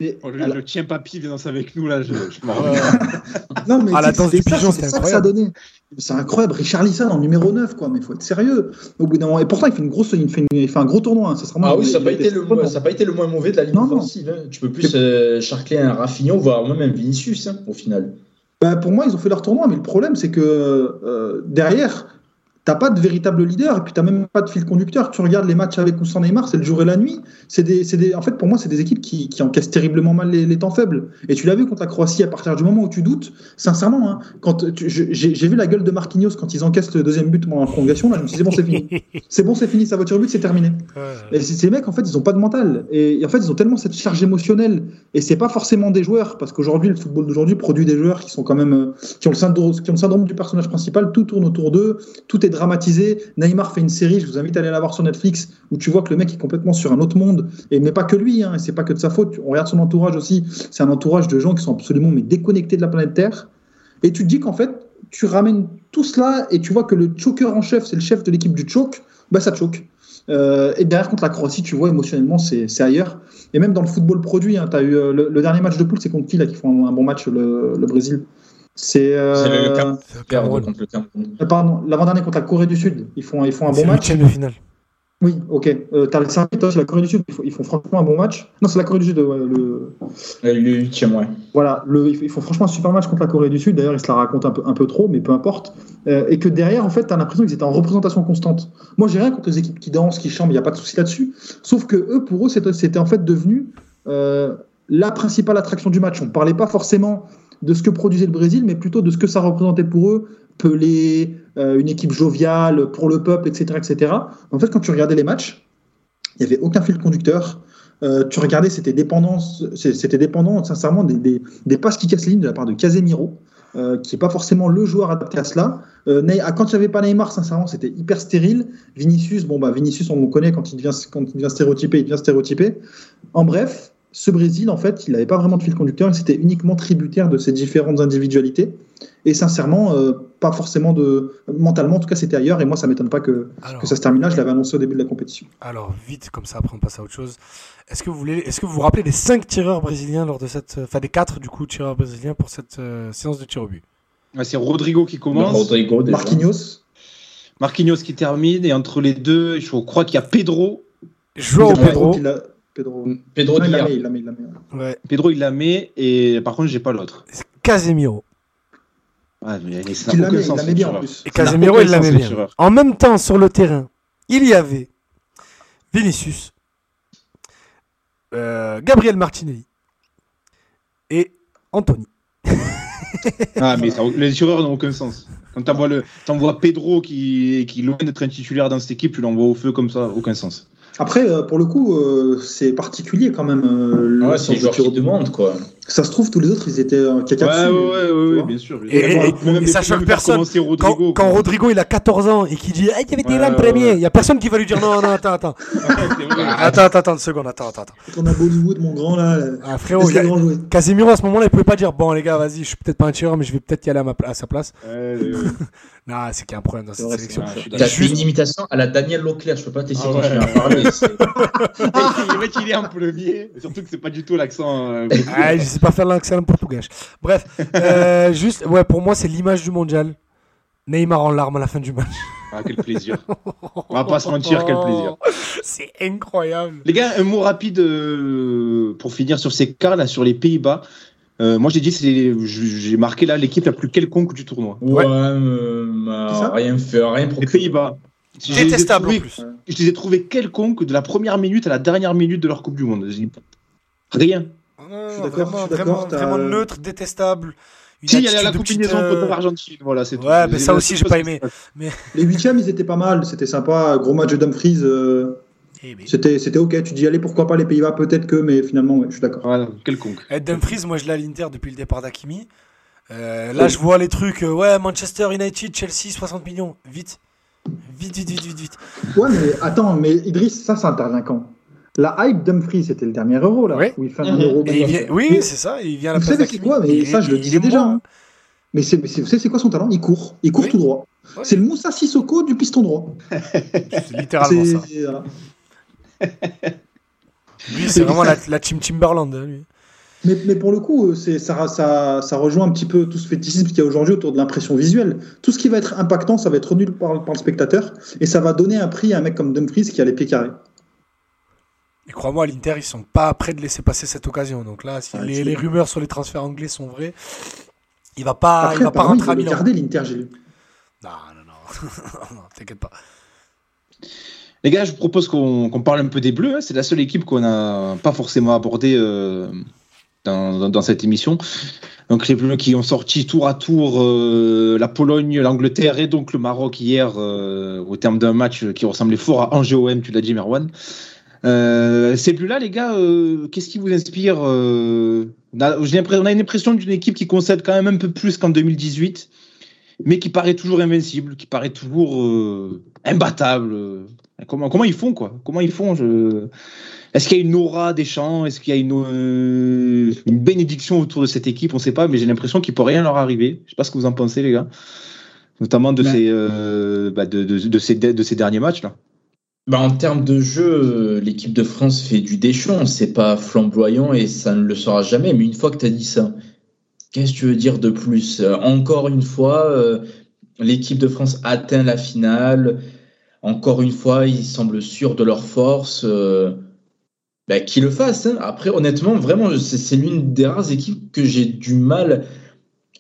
S3: Et-
S2: Oh, le,
S3: alors-
S2: le tien papy vient danser avec nous là, je,
S3: Non, mais
S5: Ah, la
S3: c'est-
S5: danse
S3: c'est
S5: du
S3: ça,
S5: pigeon,
S3: c'est
S5: c'était
S3: ça que ça a
S5: incroyable.
S3: donné. C'est incroyable. Richard Lisson en numéro 9, quoi. Mais il faut être sérieux. Au bout d'un moment. Et pourtant, il fait, une grosse, il fait, une- il fait un gros tournoi. hein. Ça sera
S4: Ah oui, ça n'a pas, été le, moins- ça a pas été le moins mauvais de la ligne
S3: Non,
S4: offensive. hein. Tu peux plus euh, charcler un Rafinha, voire même Vinicius, hein, au final.
S3: Bah, pour moi, ils ont fait leur tournoi. Mais le problème, c'est que euh, derrière, t'as pas de véritable leader. Et puis, t'as même pas de fil conducteur. Tu regardes les matchs avec ou sans Neymar, c'est le jour et la nuit. C'est des, c'est des, en fait, pour moi, c'est des équipes qui, qui encaissent terriblement mal les, les temps faibles. Et tu l'as vu contre la Croatie, à partir du moment où tu doutes, sincèrement, hein, quand j'ai vu la gueule de Marquinhos quand ils encaissent le deuxième but pendant la prolongation. Là, je me suis dit, c'est bon, c'est fini. C'est bon, c'est fini, sa voiture but, c'est terminé. Et ces mecs, en fait, ils ont pas de mental. Et, et en fait, ils ont tellement cette charge émotionnelle. Et c'est pas forcément des joueurs, parce qu'aujourd'hui, le football d'aujourd'hui produit des joueurs qui sont quand même, euh, qui ont le syndrome, qui ont le syndrome du personnage principal. Tout tourne autour d'eux, tout est dramatisé. Neymar fait une série, je vous invite à aller la voir sur Netflix, où tu vois que le mec est complètement sur un autre monde. Et mais pas que lui, hein, c'est pas que de sa faute. On regarde son entourage aussi. C'est un entourage de gens qui sont absolument mais déconnectés de la planète Terre. Et tu te dis qu'en fait, tu ramènes tout cela et tu vois que le choker en chef, c'est le chef de l'équipe du choke, bah ça choque. Euh, et derrière, contre la Croatie, tu vois, émotionnellement, c'est ailleurs. Et même dans le football produit, hein, as eu, euh, le, dernier match de poule, c'est contre qui là, qui font un, bon match, le Brésil? C'est. euh,
S4: C'est le
S5: C'est le Cameroun.
S4: contre le Cameroun.
S3: euh, Pardon, l'avant-dernier contre la Corée du Sud. Ils font, ils font un
S5: C'est
S3: bon
S5: le
S3: match.
S5: huitième de finale.
S3: Oui, ok. Euh, T'as le Serbie, toi, c'est la Corée du Sud. Ils font, ils font franchement un bon match. Non, c'est la Corée du Sud. ouais, le...
S4: Le huitième, ouais.
S3: Voilà, le, ils font franchement un super match contre la Corée du Sud. D'ailleurs, ils se la racontent un peu, un peu trop, mais peu importe. Euh, et que derrière, en fait, tu as l'impression qu'ils étaient en représentation constante. Moi, j'ai rien contre les équipes qui dansent, qui chantent, il n'y a pas de souci là-dessus. Sauf que eux, pour eux, c'était c'était en fait devenu euh, la principale attraction du match. On ne parlait pas forcément de ce que produisait le Brésil, mais plutôt de ce que ça représentait pour eux. Pelé, euh, une équipe joviale, pour le peuple, etc., etc. En fait, quand tu regardais les matchs, il n'y avait aucun fil conducteur. Euh, tu regardais, c'était dépendant, c'était dépendant sincèrement des, des, passes qui cassent les lignes de la part de Casemiro, euh, qui n'est pas forcément le joueur adapté à cela. Euh, ah, quand il n'y avait pas Neymar, sincèrement, c'était hyper stérile. Vinicius, bon bah Vinicius, on le connaît quand il devient quand il devient stéréotypé, il devient stéréotypé. En bref, ce Brésil, en fait, il n'avait pas vraiment de fil conducteur, il c'était uniquement tributaire de ses différentes individualités. Et sincèrement, euh, pas forcément de mentalement, en tout cas, c'était ailleurs. Et moi, ça m'étonne pas que,
S5: Alors,
S3: que ça se termine là. Je l'avais annoncé au début de la compétition.
S5: alors, vite, comme ça, après on passe à autre chose. Est-ce que vous voulez, est-ce que vous vous rappelez des 5 tireurs brésiliens lors de cette, enfin des 4 du coup tireurs brésiliens pour cette euh, séance de tir au but?
S2: Ouais, c'est Rodrigo qui commence,
S4: Rodrigo.
S3: Marquinhos,
S2: Marquinhos qui termine, et entre les deux, je crois qu'il y a Pedro.
S5: Joao
S3: il a-
S5: Pedro.
S3: Pedro.
S4: Pedro
S3: Non, il l'a
S4: Diaz.
S3: mis, il l'a mis, il l'a mis.
S5: Ouais.
S2: Pedro, il la met, et par contre, j'ai pas l'autre.
S5: Casemiro.
S2: Ouais, mais ça
S3: Il
S2: n'a
S3: la
S2: aucun
S3: met, il
S2: sens.
S3: la met
S2: ce
S3: bien en
S2: tireur.
S3: plus.
S5: Et
S2: Ça n'a
S5: Casemiro, il la met bien. En même temps, sur le terrain, il y avait Vinicius, euh, Gabriel Martinelli et Anthony.
S2: Ah, mais ça- les tireurs n'ont aucun sens. Quand t'envoies Pedro qui, qui est loin d'être un titulaire dans cette équipe, tu l'envoies au feu comme ça, aucun sens.
S3: Après, euh, pour le coup, euh, c'est particulier quand même. euh, le
S4: Ouais, c'est le joueur qui demande, quoi.
S3: Ça se trouve, tous les autres, ils étaient euh, caca
S2: Ouais,
S3: dessus.
S2: ouais, ouais, ouais,
S3: vois.
S2: bien sûr.
S5: Et- et- et-
S2: Même-
S5: et choque
S2: faire
S5: personne. Quand,
S2: Rodrigo,
S5: quand
S2: quoi.
S5: Rodrigo il a 14 ans et qu'il dit hey, il y avait des
S2: Ouais,
S5: là le
S2: ouais,
S5: premier,
S2: ouais.
S5: il y a personne qui va lui dire non, non, attends, attends. Attends, attends, attends, une seconde, attends, attends. attends.
S3: Quand on a Bollywood, mon grand, là,
S5: Ah, frérot, il y a-. Casemiro à ce moment-là, il pouvait pas dire bon les gars, vas-y, je suis peut-être pas un tireur, mais je vais peut-être y aller à, ma pla- à sa place.
S2: Ouais, ouais, ouais.
S5: Non, c'est qu'il y a un problème dans cette
S3: vrai,
S5: sélection.
S4: T'as fait une imitation à la Daniel Leclerc, je peux pas t'essayer
S2: Ah
S4: de à parler.
S2: le mec, il est en plombier. Surtout que c'est pas du tout l'accent.
S5: Sais pas faire l'accent portugais. Bref, euh, juste, ouais, pour moi, c'est l'image du mondial. Neymar en larmes à la fin du match.
S2: Ah, quel plaisir. On va pas se mentir, quel plaisir.
S5: C'est incroyable.
S2: Les gars, un mot rapide euh, pour finir sur ces cas là, sur les Pays-Bas. Euh, moi, j'ai dit, j'ai marqué là l'équipe la plus quelconque du tournoi.
S4: Ouais,
S5: Ouais.
S4: euh, bah, rien fait, rien
S2: Les. Pays-Bas. Je les ai
S5: Détestable en plus.
S2: Je les ai trouvés quelconques de la première minute à la dernière minute de leur Coupe du Monde. Rien.
S5: Non,
S3: Je suis
S5: non,
S3: d'accord,
S5: vraiment,
S3: je suis d'accord,
S5: vraiment,
S3: t'as-
S5: vraiment neutre, détestable.
S2: Si, il y a la
S5: de
S2: combinaison
S5: petite, euh,
S2: contre l'Argentine. Voilà, c'est tout.
S5: Ouais, mais
S2: C'est
S5: ça aussi, j'ai pas aimé.
S2: passe.
S3: Les huitièmes, ils étaient pas mal. C'était sympa. Gros match de Dumfries. euh,
S5: Eh ben.
S3: C'était c'était ok. Tu dis, allez, pourquoi pas les Pays-Bas Peut-être que, mais finalement, ouais, je suis d'accord.
S2: Quelconque.
S5: Eh, Dumfries, moi je l'ai à l'Inter depuis le départ d'Akimi. Euh, là, je vois les trucs. euh, ouais, Manchester United, Chelsea, 60 millions. Vite. Vite, vite, vite, vite, vite.
S3: Ouais, mais attends, mais Idriss, ça, intervient quand La hype Dumfries, c'était le dernier euro, là.
S5: Ouais.
S3: Où il fait un euro.
S5: Vient- oui,
S3: Mais-
S5: c'est ça, il vient à la
S3: Vous
S5: place
S3: savez c'est quoi Mais
S5: Il
S3: ça, je le disais déjà.
S5: bon.
S3: hein. Mais c'est, mais c'est- vous savez, c'est quoi son talent? Il court. Il court
S5: Oui.
S3: tout droit. C'est le Moussa Sissoko du piston droit.
S5: C'est littéralement ça.
S3: C'est- voilà.
S5: Lui, c'est vraiment la, la Team Timberland. hein, lui.
S3: Mais, mais pour le coup, euh, c'est, ça, ça, ça rejoint un petit peu tout ce fétichisme qu'il y a aujourd'hui autour de l'impression visuelle. Tout ce qui va être impactant, ça va être retenu par, par le spectateur. Et ça va donner un prix à un mec comme Dumfries qui a les pieds carrés.
S5: Et crois-moi, à l'Inter, ils sont pas prêts de laisser passer cette occasion. Donc là, si
S3: Ah,
S5: les, rumeurs sur les transferts anglais sont vraies, il va pas,
S3: Après,
S5: il va pas rentrer à
S3: il
S5: Milan.
S3: garder l'Inter, j'ai lu.
S5: Non, non, non. non t'inquiète pas.
S2: Les gars, je vous propose qu'on parle un peu des Bleus. hein. C'est la seule équipe qu'on n'a pas forcément abordée euh, dans, dans- dans cette émission. Donc les Bleus qui ont sorti tour à tour euh, la Pologne, l'Angleterre et donc le Maroc hier euh, au terme d'un match qui ressemblait fort à Angers-OM, tu l'as dit Merwan. Euh, ces Bleus-là, les gars, euh, qu'est-ce qui vous inspire euh, on, a, on une impression d'une équipe qui concède quand même un peu plus qu'en 2018, mais qui paraît toujours invincible, qui paraît toujours euh, imbattable. Comment, comment ils font, quoi? Comment ils font? Je... Est-ce qu'il y a une aura des champs? Est-ce qu'il y a une, une bénédiction autour de cette équipe? On ne sait pas, mais j'ai l'impression qu'il ne peut rien leur arriver. Je ne sais pas ce que vous en pensez, les gars. Notamment de,
S3: Ben.
S2: ces, bah, de, de, de ces, de ces derniers matchs-là.
S4: Bah, en termes de jeu, euh, l'équipe de France fait du Deschamps. C'est pas flamboyant et ça ne le sera jamais. Mais une fois que tu as dit ça, qu'est-ce que tu veux dire de plus? Encore une fois, l'équipe de France atteint la finale. Encore une fois, ils semblent sûrs de leur force. Bah, qu'ils le fassent. Hein. Après, honnêtement, vraiment, c'est l'une des rares équipes que j'ai du mal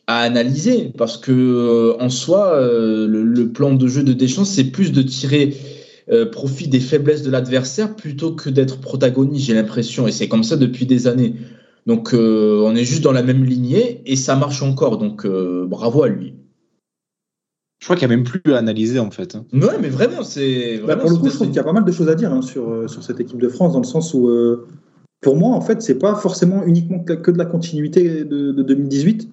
S4: à analyser parce que euh, en soi, euh, le, plan de jeu de Deschamps, c'est plus de tirer euh, profit des faiblesses de l'adversaire plutôt que d'être protagoniste, j'ai l'impression, et c'est comme ça depuis des années. Donc, on est juste dans la même lignée et ça marche encore. Donc, bravo à lui.
S2: Je crois qu'il n'y a même plus à analyser en fait. Hein.
S4: Ouais, mais vraiment, c'est.
S3: Bah, pour le coup, je trouve qu'il y a pas mal de choses à dire hein, sur, euh, sur cette équipe de France, dans le sens où, euh, pour moi, en fait, c'est pas forcément uniquement que de la continuité de, 2018,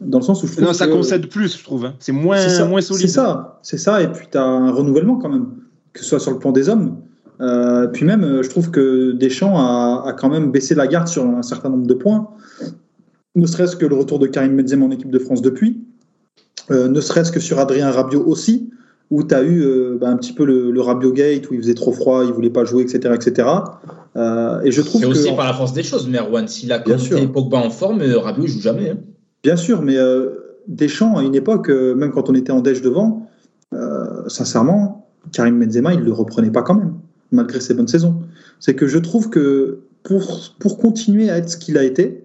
S3: dans le sens où je
S2: trouve. Non, ça concède plus, je trouve. Hein. C'est moins, moins solide.
S3: C'est ça, c'est ça. Et puis, tu as un renouvellement quand même, que ce soit sur le plan des hommes. Euh, puis même, je trouve que Deschamps a, a, quand même baissé la garde sur un certain nombre de points. Ne serait-ce que le retour de Karim Benzema en équipe de France depuis. Euh, ne serait-ce que sur Adrien Rabiot aussi, où tu as eu euh, bah, un petit peu le, le, Rabiot Gate, où il faisait trop froid, il voulait pas jouer, etc. etc. Euh, et je trouve
S4: C'est aussi par la force des choses, Merwan. S'il a Kanté Pogba en forme, Rabiot ne joue jamais. Hein.
S3: Bien sûr, mais Deschamps, à une époque, même quand on était en déj devant, sincèrement, Karim Benzema, il ne le reprenait pas quand même, malgré ses bonnes saisons. C'est que je trouve que pour, pour continuer à être ce qu'il a été,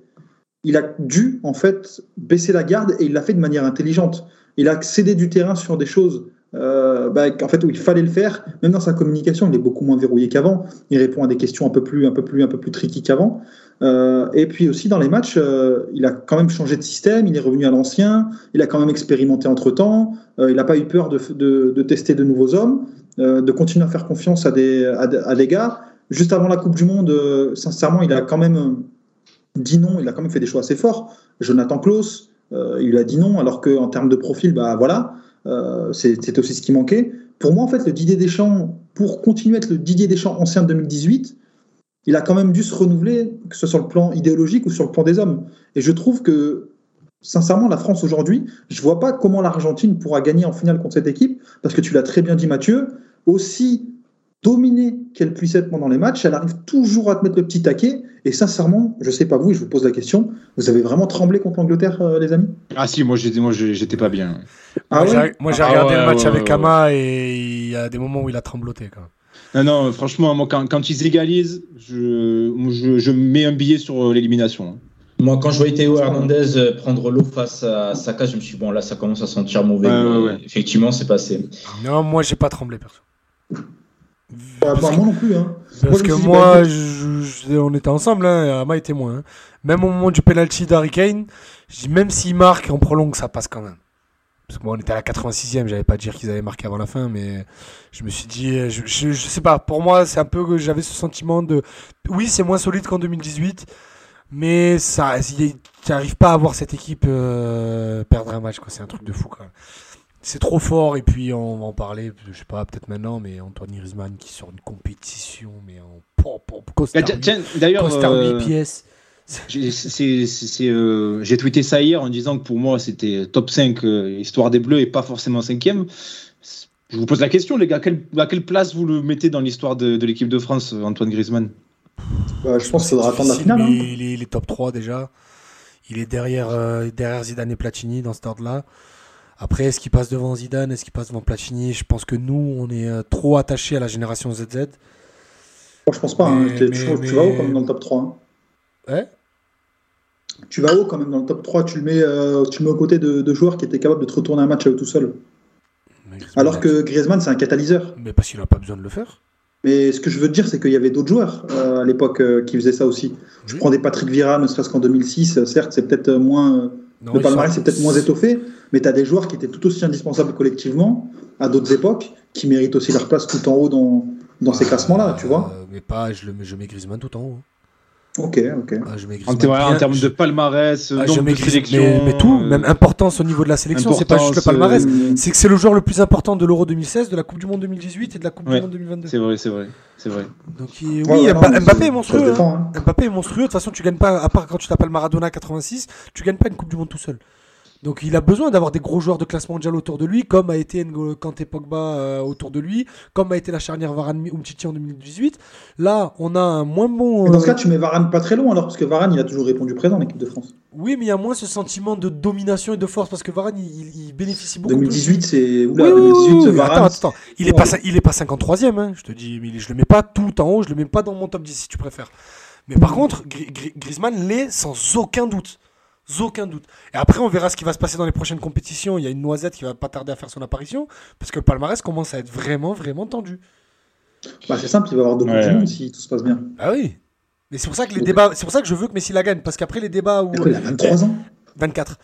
S3: il a dû en fait baisser la garde et il l'a fait de manière intelligente. Il a cédé du terrain sur des choses euh, bah, en fait où il fallait le faire. Même dans sa communication, il est beaucoup moins verrouillé qu'avant. Il répond à des questions un peu plus, un peu plus, un peu plus tricky qu'avant. Euh, et puis aussi dans les matchs, euh, il a quand même changé de système. Il est revenu à l'ancien. Il a quand même expérimenté entre temps. il n'a pas eu peur de, tester de nouveaux hommes, de continuer à faire confiance à des, à, des gars. Juste avant la Coupe du Monde, sincèrement, il a quand même dit non, il a quand même fait des choix assez forts. Jonathan Klaus, il a dit non, alors qu'en termes de profil, bah voilà, euh, c'est aussi ce qui manquait. Pour moi, en fait, le Didier Deschamps, pour continuer à être le Didier Deschamps ancien de 2018, il a quand même dû se renouveler, que ce soit sur le plan idéologique ou sur le plan des hommes. Et je trouve que, sincèrement, la France aujourd'hui, je vois pas comment l'Argentine pourra gagner en finale contre cette équipe, parce que tu l'as très bien dit, Mathieu, aussi dominée qu'elle puisse être pendant les matchs, elle arrive toujours à te mettre le petit taquet. Et sincèrement, je sais pas vous, et je vous pose la question, vous avez vraiment tremblé contre l'Angleterre, euh, les amis?
S2: Ah si, moi j'étais, moi j'étais pas bien.
S5: Ah moi j'ai regardé le match avec Ama et il y a des moments où il a trembloté quand
S2: Non, non, franchement, moi quand, quand ils égalisent, je, je, mets un billet sur euh, l'élimination. Hein.
S4: Moi, quand je voyais Théo Hernandez euh, prendre l'eau face à Saka, je me suis dit, bon, là, ça commence à sentir mauvais. Effectivement, c'est passé.
S5: Non, moi, j'ai pas tremblé, perso.
S3: Bah, moi non plus. Hein.
S5: Parce que moi, on était ensemble, hein, Ama était moins. Hein. Même au moment du penalty d'Harry Kane, même s'il marque en prolongue, ça passe quand même. Parce que moi, on était à la 86e, j'allais pas dire qu'ils avaient marqué avant la fin, mais je me suis dit, je, je, sais pas, pour moi, c'est un peu que j'avais ce sentiment de. Oui, c'est moins solide qu'en 2018, mais ça, tu n'arrives pas à voir cette équipe euh, perdre un match, C'est un truc de fou quand même c'est trop fort et puis on va en parler je sais pas peut-être maintenant mais Antoine Griezmann qui sort une compétition mais en pop pop
S2: bah, d'ailleurs euh, euh, j'ai tweeté ça hier en disant que pour moi c'était top 5 euh, histoire des bleus et pas forcément cinquième. Je vous pose la question les gars à quelle, place vous le mettez dans l'histoire de, l'équipe de France Antoine Griezmann?
S3: Bah, je pense qu'il faudra attendre la finale hein.
S5: il, est, top 3 déjà. Il est derrière, derrière Zidane et Platini dans cet ordre là après, est-ce qu'il passe devant Zidane? Est-ce qu'il passe devant Platini? Je pense que nous, on est euh, trop attachés à la génération ZZ.
S3: Moi, je pense pas. Hein. tu, vas haut quand même dans le top 3. Hein.
S5: Ouais
S3: tu vas haut quand même dans le top 3. Tu le mets, euh, tu le mets aux côtés de, joueurs qui étaient capables de te retourner un match tout seul. Alors que Griezmann, c'est un catalyseur.
S5: Mais parce qu'il n'a pas besoin de le faire.
S3: Mais ce que je veux te dire, c'est qu'il y avait d'autres joueurs euh, à l'époque qui faisaient ça aussi. Je prends des Patrick Vieira, ne serait-ce qu'en 2006. Certes, c'est peut-être moins. Le palmarès, c'est peut-être moins étoffé, mais tu as des joueurs qui étaient tout aussi indispensables collectivement à d'autres époques, qui méritent aussi leur place tout en haut dans, dans ces classements-là, tu vois.
S5: Euh, mais pas, je, le, je mets Griezmann tout en haut.
S3: Ok, ok.
S2: Ah, en, termes de palmarès, ah, de sélection,
S5: mais, tout, même importance au niveau de la sélection, c'est pas juste le palmarès, euh, c'est que c'est le joueur le plus important de l'Euro 2016, de la Coupe du Monde 2018 et de la Coupe du Monde 2022.
S2: C'est vrai, c'est vrai, c'est vrai.
S5: Donc oui, Mbappé est monstrueux. Hein. Mbappé est monstrueux. De toute façon, tu gagnes pas, à part quand tu t'appelles Maradona 86, tu gagnes pas une Coupe du Monde tout seul. Donc il a besoin d'avoir des gros joueurs de classe mondiale autour de lui, comme a été N'Golo Kanté Pogba euh, autour de lui, comme a été la charnière Varane Umtiti en 2018. Là, on a un moins bon.
S3: Dans ce
S5: euh,
S3: cas, tu mets Varane pas très loin alors, parce que Varane, il a toujours répondu présent en équipe de France.
S5: Oui, mais il y a moins ce sentiment de domination et de force parce que Varane, il, bénéficie beaucoup
S3: 2018, c'est. Oula,
S5: Oui, oui,
S3: 2018,
S5: oui, oui,
S3: Varane.
S5: Attends. Il est
S3: Ouais.
S5: pas, il est pas 53e, hein, je te dis, mais je le mets pas tout en haut, je le mets pas dans mon top 10 si tu préfères. Mais par contre, Gri- Griezmann l'est sans aucun doute. Aucun doute. Et après, on verra ce qui va se passer dans les prochaines compétitions. Il y a une noisette qui va pas tarder à faire son apparition parce que le palmarès commence à être vraiment, vraiment tendu.
S3: Bah, c'est simple, il va avoir deux
S2: Ouais,
S3: si tout se passe bien.
S5: Ah oui. Mais c'est pour ça que les débats, c'est pour ça que je veux que Messi la gagne parce qu'après les débats où
S3: il a 23 ans
S5: 24.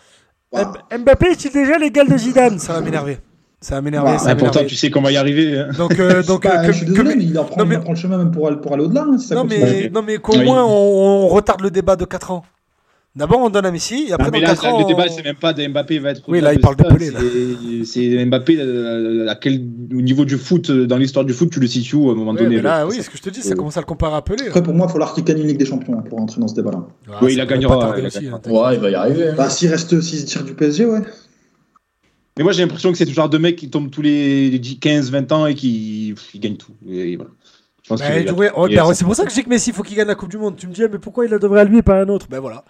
S3: Waouh.
S5: M- Mbappé est-il déjà l'égal de Zidane? Ça va m'énerver. Ça va m'énerver. Va
S2: pourtant, tu sais comment y arriver. hein.
S5: Donc, euh, donc
S3: Bah,
S5: que-
S3: Je suis
S5: que-
S3: désolé, mais il en prend,
S5: Non, mais-
S3: il en prend le chemin même pour aller, pour aller au-delà. hein, si
S5: Non mais, non mais qu'au
S2: Oui.
S5: moins on, on retarde le débat de 4 ans. D'abord on donne à Messi et après
S2: mais
S5: dans
S2: là,
S5: 4 ans.
S2: le débat,
S5: on-
S2: c'est même pas de Mbappé va être.
S5: Oui, là, il parle de Pelé, là.
S2: c'est- Mbappé, euh, à quel, au niveau du foot, euh, dans l'histoire du foot, tu le situes où, à un moment
S5: Ouais,
S2: donné.
S5: mais là,
S2: le-
S5: oui, ce que je te dis, ça commence à le comparer à Pelé. là.
S3: Après, pour moi, il faut gagne une Ligue des Champions hein, pour rentrer dans ce débat-là.
S5: Ah,
S2: Oui, il la gagnera,
S5: aussi, hein.
S4: Ouais, il va y arriver. hein.
S3: Bah, s'il reste, s'il tire du PSG, ouais.
S2: Mais moi, j'ai l'impression que c'est ce genre de mec qui tombe tous les 10, 15, 20 ans et qui il gagne tout. Et voilà.
S5: Bah,
S2: qu'il a-
S5: ouais, oh, bah, c'est pour ça que je dis que Messi, il faut qu'il gagne la Coupe du Monde. Tu me dis, ah, mais pourquoi il la devrait à lui et pas à un autre? Ben voilà.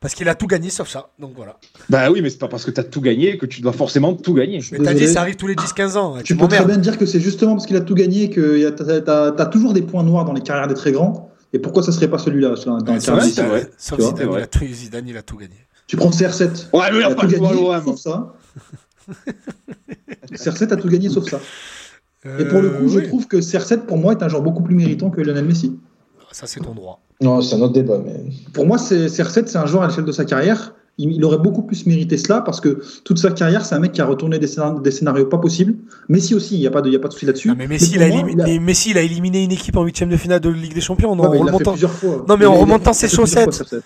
S5: Parce qu'il a tout gagné sauf ça. Donc voilà.
S2: Bah oui, mais c'est pas parce que t'as tout gagné que tu dois forcément tout gagner.
S5: Mais t'as dit, ça arrive tous les 10-15 ans.
S3: Tu
S5: Tu
S3: peux très bien dire que c'est justement parce qu'il a tout gagné que y a- t'as t'as toujours des points noirs dans les carrières des très grands. Et pourquoi ça serait pas celui-là dans, dans les
S5: Sauf Zidane, Zidane,
S2: c'est
S5: il
S2: vrai.
S5: a tout, Zidane, il a tout gagné.
S3: Tu prends CR7.
S2: Ouais, mais il
S3: Il
S2: a pas
S3: tout
S2: le
S3: gagné sauf ça. CR7 a tout gagné sauf ça. Et pour le coup, je
S5: Euh, oui.
S3: trouve que CR7 pour moi est un joueur beaucoup plus méritant que Lionel Messi.
S5: Ça, c'est ton droit.
S4: Non, c'est un autre débat. Mais...
S3: Pour moi, c'est- CR7 c'est un joueur à l'échelle de sa carrière. Il, il aurait beaucoup plus mérité cela parce que toute sa carrière, c'est un mec qui a retourné des, scénar- des scénarios pas possibles. Messi aussi, il n'y a pas de, il y a pas de souci là-dessus.
S5: Non, mais Messi, il a
S3: moi,
S5: éliminé,
S3: il a-
S5: Messi, il a éliminé une équipe en huitième de finale de Ligue des Champions. Non,
S3: Ouais, mais
S5: en
S3: il l'a fait
S5: remontant.
S3: plusieurs fois.
S5: Non, mais
S3: Il
S5: en
S3: a- il a
S5: remontant
S3: fait
S5: ses
S3: fois,
S5: chaussettes.
S3: CR7.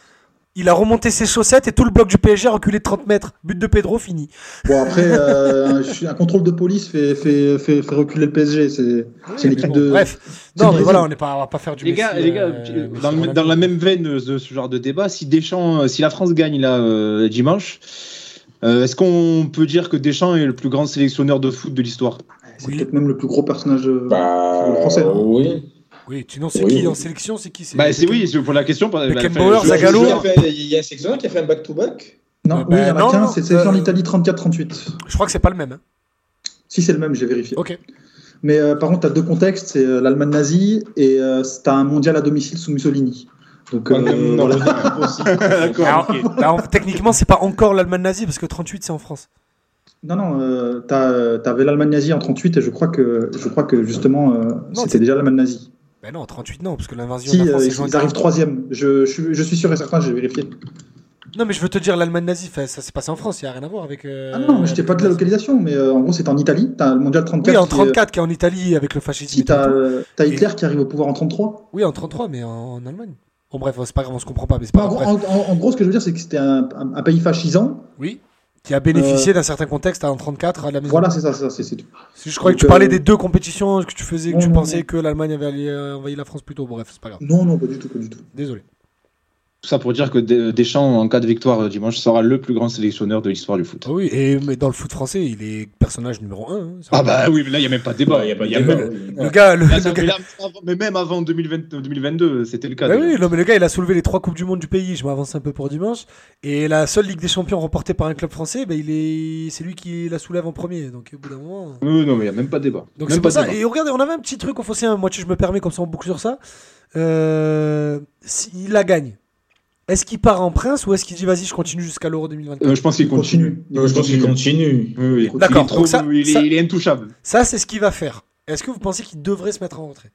S5: Il a remonté ses chaussettes et tout le bloc du PSG a reculé de 30 mètres. But de Pedro, fini.
S3: Bon, après, euh, un contrôle de police fait, fait, fait, fait reculer le PSG. C'est c'est une
S5: Mais
S3: équipe
S5: bon,
S3: de.
S5: Bref. Non, mais voilà, on n'est pas, on va pas faire du
S2: Les
S5: Messi,
S2: gars, les gars,
S5: euh, Messi
S2: dans, le-
S5: Ronaldo.
S2: dans la même veine de ce genre de débat, si Deschamps, euh, si la France gagne là euh, dimanche, euh, est-ce qu'on peut dire que Deschamps est le plus grand sélectionneur de foot de l'histoire?
S3: C'est
S5: Oui.
S3: peut-être même le plus gros personnage euh,
S4: Bah,
S3: français. hein.
S4: oui.
S5: Oui, tu c'est
S4: Oui.
S5: qui en sélection C'est qui
S2: Bah c'est oui, c'est pour la question. bah,
S5: Beckenbauer, Zagallo.
S4: Il y a fait- il y a un sélectionneur qui a fait un back-to-back.
S3: Non,
S5: Euh,
S3: oui, il y en a
S5: non,
S3: c'est sélection en
S5: euh,
S3: Italie 34-38.
S5: Je crois que c'est pas le même. hein.
S3: Si c'est le même, j'ai vérifié.
S5: Ok.
S3: Mais euh, par contre, tu as deux contextes c'est euh, l'Allemagne nazie et euh, tu as un mondial à domicile sous Mussolini. Donc, euh,
S4: Non,
S3: voilà.
S5: Alors,
S2: ok.
S5: bah, en- techniquement, c'est pas encore l'Allemagne nazie parce que 38 c'est en France.
S3: Non, non, euh, t'as- t'avais l'Allemagne nazie en 38 et je crois que, je crois que justement, euh,
S5: c'est-
S3: c'était déjà l'Allemagne nazie.
S5: Ben non, 38 non, parce que l'invasion
S3: Si,
S5: de la France
S3: euh, ils, arrivent
S5: 40.
S3: troisième. Je, je, suis- je suis sûr et certain, j'ai vérifié.
S5: Non, mais je veux te dire, l'Allemagne nazie, ça s'est passé en France, il n'y a rien à voir avec. euh,
S3: Ah non, mais je t'ai pas de la localisation, mais euh, en gros, c'est en Italie. T'as le mondial 34.
S5: Oui, en
S3: qui est-
S5: 34 qui est en Italie avec le fascisme.
S3: Si, t'as Hitler qui arrive au pouvoir en 33.
S5: Oui, en 33, mais en, en Allemagne. Bon, bref, c'est pas grave, on se comprend pas, mais pas
S3: en,
S5: grave.
S3: gros, en- en- en gros, ce que je veux dire, c'est que c'était un, un- un pays fascisant.
S5: Oui, qui a bénéficié
S3: Euh,
S5: d'un certain contexte en 34 à la maison.
S3: Voilà, c'est ça, c'est ça, tout.
S5: Je croyais que tu parlais
S3: euh,
S5: des deux compétitions que tu faisais, que tu pensais que l'Allemagne avait euh, envahi la France plus tôt. Bon, bref, c'est pas grave.
S3: Non, non, pas du tout, pas du tout.
S5: Désolé.
S2: Tout ça pour dire que Des- Deschamps, en cas de victoire euh, dimanche, sera le plus grand sélectionneur de l'histoire du foot.
S5: Oui, et mais dans le foot français, il est personnage numéro 1.
S2: Ah bah oui, mais là il y a même pas de débat.
S4: Il y a
S2: Y a même-.
S5: Le gars, le,
S2: Là,
S5: le gars-
S2: là, mais même avant 2020 2022, c'était le cas.
S5: Bah oui, non, mais le gars, il a soulevé les trois coupes du monde du pays. Je m'avance un peu pour dimanche. Et la seule Ligue des Champions remportée par un club français, bah, il est, c'est lui qui la soulève en premier. Donc au bout d'un moment.
S2: Oui, non, mais il n'y a même pas de débat.
S5: Donc c'est
S2: pas
S5: ça.
S2: débat.
S5: Et regardez, on avait un petit truc au fossé. Hein. Moi, je me permets comme ça, on boucle sur ça. Euh, S'il la gagne, est-ce qu'il part en prince ou est-ce qu'il dit vas-y, je continue jusqu'à l'Euro 2024
S2: Euh, je pense qu'il continue.
S4: Je pense qu'il continue.
S2: Oui, oui.
S5: D'accord,
S2: Il est, trop-
S5: donc ça-
S2: il est-
S5: ça-
S2: il est intouchable.
S5: Ça, c'est ce qu'il va faire. Est-ce que vous pensez qu'il devrait se mettre en retrait?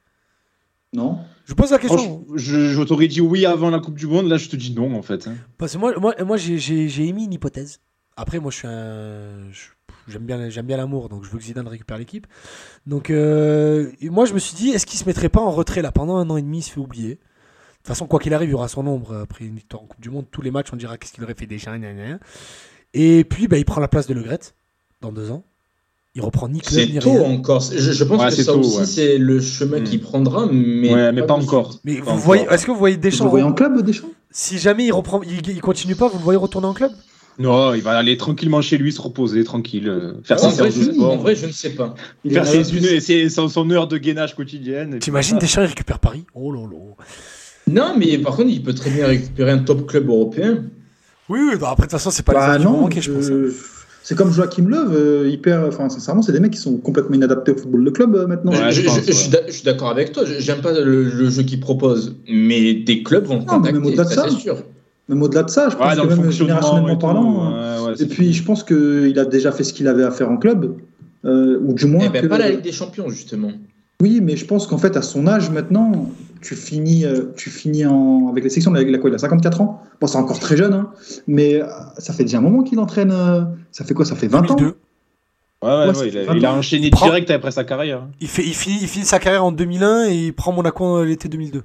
S3: Non
S5: Je vous pose la question.
S2: Je, je t'aurais dit oui avant la Coupe du Monde, là je te dis non en fait. hein.
S5: Parce que moi, moi, moi j'ai, émis une hypothèse. Après, moi, je suis un. je- J'aime bien, j'aime bien l'amour, donc je veux que Zidane récupère l'équipe. Donc, euh, moi, je me suis dit, est-ce qu'il se mettrait pas en retrait là? Pendant un an et demi Il se fait oublier. De toute façon, quoi qu'il arrive, il y aura son ombre après une victoire en Coupe du Monde. Tous les matchs, on dira qu'est-ce qu'il aurait fait déjà. Et puis, bah, il prend la place de Le Gret dans deux ans. Il reprend ni club
S4: C'est
S5: ni
S4: tôt
S5: rien.
S4: encore. Je, je pense
S2: Ouais,
S4: que
S2: c'est
S4: ça
S2: tôt,
S4: aussi,
S2: ouais.
S4: c'est le chemin
S2: Mm.
S4: qu'il prendra, mais,
S2: ouais, mais pas
S4: de
S2: encore.
S5: Mais
S2: Pas
S5: vous
S2: encore.
S5: voyez, est-ce que vous voyez Deschamps
S3: voyais en club, Deschamps?
S5: Si jamais il reprend, il, il continue pas, vous le voyez retourner en club?
S2: Non, il va aller tranquillement chez lui, se reposer, tranquille, euh, faire
S4: en,
S2: ses
S4: vrai,
S2: séances de
S4: je,
S2: sport,
S4: en vrai, je ne sais pas.
S3: Il
S2: faire ses, une- ses- son, son heure de gainage quotidienne.
S5: T'imagines. Deschamps, il récupère Paris? Oh là là.
S4: Non, mais par contre, il peut très bien récupérer un top club européen.
S5: Oui, oui, bah après, de toute façon, c'est pas
S3: Bah
S5: les
S3: non,
S5: je pense. hein.
S3: euh, c'est comme Joachim Löw, euh, hyper. Enfin, sincèrement, c'est des mecs qui sont complètement inadaptés au football de club euh, maintenant.
S2: Ouais,
S4: je,
S2: je pense,
S4: je- je suis
S2: ouais.
S4: d'a- je suis d'accord avec toi. J'aime pas le, le jeu qu'il propose, mais des clubs vont
S3: Non, mais même
S4: contacter,
S3: au-delà de
S4: ça, sûr.
S3: Même au-delà de ça, je pense
S2: Ouais,
S3: que même générationnellement
S2: et tout,
S3: parlant.
S2: ouais, ouais,
S3: Et puis, je pense qu'il a déjà fait ce qu'il avait à faire en club, euh, ou du moins.
S4: Eh ben,
S3: que-
S4: pas la Ligue des Champions, justement.
S3: Oui, mais je pense qu'en fait, à son âge maintenant, tu finis, euh, tu finis en... avec les sections. Il a quoi Il a 54 ans. Bon, c'est encore très jeune, hein, mais euh, ça fait déjà un moment qu'il entraîne. euh, Ça fait quoi? Ça fait 20 ans?
S5: 2002.
S2: Ouais, ouais,
S3: Ouais,
S2: il, a, il a
S3: 20 ans.
S2: enchaîné direct après sa carrière.
S5: Il, fait, il, finit, il finit sa carrière en 2001 et il prend Monaco l'été 2002.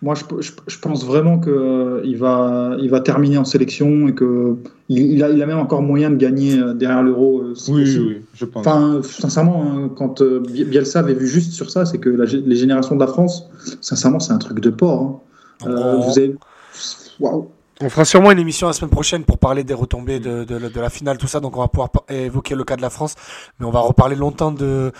S3: Moi, je, je- je pense vraiment qu'il va, il va terminer en sélection et que il, a, il a même encore moyen de gagner euh, derrière l'euro. euh, si
S2: Oui, oui, je pense.
S3: Enfin, sincèrement, hein, quand euh, Bi- Bielsa avait vu juste sur ça, c'est que la les générations de la France, sincèrement, c'est un truc de porc. hein. Euh,
S5: On-
S3: vous avez... Waouh.
S5: On fera sûrement une émission la semaine prochaine pour parler des retombées de, de, de la finale, tout ça. Donc on va pouvoir évoquer le cas de la France. Mais on va reparler longtemps de,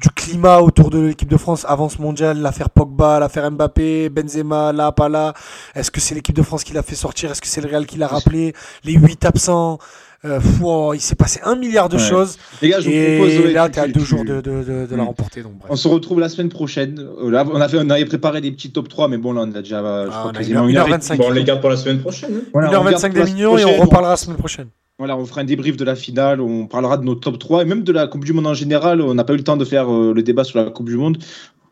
S5: du climat autour de l'équipe de France avant ce mondial. L'affaire Pogba, l'affaire Mbappé, Benzema, là, pas là. Est-ce que c'est l'équipe de France qui l'a fait sortir? Est-ce que c'est le Real qui l'a rappelé? Les huit absents Euh, oh, il s'est passé un milliard de
S2: Ouais.
S5: choses.
S2: Les gars, je vous propose.
S5: là,
S2: tu- tu-
S5: deux
S2: tu-
S5: jours de, de, de, de la
S2: Mm.
S5: remporter. Donc, bref.
S2: On se retrouve la semaine prochaine. Euh, Là, on, a fait, on avait préparé des petits top 3, mais bon, là, on a déjà. je
S5: Ah,
S2: crois,
S5: on a
S2: quasiment
S5: une
S2: une
S5: heure
S2: heure et-
S5: 25.
S4: Bon, on les garde pour la semaine prochaine. hein.
S2: Voilà, on garde
S5: 1h25
S2: pour la
S5: des millions et on reparlera la semaine prochaine.
S2: Voilà, on fera un débrief de la finale, on parlera de nos top 3 et même de la Coupe du Monde en général. On n'a pas eu le temps de faire euh, le débat sur la Coupe du Monde,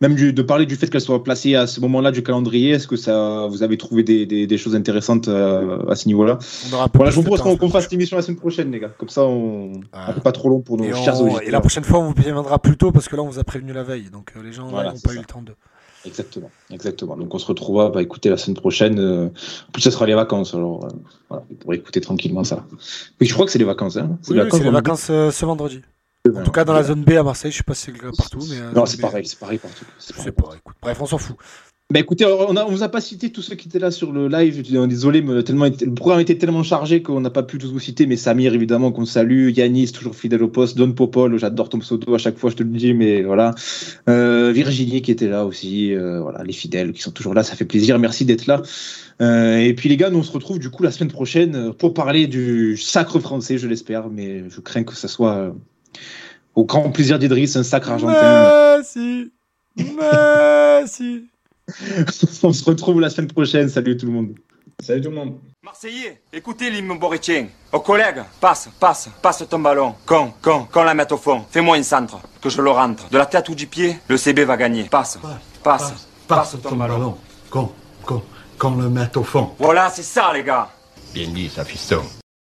S2: même du- de parler du fait qu'elle soit placée à ce moment-là du calendrier. Est-ce que ça, vous avez trouvé des, des- des choses intéressantes euh, à ce niveau-là? Voilà, je vous propose qu'on fasse l'émission la semaine prochaine, les gars. Comme ça, on
S5: Voilà.
S2: ne fait pas trop long pour nos
S5: Et,
S2: chers
S5: on-
S2: auditeurs.
S5: et la prochaine fois, on vous préviendra plus tôt parce que là, on vous a prévenu la veille. Donc euh, les gens n'ont pas
S2: ça.
S5: eu le temps de.
S2: Exactement, exactement. Donc on se retrouvera, bah, écoutez, la semaine prochaine. euh, En plus, ça sera les vacances, alors voilà, vous pourrez écouter tranquillement ça. Oui, je crois que c'est les vacances. Hein.
S5: Oui, oui, c'est les vacances ce vendredi. En tout cas, dans la zone B à Marseille, je sais pas si c'est le cas partout. Mais, euh,
S2: Non, c'est pareil, c'est pareil partout. C'est
S5: Je
S2: pareil
S5: sais pas, écoute. Bref, on s'en fout.
S2: Bah écoutez, on on vous a pas cité tous ceux qui étaient là sur le live. Suis Désolé, mais tellement, le programme était tellement chargé qu'on n'a pas pu tous vous citer. Mais Samir, évidemment, qu'on salue. Yanis, toujours fidèle au poste. Don Popol, j'adore ton pseudo à chaque fois, je te le dis, mais voilà. Euh, Virginie qui était là aussi. euh, voilà, les fidèles qui sont toujours là, ça fait plaisir. Merci d'être là. Euh, et puis les gars, nous on se retrouve du coup la semaine prochaine pour parler du sacre français, je l'espère. Mais je crains que ça soit au grand plaisir d'Idriss, un sacre argentin.
S5: Merci. Merci.
S2: on se retrouve la semaine prochaine. Salut tout le monde.
S4: Salut tout le monde.
S6: Marseillais, écoutez l'hymne borétien. Aux collègues, passe, passe, passe ton ballon. Con, con, qu'on la mette au fond. Fais-moi une centre, que je le rentre. De la tête ou du pied, le CB va gagner. Passe, passe, passe, ton, ballon.
S7: Qu'on, qu'on, qu'on le mette au fond.
S6: Voilà, c'est ça, les gars.
S7: Bien dit, ça, fiston.